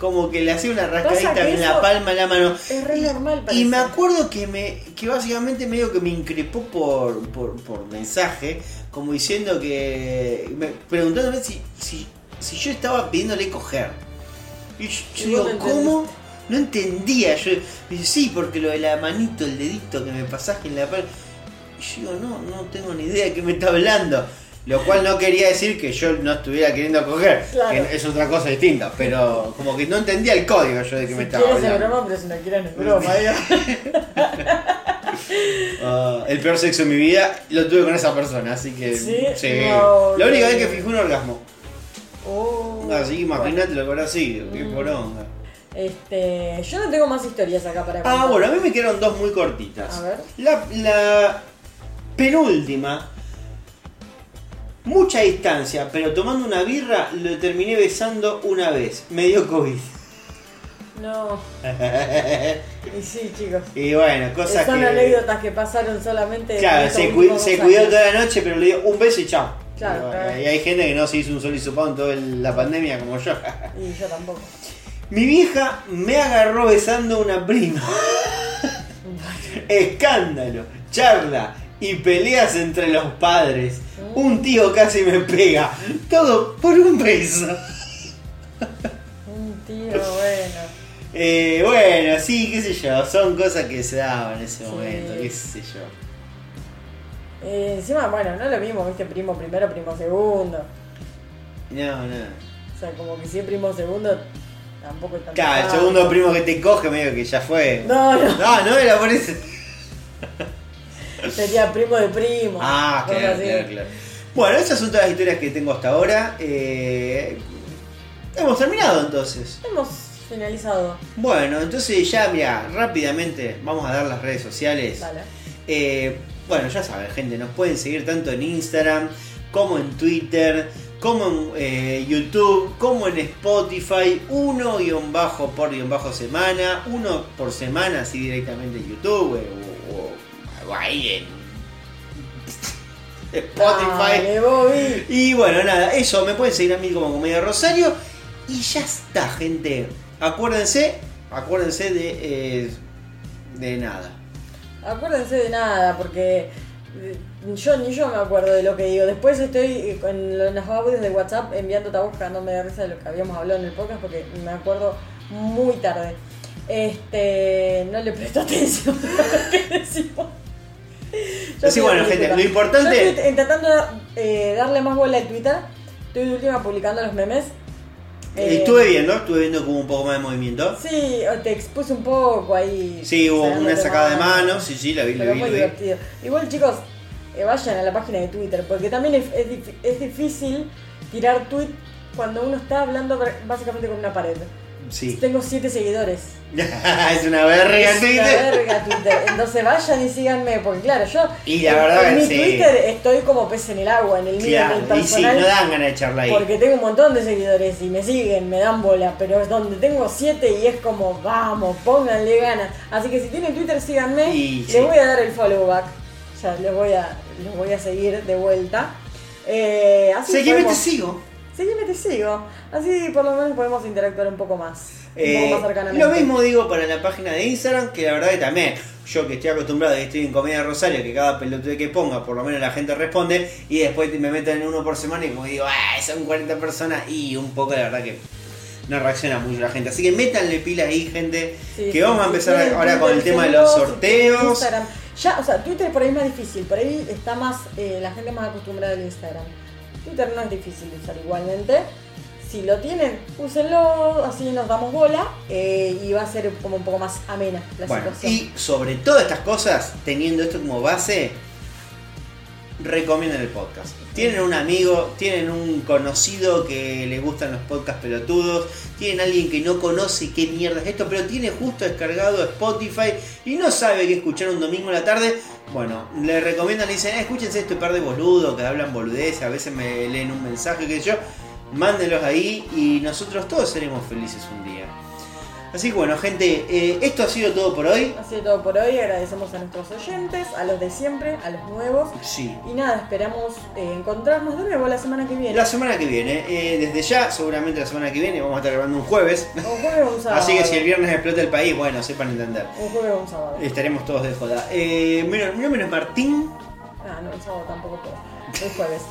como que le hacía una rascadita en la palma de la mano. Es re normal, Y parece. me acuerdo que me que básicamente medio que me increpó por, por, por mensaje, como diciendo que. me- preguntándome si, si, si yo estaba pidiéndole coger. Y yo, yo Y digo, ¿cómo? No entendía. Yo dice, sí, porque lo de la manito, el dedito que me pasaje en la palma. Y yo digo, no, no tengo ni idea de qué me está hablando. Lo cual no quería decir que yo no estuviera queriendo coger, Claro. que es otra cosa distinta, pero como que no entendía el código yo de que me estaba hablando. broma, pero si no quieres no es broma. Ah, el peor sexo de mi vida lo tuve con esa persona, así que. ¿Sí? No, la única no. vez que fijé un orgasmo. Oh, Así que imagínate bueno. lo que habrá sido, qué Mm. poronga. Este, yo no tengo más historias acá para contar. Ah, bueno, a mí me quedaron dos muy cortitas. A ver. La, la penúltima, mucha distancia, pero tomando una birra lo terminé besando una vez. Me dio COVID. No, y sí, chicos. y bueno, cosas Son que. anécdotas que pasaron solamente. en Claro, se, se cuidó toda la noche, pero le dio un beso y chao. Claro, Y, claro. y hay gente que no se hizo un sol hisopado en toda la pandemia como yo. Y yo tampoco. Mi vieja me agarró besando a una prima. Escándalo, charla y peleas entre los padres. Un tío casi me pega. Todo por un beso. Un tío, bueno. Eh, bueno, sí, qué sé yo. Son cosas que se daban en ese Sí. momento, qué sé yo. Eh, encima, bueno, no es lo mismo, viste, primo primero, primo segundo. No, no. O sea, como que si es primo segundo, tampoco es tan Claro, el segundo primo que te coge medio que ya fue. No, no. No, no era por eso. Sería primo de primo. Ah, cosas claro, así. claro, claro. Bueno, esas son todas las historias que tengo hasta ahora. Eh, hemos terminado entonces. Hemos finalizado. Bueno, entonces ya, mira, rápidamente vamos a dar las redes sociales. Eh, bueno, ya saben, gente, nos pueden seguir tanto en Instagram como en Twitter, como en eh, YouTube, como en Spotify, uno guion bajo por guion bajo semana, uno por semana, así directamente en YouTube o, o- o ahí en Spotify. Dale. Y bueno, nada, eso, me pueden seguir a mí como Comedia Rosario. Y ya está, gente. Acuérdense, acuérdense de, eh, de nada. Acuérdense de nada, porque eh, yo ni yo me acuerdo de lo que digo. Después estoy eh, en los audios de WhatsApp enviando tabús cagándome de risa de lo que habíamos hablado en el podcast porque me acuerdo muy tarde. Este, no le presto atención a lo que decimos. Yo bueno, gente, lo importante- Yo estoy intentando eh, darle más bola a Twitter. Estoy de última publicando los memes. Eh, estuve viendo, estuve viendo como un poco más de movimiento. Sí, te expuse un poco ahí. Sí, hubo una sacada de mano. mano, sí, sí, la vi, la vi, muy la vi. divertido. Igual chicos, eh, vayan a la página de Twitter, porque también es, es dif- es difícil tirar tweet cuando uno está hablando básicamente con una pared. Sí. Tengo siete seguidores. es una verga Es una Twitter. verga Twitter. Entonces vayan y síganme, porque claro, yo Y la verdad en mi sí. Twitter estoy como pez en el agua, en el mío, en el Claro, y sí, personal. no dan ganas de echarla ahí. Porque tengo un montón de seguidores y me siguen, me dan bola, pero es donde tengo siete y es como, vamos, pónganle ganas. Así que si tienen Twitter, síganme. Y les sí. voy a dar el follow back. O sea, les voy a, les voy a seguir de vuelta. Eh, así Seguime, te sigo. Seguime, te sigo. Así por lo menos podemos interactuar un poco más. Un Eh, poco más cercanamente. lo mismo digo para la página de Instagram, que la verdad que también, yo que estoy acostumbrado y estoy en Comedia Rosario, que cada pelotudo que ponga, por lo menos la gente responde, y después me meten en uno por semana y como digo, ah, son 40 personas, y un poco la verdad que no reacciona mucho la gente. Así que métanle pila ahí, gente, Sí, que sí, vamos a empezar ahora con el tema de los sorteos. Instagram. Ya, o sea, Twitter por ahí es más difícil, por ahí está más, eh, la gente más acostumbrada al Instagram. Twitter no es difícil de usar igualmente. si lo tienen, úsenlo, así nos damos bola eh, y va a ser como un poco más amena la Bueno, situación. y sobre todas estas cosas, teniendo esto como base, recomienden el podcast. Tienen un amigo, tienen un conocido que le gustan los podcasts pelotudos, tienen alguien que no conoce qué mierda es esto, pero tiene justo descargado Spotify y no sabe qué escuchar un domingo en la tarde. Bueno, le recomiendan, le dicen, "Eh, escúchense este par de boludos que hablan boludeces, a veces me leen un mensaje, sé yo. Mándenlos ahí y nosotros todos seremos felices un día. Así que bueno, gente, eh, esto ha sido todo por hoy. Ha sido todo por hoy, agradecemos a nuestros oyentes, a los de siempre, a los nuevos. Sí. Y nada, esperamos eh, encontrarnos de nuevo la semana que viene. La semana que viene, eh, desde ya, seguramente la semana que viene, vamos a estar grabando un jueves. Un jueves o un sábado. Así que si el viernes explota el país, bueno, sepan entender. Un jueves o un sábado. Estaremos todos de joda. Mi, nombre es Martín. Ah, no, el sábado tampoco puedo. El jueves.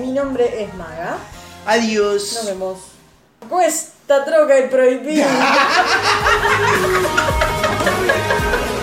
Mi nombre es Maga. Adiós. Nos vemos. Cuesta troca el prohibido.